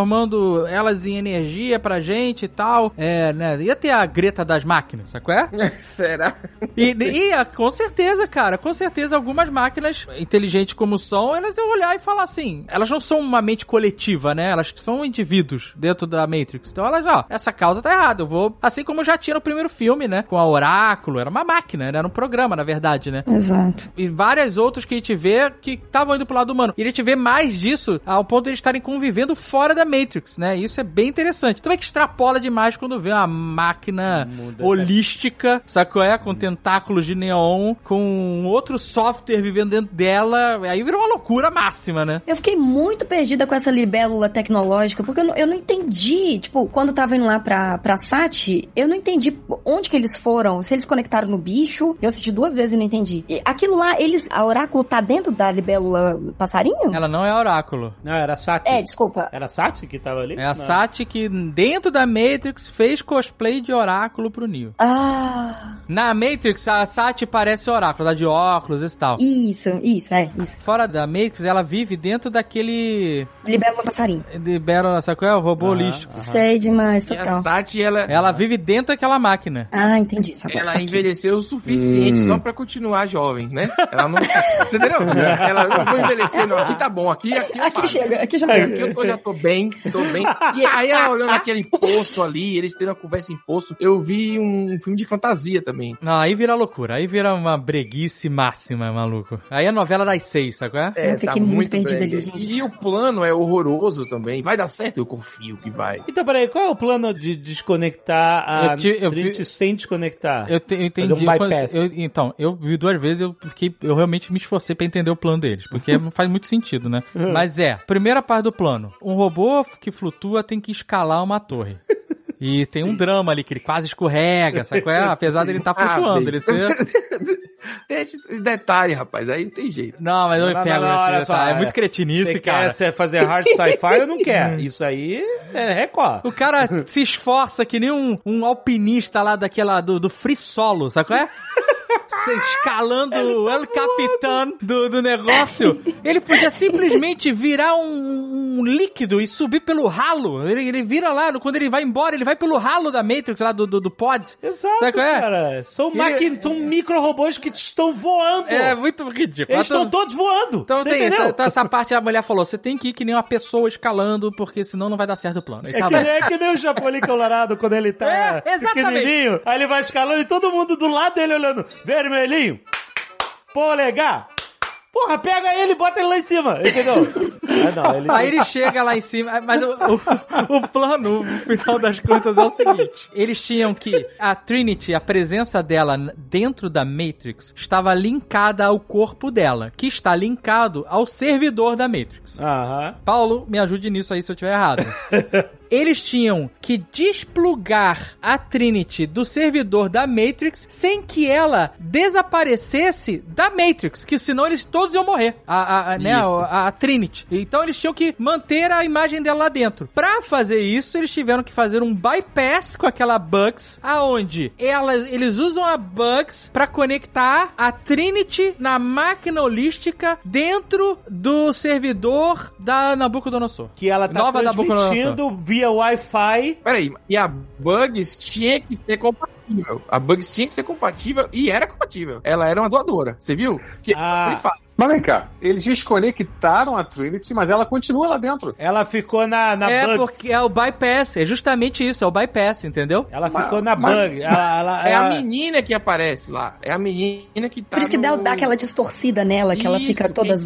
elas em energia pra gente e tal. É, né? Ia ter a Greta das máquinas, sabe qual é? Será? E, e, com certeza, cara, com certeza algumas máquinas inteligentes como são, elas iam olhar e falar assim, elas não são uma mente coletiva, né? Elas são indivíduos dentro da Matrix. Então elas, ó, essa causa tá errada, eu vou... Assim como já tinha no primeiro filme, né? Com a Oráculo, era uma máquina, era um programa, na verdade, né? Exato. E várias outras que a gente vê que estavam indo pro lado humano. E a gente vê mais disso ao ponto de eles estarem convivendo fora da da Matrix, né? Isso é bem interessante. Também que extrapola demais quando vê uma máquina holística, sabe qual é? Com tentáculos de neon, com outro software vivendo dentro dela, aí vira uma loucura máxima, né? Eu fiquei muito perdida com essa libélula tecnológica, porque eu não, eu não entendi. Tipo, quando eu tava indo lá pra, pra Sati, eu não entendi onde que eles foram. Se eles conectaram no bicho. Eu assisti duas vezes e não entendi. E aquilo lá, eles. A oráculo tá dentro da libélula passarinho? Ela não é oráculo. Não, era Sati. É, desculpa. Era a Sati que tava ali? É a Não. Sati que, dentro da Matrix, fez cosplay de oráculo pro Neo. Ah. Na Matrix, a Sati parece oráculo, dá de óculos e tal. Isso, isso, é, isso. Fora da Matrix, ela vive dentro daquele. Libélula passarinho. Battle, sabe qual é? O robô Aham, holístico. Sei demais, E a total. Sati, ela, Ela vive dentro daquela máquina. Ah, entendi. Só ela aqui. envelheceu o suficiente Hum. só pra continuar jovem, né? Ela não. Você entendeu? Ela não vou envelhecer, não. Aqui tá bom, aqui, aqui, Aqui chega, aqui já Aqui eu tô- já tô bem, tô bem. E aí ela olhando aquele poço ali, eles tendo uma conversa em poço, eu vi um filme de fantasia também. Não, aí vira loucura. Aí vira uma breguice máxima, maluco. Aí é a novela das seis, sabe qual é? Eu fiquei muito perdida ali, gente. E o plano é horroroso também. Vai dar certo? Eu confio que vai. Então, peraí, qual é o plano de desconectar a Eu te- eu vi- sem desconectar? Eu, te- eu entendi. Um bypass. eu- então, eu vi duas vezes, eu fiquei, eu realmente me esforcei pra entender o plano deles, porque não faz muito sentido, né? Mas é, primeira parte do plano, um robô que flutua tem que escalar uma torre. E tem um drama ali que ele quase escorrega, sabe qual é? Apesar dele estar Ah, flutuando, ele ser... Deixa esses detalhes, rapaz. Aí não tem jeito. Não, mas eu Não, pego não, não, esse olha só, detalhe. É é. muito cretinice, Você cara. quer fazer hard sci-fi ou não quer? Isso aí é Record. O cara se esforça que nem um, um alpinista lá daquela, do, do free solo, sabe qual é? Escalando o El Capitan do, do negócio. Ele podia simplesmente virar um, um líquido e subir pelo ralo. Ele, ele vira lá, quando ele vai embora, ele vai pelo ralo da Matrix lá do, do, do pod. Exato, Sabe qual é? cara. São, Ele- são micro-robôs que estão voando. É muito ridículo. Eles Então- estão todos voando. Então tem essa, então essa parte a mulher falou: você tem que ir que nem uma pessoa escalando, porque senão não vai dar certo o plano. É tá que, é que nem o Chapolin Colorado quando ele tá É, pequenininho. Aí ele vai escalando e todo mundo do lado dele olhando. Vermelhinho. Polegar. Porra, pega ele e bota ele lá em cima. Entendeu? Ah, não, ele... Aí ele chega lá em cima, mas o, o, o plano, no final das contas, é o seguinte: eles tinham que a Trinity, a presença dela dentro da Matrix, estava linkada ao corpo dela, que está linkado ao servidor da Matrix. Aham. Paulo, me ajude nisso aí se eu estiver errado. Eles tinham que desplugar a Trinity do servidor da Matrix sem que ela desaparecesse da Matrix, que senão eles todos iam morrer. A, a, a, né, a, a Trinity. Então eles tinham que manter a imagem dela lá dentro. Pra fazer isso, eles tiveram que fazer um bypass com aquela Bugs, aonde ela, eles usam a Bugs pra conectar a Trinity na máquina holística dentro do servidor da Nabucodonosor. Que ela tá Nova transmitindo via Wi-Fi. Peraí, e a Bugs tinha que ser compatível. A Bugs tinha que ser compatível e era compatível. Ela era uma doadora. Você viu? Que Ah. ele fala. Mas vem cá, eles desconectaram a Trinity, mas ela continua lá dentro. Ela ficou na, na é Bugs. porque é o bypass, é justamente isso, é o bypass, entendeu? Ela Mas- ficou na mas- Bug. Ela, ela- É a ela- menina que aparece lá. É a menina que tá. Por isso que dá, no- dá aquela distorcida nela, que ela Isso, fica toda a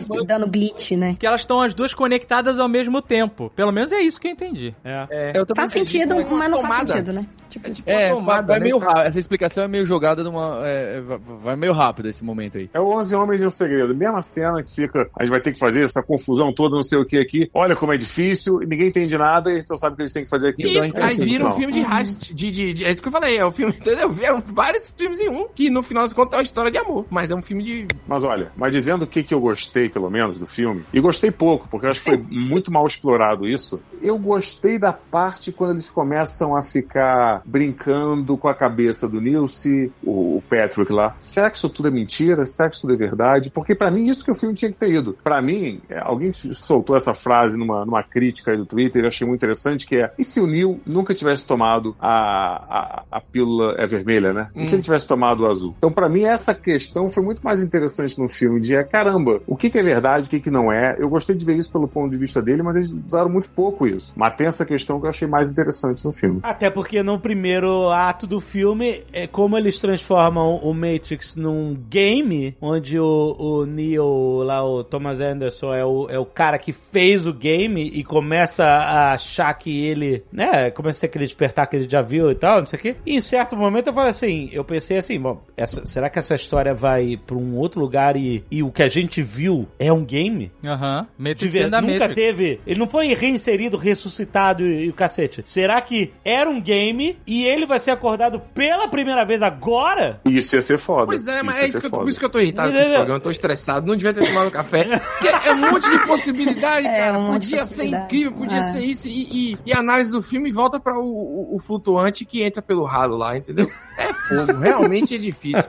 Bugs. dando glitch, né? Que elas estão as duas conectadas ao mesmo tempo. Pelo menos é isso que eu entendi. É. É, Eu Faz entendi. sentido, como uma mas não faz sentido, né? Tipo, é tipo É, uma tomada, vai né? meio rápido. Essa explicação é meio jogada numa. é, é, vai- vai meio rápido esse momento aí. É o 11 Homens e um Segredo. Mesma cena que fica, a gente vai ter que fazer essa confusão toda, não sei o que aqui. Olha como é difícil, ninguém entende nada, e a gente só sabe o que eles têm que fazer aqui. Isso, Então, aí vira um não. filme de heist, de, de, de- É isso que eu falei, é o filme, entendeu? Vieram vários filmes em um, que no final das contas é uma história de amor. Mas é um filme de. Mas olha, mas dizendo o que, que eu gostei, pelo menos, do filme, e gostei pouco, porque eu acho que foi muito mal explorado isso. Eu gostei da parte quando eles começam a ficar brincando com a cabeça do Nilce, o, o Patrick lá. Isso tudo é mentira? Isso tudo é verdade? Porque pra mim, isso que o filme tinha que ter ido. Pra mim, é, alguém soltou essa frase numa, numa crítica aí do Twitter, eu achei muito interessante, que é, e se o Neil nunca tivesse tomado a, a, a pílula é vermelha, né? E se ele tivesse tomado o azul? Então, pra mim, essa questão foi muito mais interessante no filme, de é, caramba, o que, que é verdade, o que, que não é? Eu gostei de ver isso pelo ponto de vista dele, mas eles usaram muito pouco isso. Mas tem essa questão que eu achei mais interessante no filme. Até porque no primeiro ato do filme, é como eles transformam o Matrix num game, onde o, o Neil, lá, o Thomas Anderson, é o, é o cara que fez o game e começa a achar que ele, né, começa a ter aquele despertar que ele já viu e tal, não sei o quê. E em certo momento eu falei assim, eu pensei assim, bom, essa- será que essa história vai pra um outro lugar e, e o que a gente viu é um game? Aham. Ver- da nunca Matrix. teve. Ele não foi reinserido, ressuscitado e, e o cacete. Será que era um game e ele vai ser acordado pela primeira vez agora? Isso ia ser foda. Pois é, mas ia é isso que eu, tô- foda. por isso que eu tô irritado com esse programa, eu tô estressado, não devia ter tomado café. É um monte de possibilidade, É, cara. um podia ser incrível, podia É. ser isso. E, e- e a análise do filme volta pra o, o- o flutuante que entra pelo ralo lá, entendeu? É fogo, realmente é difícil.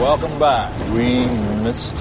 Welcome back. We missed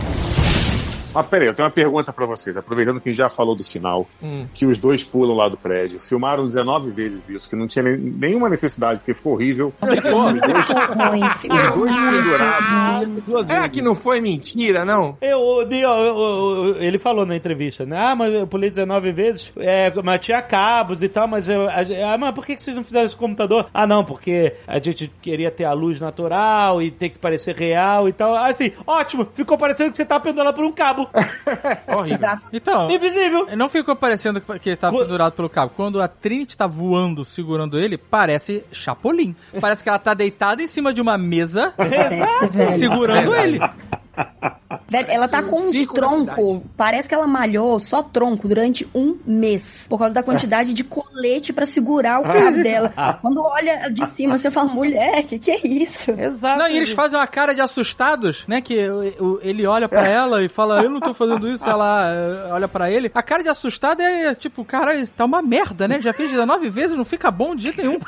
Mas peraí, eu tenho uma pergunta pra vocês. Aproveitando que já falou do final, Hum. que os dois pulam lá do prédio. Filmaram 19 vezes isso, que não tinha nem- nenhuma necessidade, porque ficou horrível. Ficou, os dois, os dois pendurados. Será que não foi mentira, não? Eu, o Neil, eu- eu- eu- ele falou na entrevista, né? Ah, mas eu pulei 19 vezes, é, mas tinha cabos e tal, mas eu, a- ah, mas por que vocês não fizeram esse computador? Ah, não, porque a gente queria ter a luz natural e ter que parecer real e tal. Assim, ótimo, ficou parecendo que você tá pendurado por um cabo. Horrível. Exato. Então, Invisível. não ficou parecendo que ele tá Qu- pendurado pelo cabo. Quando a Trinity tá voando, segurando ele, parece Chapolin. Parece que ela tá deitada em cima de uma mesa, segurando ele. Velho, ela tá com um tronco. Parece que ela malhou só tronco durante um mês. Por causa da quantidade de colete pra segurar o cabo dela. Quando olha de cima, você fala, mulher, que que é isso? Exato. Não, e eles fazem uma cara de assustados, né? Que ele olha pra ela e fala, eu não tô fazendo isso, ela eh, olha pra ele. A cara de assustado é tipo, cara, tá uma merda, né? Já fez 19 vezes, não fica bom de jeito nenhum.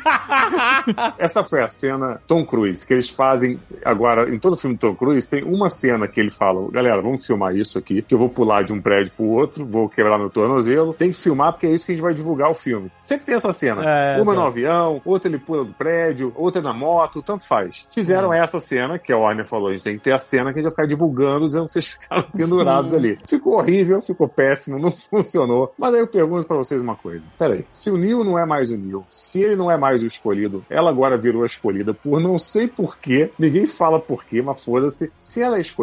Essa foi a cena Tom Cruise, que eles fazem agora, em todo filme Tom Cruise, tem uma cena que ele fala, galera, vamos filmar isso aqui, que eu vou pular de um prédio pro outro, vou quebrar meu tornozelo, tem que filmar porque é isso que a gente vai divulgar o filme. Sempre tem essa cena. É, uma tá. no avião, outra ele pula do prédio, outra na moto, tanto faz. Fizeram essa cena, que a Warner falou, a gente tem que ter a cena que a gente vai ficar divulgando, dizendo que vocês ficaram pendurados Sim. ali. Ficou horrível, ficou péssimo, não funcionou. Mas aí eu pergunto pra vocês uma coisa. Peraí, se o Neil não é mais o Neil, se ele não é mais o escolhido, ela agora virou a escolhida por não sei porquê, ninguém fala porquê, mas foda-se. Se ela é escolhida,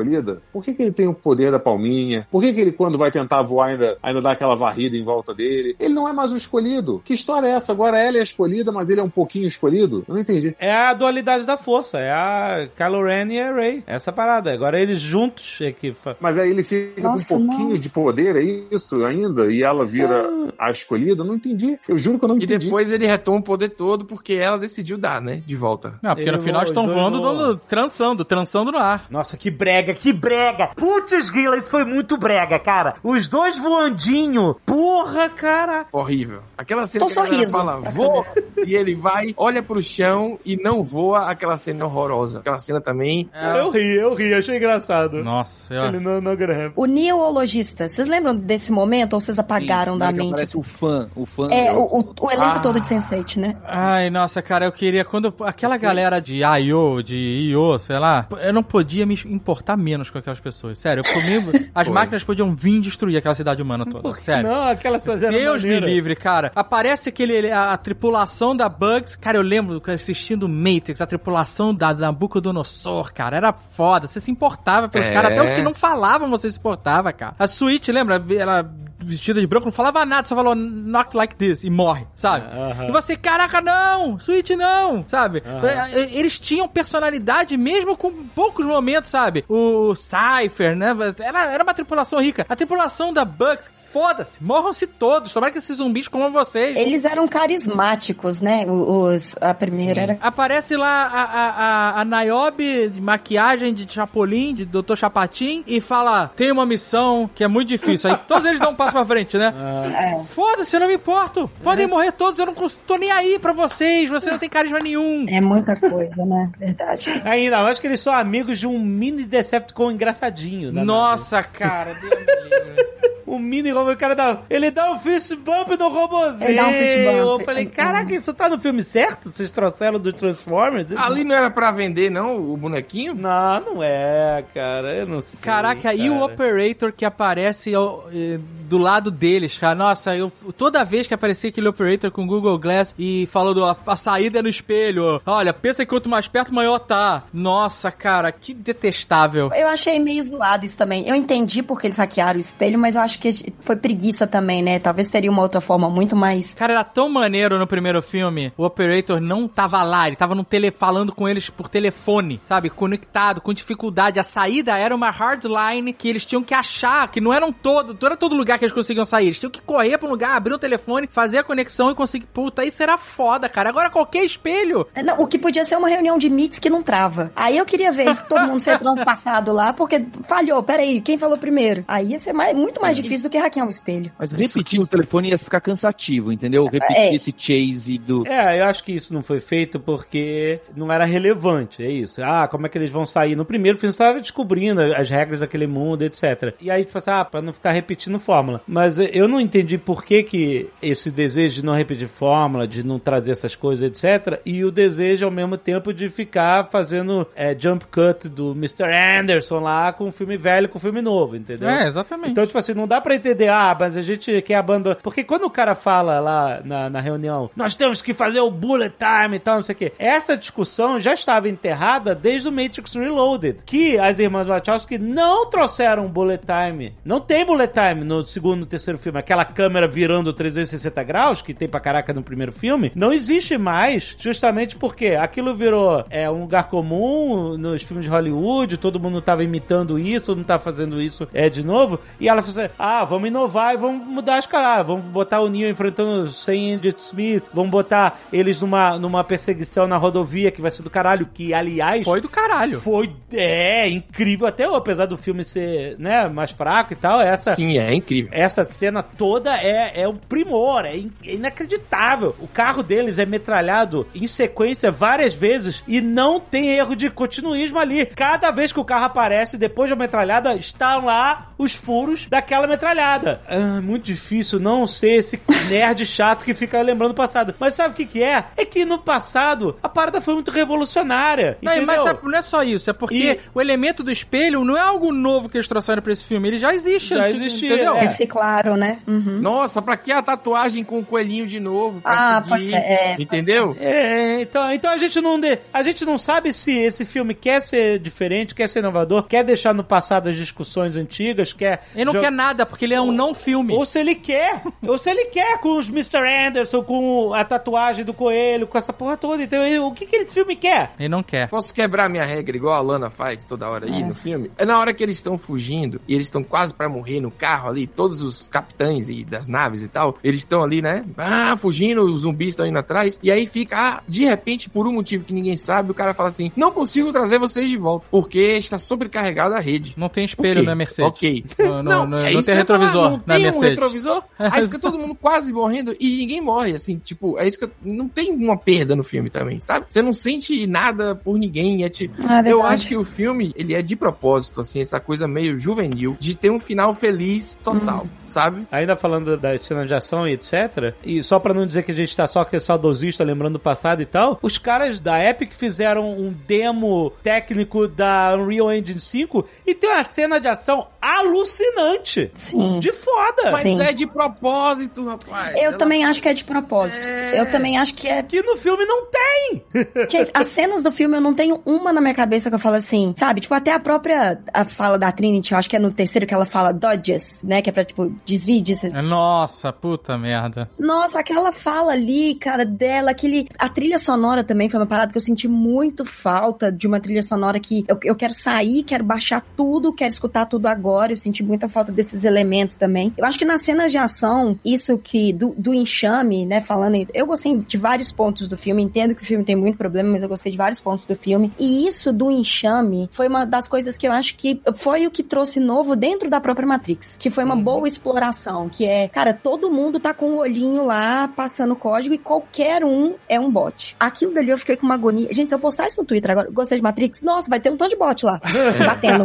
por que, que ele tem o poder da palminha? Por que, que ele, quando vai tentar voar, ainda, ainda dá aquela varrida em volta dele? Ele não é mais o escolhido. Que história é essa? Agora ela é a escolhida, mas ele é um pouquinho escolhido? Eu não entendi. É a dualidade da força, é a Kylo Ren e a Rey. Essa parada. Agora eles juntos é que. Mas aí ele fica Nossa, com um pouquinho não. de poder, é isso ainda? E ela vira a escolhida? Eu não entendi. Eu juro que eu não E entendi. depois ele retoma o poder todo porque ela decidiu dar, né? De volta. Não, porque no Ele final voa, estão voando, dando, transando, transando no ar. Nossa, que brega, que brega! Putz, grila, isso foi muito brega, cara. Os dois voandinho. Porra, cara. Horrível. Aquela cena Tô que sorriso. fala, vou, e ele vai, olha pro chão e não voa, aquela cena é horrorosa. Aquela cena também. Eu ri, eu ri, achei engraçado. Nossa, eu... Ele não, não Graham. O neologista, vocês lembram desse momento ou vocês apagaram Sim, da que mente? Aparece o fã, o fã. É, o, o- o elenco Ah. todo de Sense8, né? Ai, nossa, cara, eu queria quando aquela galera de I.O., de I.O., sei lá, eu não podia me importar menos com aquelas pessoas. Sério, eu comigo, as Foi. máqunas podiam vir destruir aquela cidade humana toda. Sério. Não, aquela fazendo Deus me livre, cara. Aparece aquele a, a tripulação da Bugs. Cara, eu lembro que assistindo Matrix, a tripulação da Nabucodonosor, cara, era foda. Você se importava pelos É. caras, até os que não falavam você se importava, cara. A Switch, lembra? Ela vestida de branco, não falava nada, só falou knock like this e morre, sabe? Aham. E você, caraca, não! Switch não! Sabe? Aham. E- Eles tinham personalidade mesmo com poucos momentos, sabe? O Cypher, né? Era, era uma tripulação rica. A tripulação da Bugs, foda-se, morram-se todos. Tomara que esses zumbis comam vocês. Eles eram carismáticos, né? Os, a primeira era. Aparece lá a, a, a, a Niobe de maquiagem de Chapolin, de Dr. Chapatin, e fala: tem uma missão que é muito difícil. Aí todos eles dão um passo pra frente, né? É. Foda-se, eu não me importo. Podem morrer todos, eu não tô nem aí pra vocês. Você não tem carisma nenhum. É muita coisa, né? Verdade. Ainda mais que eles são amigos de um mini Decepticon engraçadinho. Nossa, cara, Deus um mini robô, o cara dá, ele dá um fist bump no robôzinho. Ele dá um fist bump. Eu falei, caraca, isso tá no filme certo? Vocês trouxeram do Transformers? Ali não era pra vender, não, o bonequinho? Não, não é, cara, eu não sei. Caraca, e o cara. operator que aparece eh, do lado deles, cara? Nossa, eu toda vez que aparecia aquele operator com Google Glass e falou do, a, a saída é no espelho, olha, pensa que quanto mais perto, maior tá. Nossa, cara, que detestável. Eu achei meio zoado isso também. Eu entendi porque eles hackearam o espelho, mas eu acho que foi preguiça também, né? Talvez teria uma outra forma muito mais. Cara, era tão maneiro no primeiro filme. O operator não tava lá, ele tava no tele falando com eles por telefone, sabe? Conectado, com dificuldade. A saída era uma hardline que eles tinham que achar, que não eram todo, não era todo lugar que eles conseguiam sair. Eles tinham que correr pra um lugar, abrir o telefone, fazer a conexão e conseguir. Puta, isso era foda, cara. Agora qualquer espelho. É, Não, o que podia ser uma reunião de meets que não trava. Aí eu queria ver se todo mundo ser transpassado lá, porque falhou. Peraí, quem falou primeiro? Aí ia ser mais- muito mais difícil do que hackear um espelho. Mas repetir o telefone ia ficar cansativo, entendeu? Repetir É. esse chase do. É, eu acho que isso não foi feito porque não era relevante, é isso. Ah, como é que eles vão sair? No primeiro filme você estava descobrindo as regras daquele mundo, etc. E aí, tipo assim, ah, pra não ficar repetindo fórmula. Mas eu não entendi por que que esse desejo de não repetir fórmula, de não trazer essas coisas, etc. E o desejo, ao mesmo tempo, de ficar fazendo é, jump cut do Mr. Anderson lá com o filme velho com o filme novo, entendeu? É, exatamente. Então, tipo assim, não dá pra entender, ah, mas a gente quer abandonar. Porque quando o cara fala lá na, na reunião, nós temos que fazer o bullet time e tal, não sei o quê. Essa discussão já estava enterrada desde o Matrix Reloaded. Que as irmãs Wachowski não trouxeram bullet time. Não tem bullet time no segundo e terceiro filme. Aquela câmera virando 360 graus, que tem pra caraca no primeiro filme, não existe mais, justamente porque aquilo virou é, um lugar comum nos filmes de Hollywood, todo mundo tava imitando isso, todo mundo tava fazendo isso é, de novo, e ela falou assim, ah, vamos inovar e vamos mudar as caras, vamos botar o Neo enfrentando Sam Agent Smith, vamos botar eles numa, numa perseguição na rodovia, que vai ser do caralho, que aliás... Foi do caralho. Foi, é, incrível até, apesar do filme ser, né, mais fraco e tal, essa... Sim, é incrível. Essa cena toda é, é um primor, é, in- é inacreditável. O carro deles é metralhado em sequência várias vezes e não tem erro de continuismo ali. Cada vez que o carro aparece, depois da metralhada, estão lá os furos daquela metralhada. É muito difícil não ser esse nerd chato que fica lembrando o passado. Mas sabe o que que é? É que no passado a parada foi muito revolucionária. Não, mas sabe, não é só isso, é porque E- o elemento do espelho não é algo novo que eles trouxeram pra esse filme, ele já existe. Já antes, existia, Entendeu? é. Reciclaram, né? Uhum. Nossa, pra que a tatuagem com o coelhinho de novo? Pra Ah, seguir? pode ser. É, pode Entendeu? É, então, então a gente não de- a gente não sabe se esse filme quer ser diferente, quer ser inovador, quer deixar no passado as discussões antigas, quer Ele não quer nada, porque ele é um não filme. ou se ele quer, ou se ele quer com os Mr. Anderson, com a tatuagem do coelho, com essa porra toda. Então, ele- o que que esse filme quer? Ele não quer. Posso quebrar minha regra igual a Lana faz toda hora aí no filme? É na hora que eles estão fugindo e eles estão quase pra morrer no carro ali, todos os capitães e das naves e tal, eles estão ali, né? Ah, fugindo, os zumbis estão indo atrás. E aí fica, ah, de repente, por um motivo que ninguém sabe, o cara fala assim: não consigo trazer vocês de volta, porque está sobrecarregada a rede. Não tem espelho na Mercedes. Ok. No- no- no- é não isso tem ia falar, retrovisor Não na tem um Mercedes. retrovisor. Aí fica todo mundo quase morrendo e ninguém morre, assim, tipo, é isso que eu, não tem uma perda no filme também, sabe? Você não sente nada por ninguém, é tipo, Ah, verdade. eu acho que o filme, ele é de propósito, assim, essa coisa meio juvenil, de ter um final feliz total, sabe? Ainda falando das cenas de ação e etc. E só pra não dizer que a gente tá só que é saudosista lembrando do passado e tal, os caras da Epic fizeram um demo técnico da Unreal Engine 5 e tem uma cena de ação alucinante. Sim. De foda. Mas Sim. é de propósito, rapaz. Eu Ela- também acho que é de propósito. É. Eu também acho que é. Que no filme não tem. Gente, as cenas do filme eu não tenho uma na minha cabeça que eu falo assim, sabe? Tipo, até a própria a fala da Trinity, eu acho que é no terceiro que ela fala dodges, né? Que é pra, tipo, desvie disso. Nossa, puta merda. Nossa, aquela fala ali, cara, dela, aquele. A trilha sonora também foi uma parada que eu senti muito falta de uma trilha sonora que eu, eu quero sair, quero baixar tudo, quero escutar tudo agora. Eu senti muita falta desses elementos também. Eu acho que nas cenas de ação, isso que do, do enxame, né, falando. em- Eu gostei de vários pontos do filme, entendo que o filme tem muito problema, mas eu gostei de vários pontos do filme. E isso do enxame foi uma das coisas que eu acho que foi o que trouxe novo dentro da própria Matrix. Que foi uma boa exploração, que é, cara, todo mundo tá com o olhinho lá, passando código, e qualquer um é um bot. Aquilo dali eu fiquei com uma agonia. Gente, se eu postar isso no Twitter agora, gostei de Matrix? Nossa, vai ter um tanto de bot lá, batendo,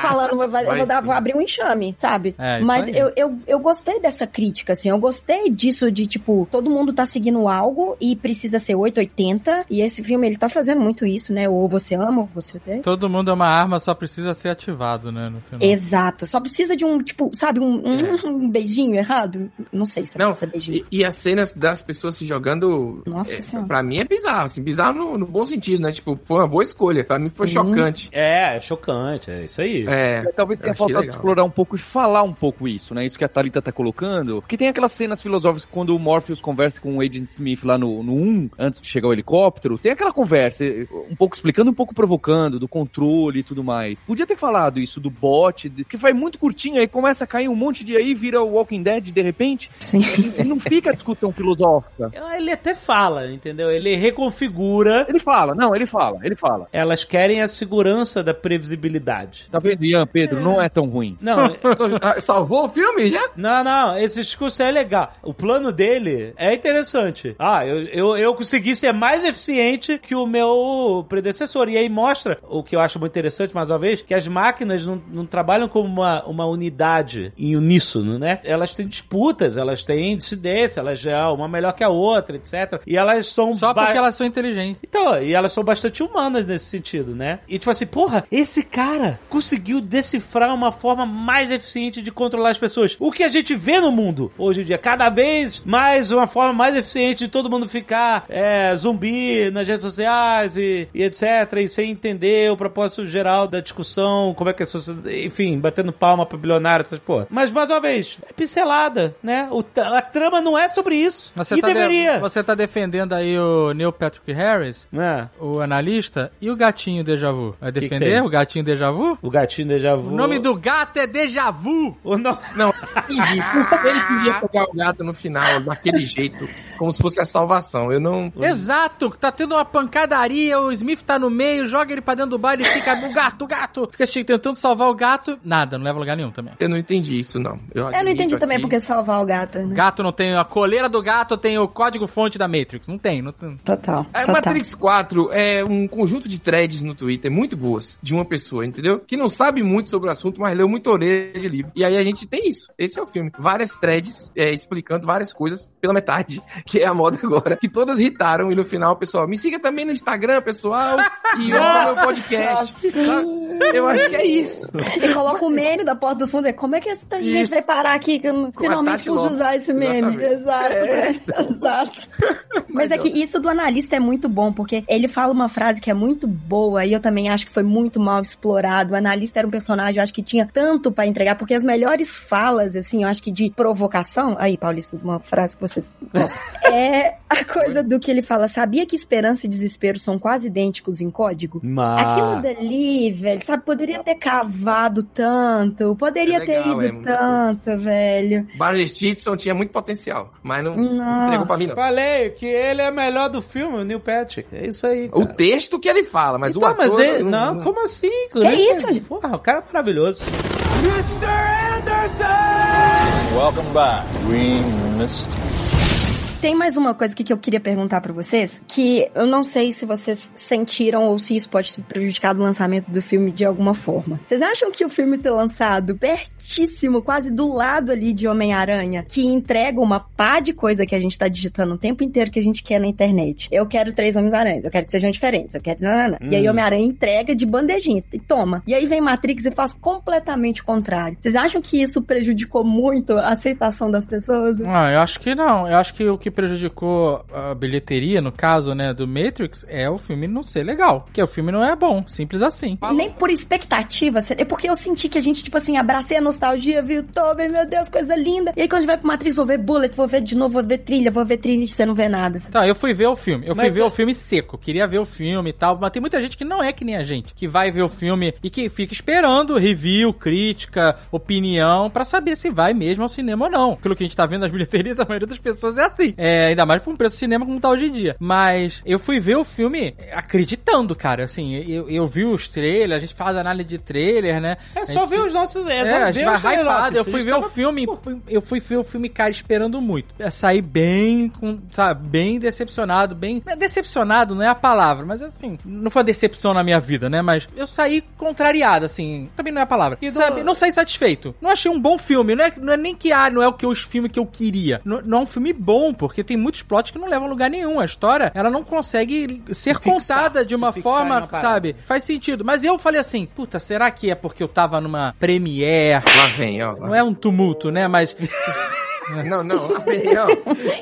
falando, vai- Vai eu vou, dar- vou abrir um enxame, sabe? É, Mas eu, eu, eu gostei dessa crítica, assim. Eu gostei disso de, tipo, todo mundo tá seguindo algo e precisa ser 880. E esse filme, ele tá fazendo muito isso, né? Ou você ama, ou você odeia. Todo mundo é uma arma, só precisa ser ativado, né? Exato. Só precisa de um, tipo, sabe, um, um, um beijinho errado? Não sei se Não, ser beijinho. E, e as cenas das pessoas se jogando. Nossa é, Senhora. pra mim é bizarro, assim, bizarro no, no bom sentido, né? Tipo, foi uma boa escolha. Pra mim foi Uhum. chocante. É, é chocante, é isso aí. É. Talvez eu tenha faltado legal. explorar um pouco e falar um pouco isso, né? Isso que a Thalita tá colocando. Porque tem aquelas cenas filosóficas quando o Morpheus conversa com o Agent Smith lá no, no 1, antes de chegar o helicóptero. Tem aquela conversa, um pouco explicando, um pouco provocando, do controle e tudo mais. Podia ter falado isso do bot, que vai muito curtinho, aí começa a cair um monte de aí, vira o Walking Dead de repente. Sim. E não fica a discussão filosófica. Ele até fala, entendeu? Ele reconfigura. Ele fala, não, ele fala, ele fala. Elas querem a segurança da previsibilidade. Tá vendo, Ian, Pedro? Não é tão ruim. Não, Ah, Salvou o filme já? Não, não, esse discurso é legal. O plano dele é interessante. Ah, eu, eu, eu consegui ser mais eficiente que o meu predecessor. E aí mostra o que eu acho muito interessante, mais uma vez, que as máquinas não, não trabalham como uma, uma unidade em uníssono, né? Elas têm disputas, elas têm dissidência, elas é uma melhor que a outra, etc. E elas são Só ba- porque elas são inteligentes. então, e elas são bastante humanas nesse sentido, né? E tipo assim, porra, esse cara conseguiu decifrar uma forma mais eficiente de controlar as pessoas. O que a gente vê no mundo hoje em dia, cada vez mais uma forma mais eficiente de todo mundo ficar é, zumbi nas redes sociais e, e etc. E sem entender o propósito geral da discussão, como é que a sociedade, enfim, batendo palma pra bilionário, essas porra. Mas mais uma vez, é pincelada, né? O, a trama não é sobre isso. Você e tá de- deveria. você tá defendendo aí o Neil Patrick Harris, É. o analista, e o gatinho Deja Vu? Vai que defender tem? o gatinho Deja Vu? O gatinho déjà vu. O nome do gato é Deja Vu! O nome... Não, entendi. Ele queria pegar o gato no final, daquele jeito, como se fosse a salvação. Eu não. Exato, tá tendo uma pancadaria, o Smith tá no meio, joga ele pra dentro do bar e fica o gato, o gato. Fica tentando salvar o gato, nada, não leva a lugar nenhum também. Eu não entendi isso, não. Eu não admito entendi também aqui. porque salvar o gato, né? Gato não tem a coleira do gato, tem o código fonte da Matrix. Não tem, não tem. Total. A total. Matrix 4 é um conjunto de threads no Twitter muito boas, de uma pessoa, entendeu? Que não sabe muito sobre o assunto, mas leu muita orelha de livro. E aí a gente tem isso. Esse é o filme. Várias threads é, explicando várias coisas pela metade, que é a moda agora, que todas irritaram. E no final, pessoal, me siga também no Instagram, pessoal, e ouça meu podcast. Eu acho que é isso. E coloca o meme da porta dos fundos. Como é que essa gente Isso. vai parar aqui? Que eu não- a finalmente vou usar esse meme. Exatamente. Exato. É. Exato. Mas é que isso do analista é muito bom, porque ele fala uma frase que é muito boa e eu também acho que foi muito mal explorado. O analista era um personagem, eu acho que tinha tanto pra entregar, porque as melhores falas, assim, eu acho que de provocação. Aí, Paulistas, uma frase que vocês gostam. É a coisa do que ele fala: sabia que esperança e desespero são quase idênticos em código? Mas... Aquilo dali, velho, sabe, poderia ter cavado tanto, poderia É legal, ter é ido muito tanto, velho. Barney Stinson tinha muito potencial, mas não Nossa. entregou pra mim, não. Falei que ele é melhor do filme, o Neil Patrick. É isso aí. O cara. texto que ele fala, mas então, o ator... mas ele, não, como assim? Que isso, gente? Porra, o cara é maravilhoso. Welcome back, Green Mist. Tem mais uma coisa aqui que eu queria perguntar pra vocês, que eu não sei se vocês sentiram ou se isso pode ter prejudicado o lançamento do filme de alguma forma. Vocês acham que o filme ter lançado pertíssimo, quase do lado ali de Homem-Aranha, que entrega uma pá de coisa que a gente tá digitando o tempo inteiro que a gente quer na internet? Eu quero três Homens-Aranhas, eu quero que sejam diferentes, eu quero... nanana. E aí Homem-Aranha entrega de bandejinha, e toma. E aí vem Matrix e faz completamente o contrário. Vocês acham que isso prejudicou muito a aceitação das pessoas? Ah, eu acho que não. Eu acho que o que prejudicou a bilheteria, no caso, né, do Matrix, é o filme não ser legal. Porque o filme não é bom, simples assim. Nem por expectativa, é porque eu senti que a gente, tipo assim, abracei a nostalgia, viu Tobey, meu Deus, coisa linda. E aí quando a gente vai pro Matrix, vou ver Bullet, vou ver de novo, vou ver trilha, vou ver trilha, e você não vê nada. Tá, eu fui ver o filme. Eu fui Mas ver é- o filme seco. Queria ver o filme e tal. Mas tem muita gente que não é que nem a gente. Que vai ver o filme e que fica esperando review, crítica, opinião, pra saber se vai mesmo ao cinema ou não. Pelo que a gente tá vendo nas bilheterias, a maioria das pessoas é assim. É, ainda mais pra um preço de cinema como tá hoje em dia. Mas eu fui ver o filme acreditando, cara. Assim, eu, eu vi os trailers, a gente faz análise de trailer, né? É só ver os nossos. É, É, a gente vai hypado. Eu fui gente ver o tava- filme, eu fui ver o filme, cara, esperando muito. Eu saí bem, com, sabe, bem decepcionado, bem... Decepcionado não é a palavra, mas assim, não foi uma decepção na minha vida, né? Mas eu saí contrariado, assim, também não é a palavra. E sabe? Não saí satisfeito. Não achei um bom filme, não é, não é nem que, ah, não é o que os filme que eu queria. Não, não é um filme bom, porque tem muitos plots que não levam a lugar nenhum. A história, ela não consegue ser Se fixar, contada de uma fixar forma, uma parada. sabe? Faz sentido. Mas eu falei assim, puta, será que é porque eu tava numa premiere? Lá vem, ó. Não é um tumulto, né? Mas. Não, não.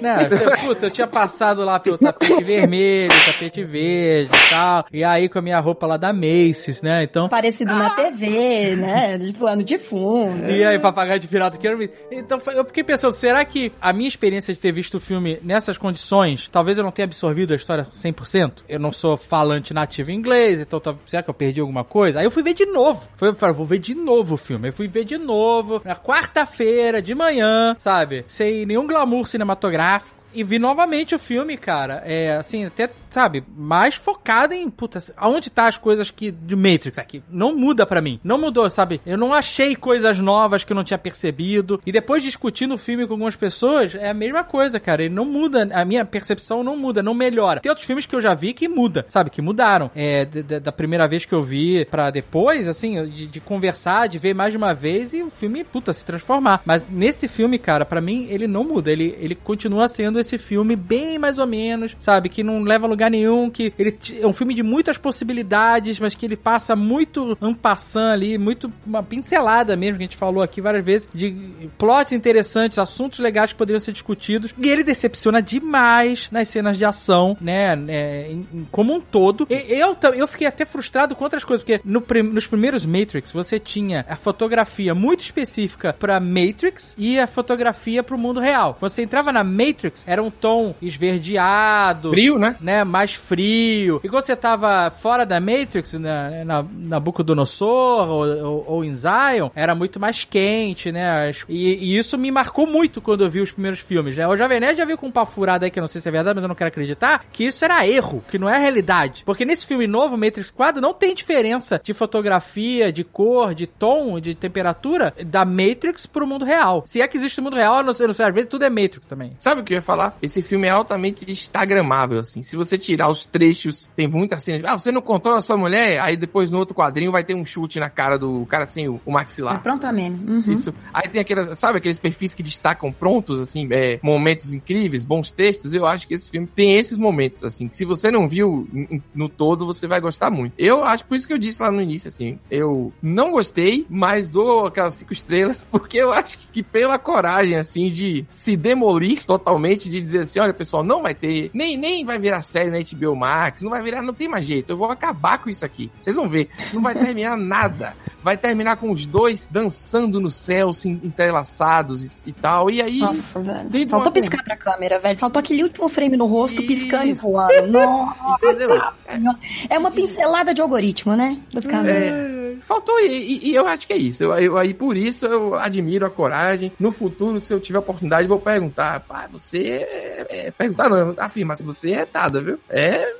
Né, eu- puta, eu tinha passado lá pelo tapete vermelho, tapete verde e tal. E aí com a minha roupa lá da Macy's, né? Então. Parecido na TV, né? De plano de fundo. E aí, papagaio de pirata que eu vi. Então eu fiquei pensando, será que a minha experiência de ter visto o filme nessas condições, talvez eu não tenha absorvido a história 100%? Eu não sou falante nativo em inglês, então tá- será que eu perdi alguma coisa? Aí eu fui ver de novo. Foi, eu falei, vou ver de novo o filme. Eu fui ver de novo, na quarta-feira, de manhã, sabe? Sem nenhum glamour cinematográfico. E vi novamente o filme, cara. É, assim, até, sabe, mais focado em, puta, aonde tá as coisas que, de Matrix aqui. Não muda pra mim. Não mudou, sabe? Eu não achei coisas novas que eu não tinha percebido. E depois discutindo o filme com algumas pessoas, é a mesma coisa, cara. Ele não muda, a minha percepção não muda, não melhora. Tem outros filmes que eu já vi que muda, sabe? Que mudaram. É, da primeira vez que eu vi pra depois, assim, de, de conversar, de ver mais de uma vez e o filme, puta, se transformar. Mas nesse filme, cara, pra mim, ele não muda. Ele, ele continua sendo esse filme bem mais ou menos, sabe? Que não leva a lugar nenhum, que ele é um filme de muitas possibilidades, mas que ele passa muito ampassando ali, muito uma pincelada mesmo, que a gente falou aqui várias vezes, de plots interessantes, assuntos legais que poderiam ser discutidos. E ele decepciona demais nas cenas de ação, né? É, em- em- como um todo. E- Eu, eu fiquei até frustrado com outras coisas, porque no nos primeiros Matrix você tinha a fotografia muito específica pra Matrix e a fotografia pro mundo real. Quando você entrava na Matrix, era um tom esverdeado, Frio, né? né, mais frio. E quando você tava fora da Matrix, na, na Nabucodonosor ou, ou, ou em Zion, era muito mais quente, né? E, e isso me marcou muito quando eu vi os primeiros filmes, né? O Jovem Nerd já viu com um pau furado aí, que eu não sei se é verdade, mas eu não quero acreditar, que isso era erro, que não é realidade. Porque nesse filme novo, Matrix 4, não tem diferença de fotografia, de cor, de tom, de temperatura da Matrix pro mundo real. Se é que existe no mundo real, eu não sei, eu não sei, às vezes tudo é Matrix também. Sabe o que eu ia falar? Esse filme é altamente instagramável, assim. Se você tirar os trechos, tem muita cena. de, Ah, você não controla a sua mulher? Aí depois no outro quadrinho vai ter um chute na cara do cara sem o, o É maxilar. pronto pra meme. Uhum. Isso. Aí tem aquelas, sabe, aqueles perfis que destacam prontos, assim, é, momentos incríveis, bons textos. Eu acho que esse filme tem esses momentos, assim. que Se você não viu no todo, você vai gostar muito. Eu acho, por isso que eu disse lá no início, assim, eu não gostei, mas dou aquelas cinco estrelas, porque eu acho que, que pela coragem, assim, de se demolir totalmente, de dizer assim, olha, pessoal, não vai ter, nem, nem vai virar série na HBO Max, não vai virar, não tem mais jeito, eu vou acabar com isso aqui. Vocês vão ver, não vai terminar nada. Vai terminar com os dois dançando no céu, se entrelaçados e, e tal. E aí. Nossa, velho. Faltou piscar pra câmera, velho. Faltou aquele último frame no rosto, piscando e Isso. voando. Nossa, Entendeu? é uma pincelada de algoritmo, né? Basicamente. É, faltou, e, e- e eu acho que é isso. Eu, eu- aí por isso eu admiro a coragem. No futuro, se eu tiver oportunidade, vou perguntar. Pá, você. É, é, perguntar não, afirmar se você é retada, viu? É,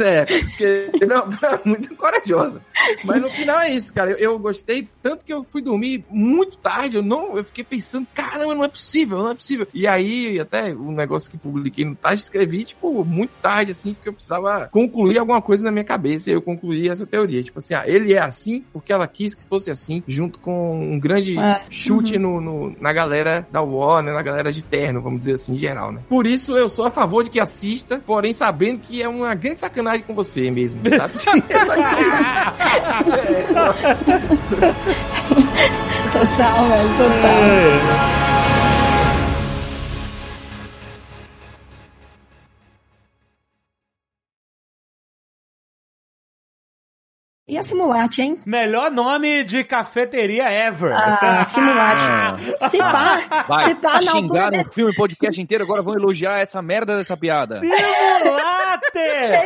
é, porque, não, é muito corajosa. Mas no final é isso, cara. Eu, eu gostei, tanto que eu fui dormir muito tarde. Eu não, eu fiquei pensando, caramba, não é possível, não é possível. E aí, até o negócio que publiquei no Taj, escrevi, tipo, muito tarde, assim, porque eu precisava concluir alguma coisa na minha cabeça. E eu concluí essa teoria. Tipo assim, ah, ele é assim porque ela quis que fosse assim, junto com um grande É. chute no, no- na galera da Warner, na galera de terno, vamos dizer assim, em geral, né? Por isso eu sou a favor de que assista, porém sabendo que é uma grande sacanagem com você mesmo, sabe? Total, velho, total. E a Simulate, hein? Melhor nome de cafeteria ever. Ah, Simulate. Se pá, Vai, se pá na altura xingaram desse... o filme, podcast inteiro, agora vão elogiar essa merda dessa piada. Simulate!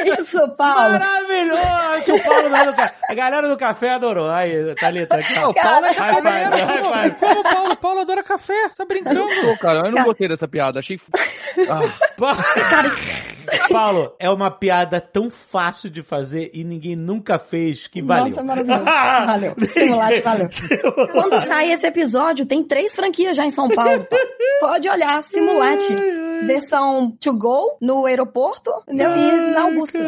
Que isso, Paulo? Maravilhoso! O Paulo não do ca- A galera do café adorou. Aí, Thalita, aqui, ó. O Paulo é High five, café high five. Como o Paulo? Paulo adora café. Tá brincando? Pô, cara, eu não gostei dessa piada. Achei. Ah, Pa- Paulo, é uma piada tão fácil de fazer e ninguém nunca fez que valeu. Nossa, maravilhoso. Valeu. Simulate, valeu. Quando sair esse episódio, tem três franquias já em São Paulo. Pode olhar, Simulate. Versão to go no aeroporto entendeu? e na Augusta.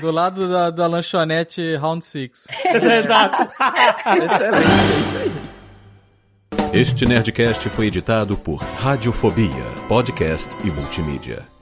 Do lado da, da lanchonete Round 6. Exato. Excelente. Este Nerdcast foi editado por Radiofobia, podcast e multimídia.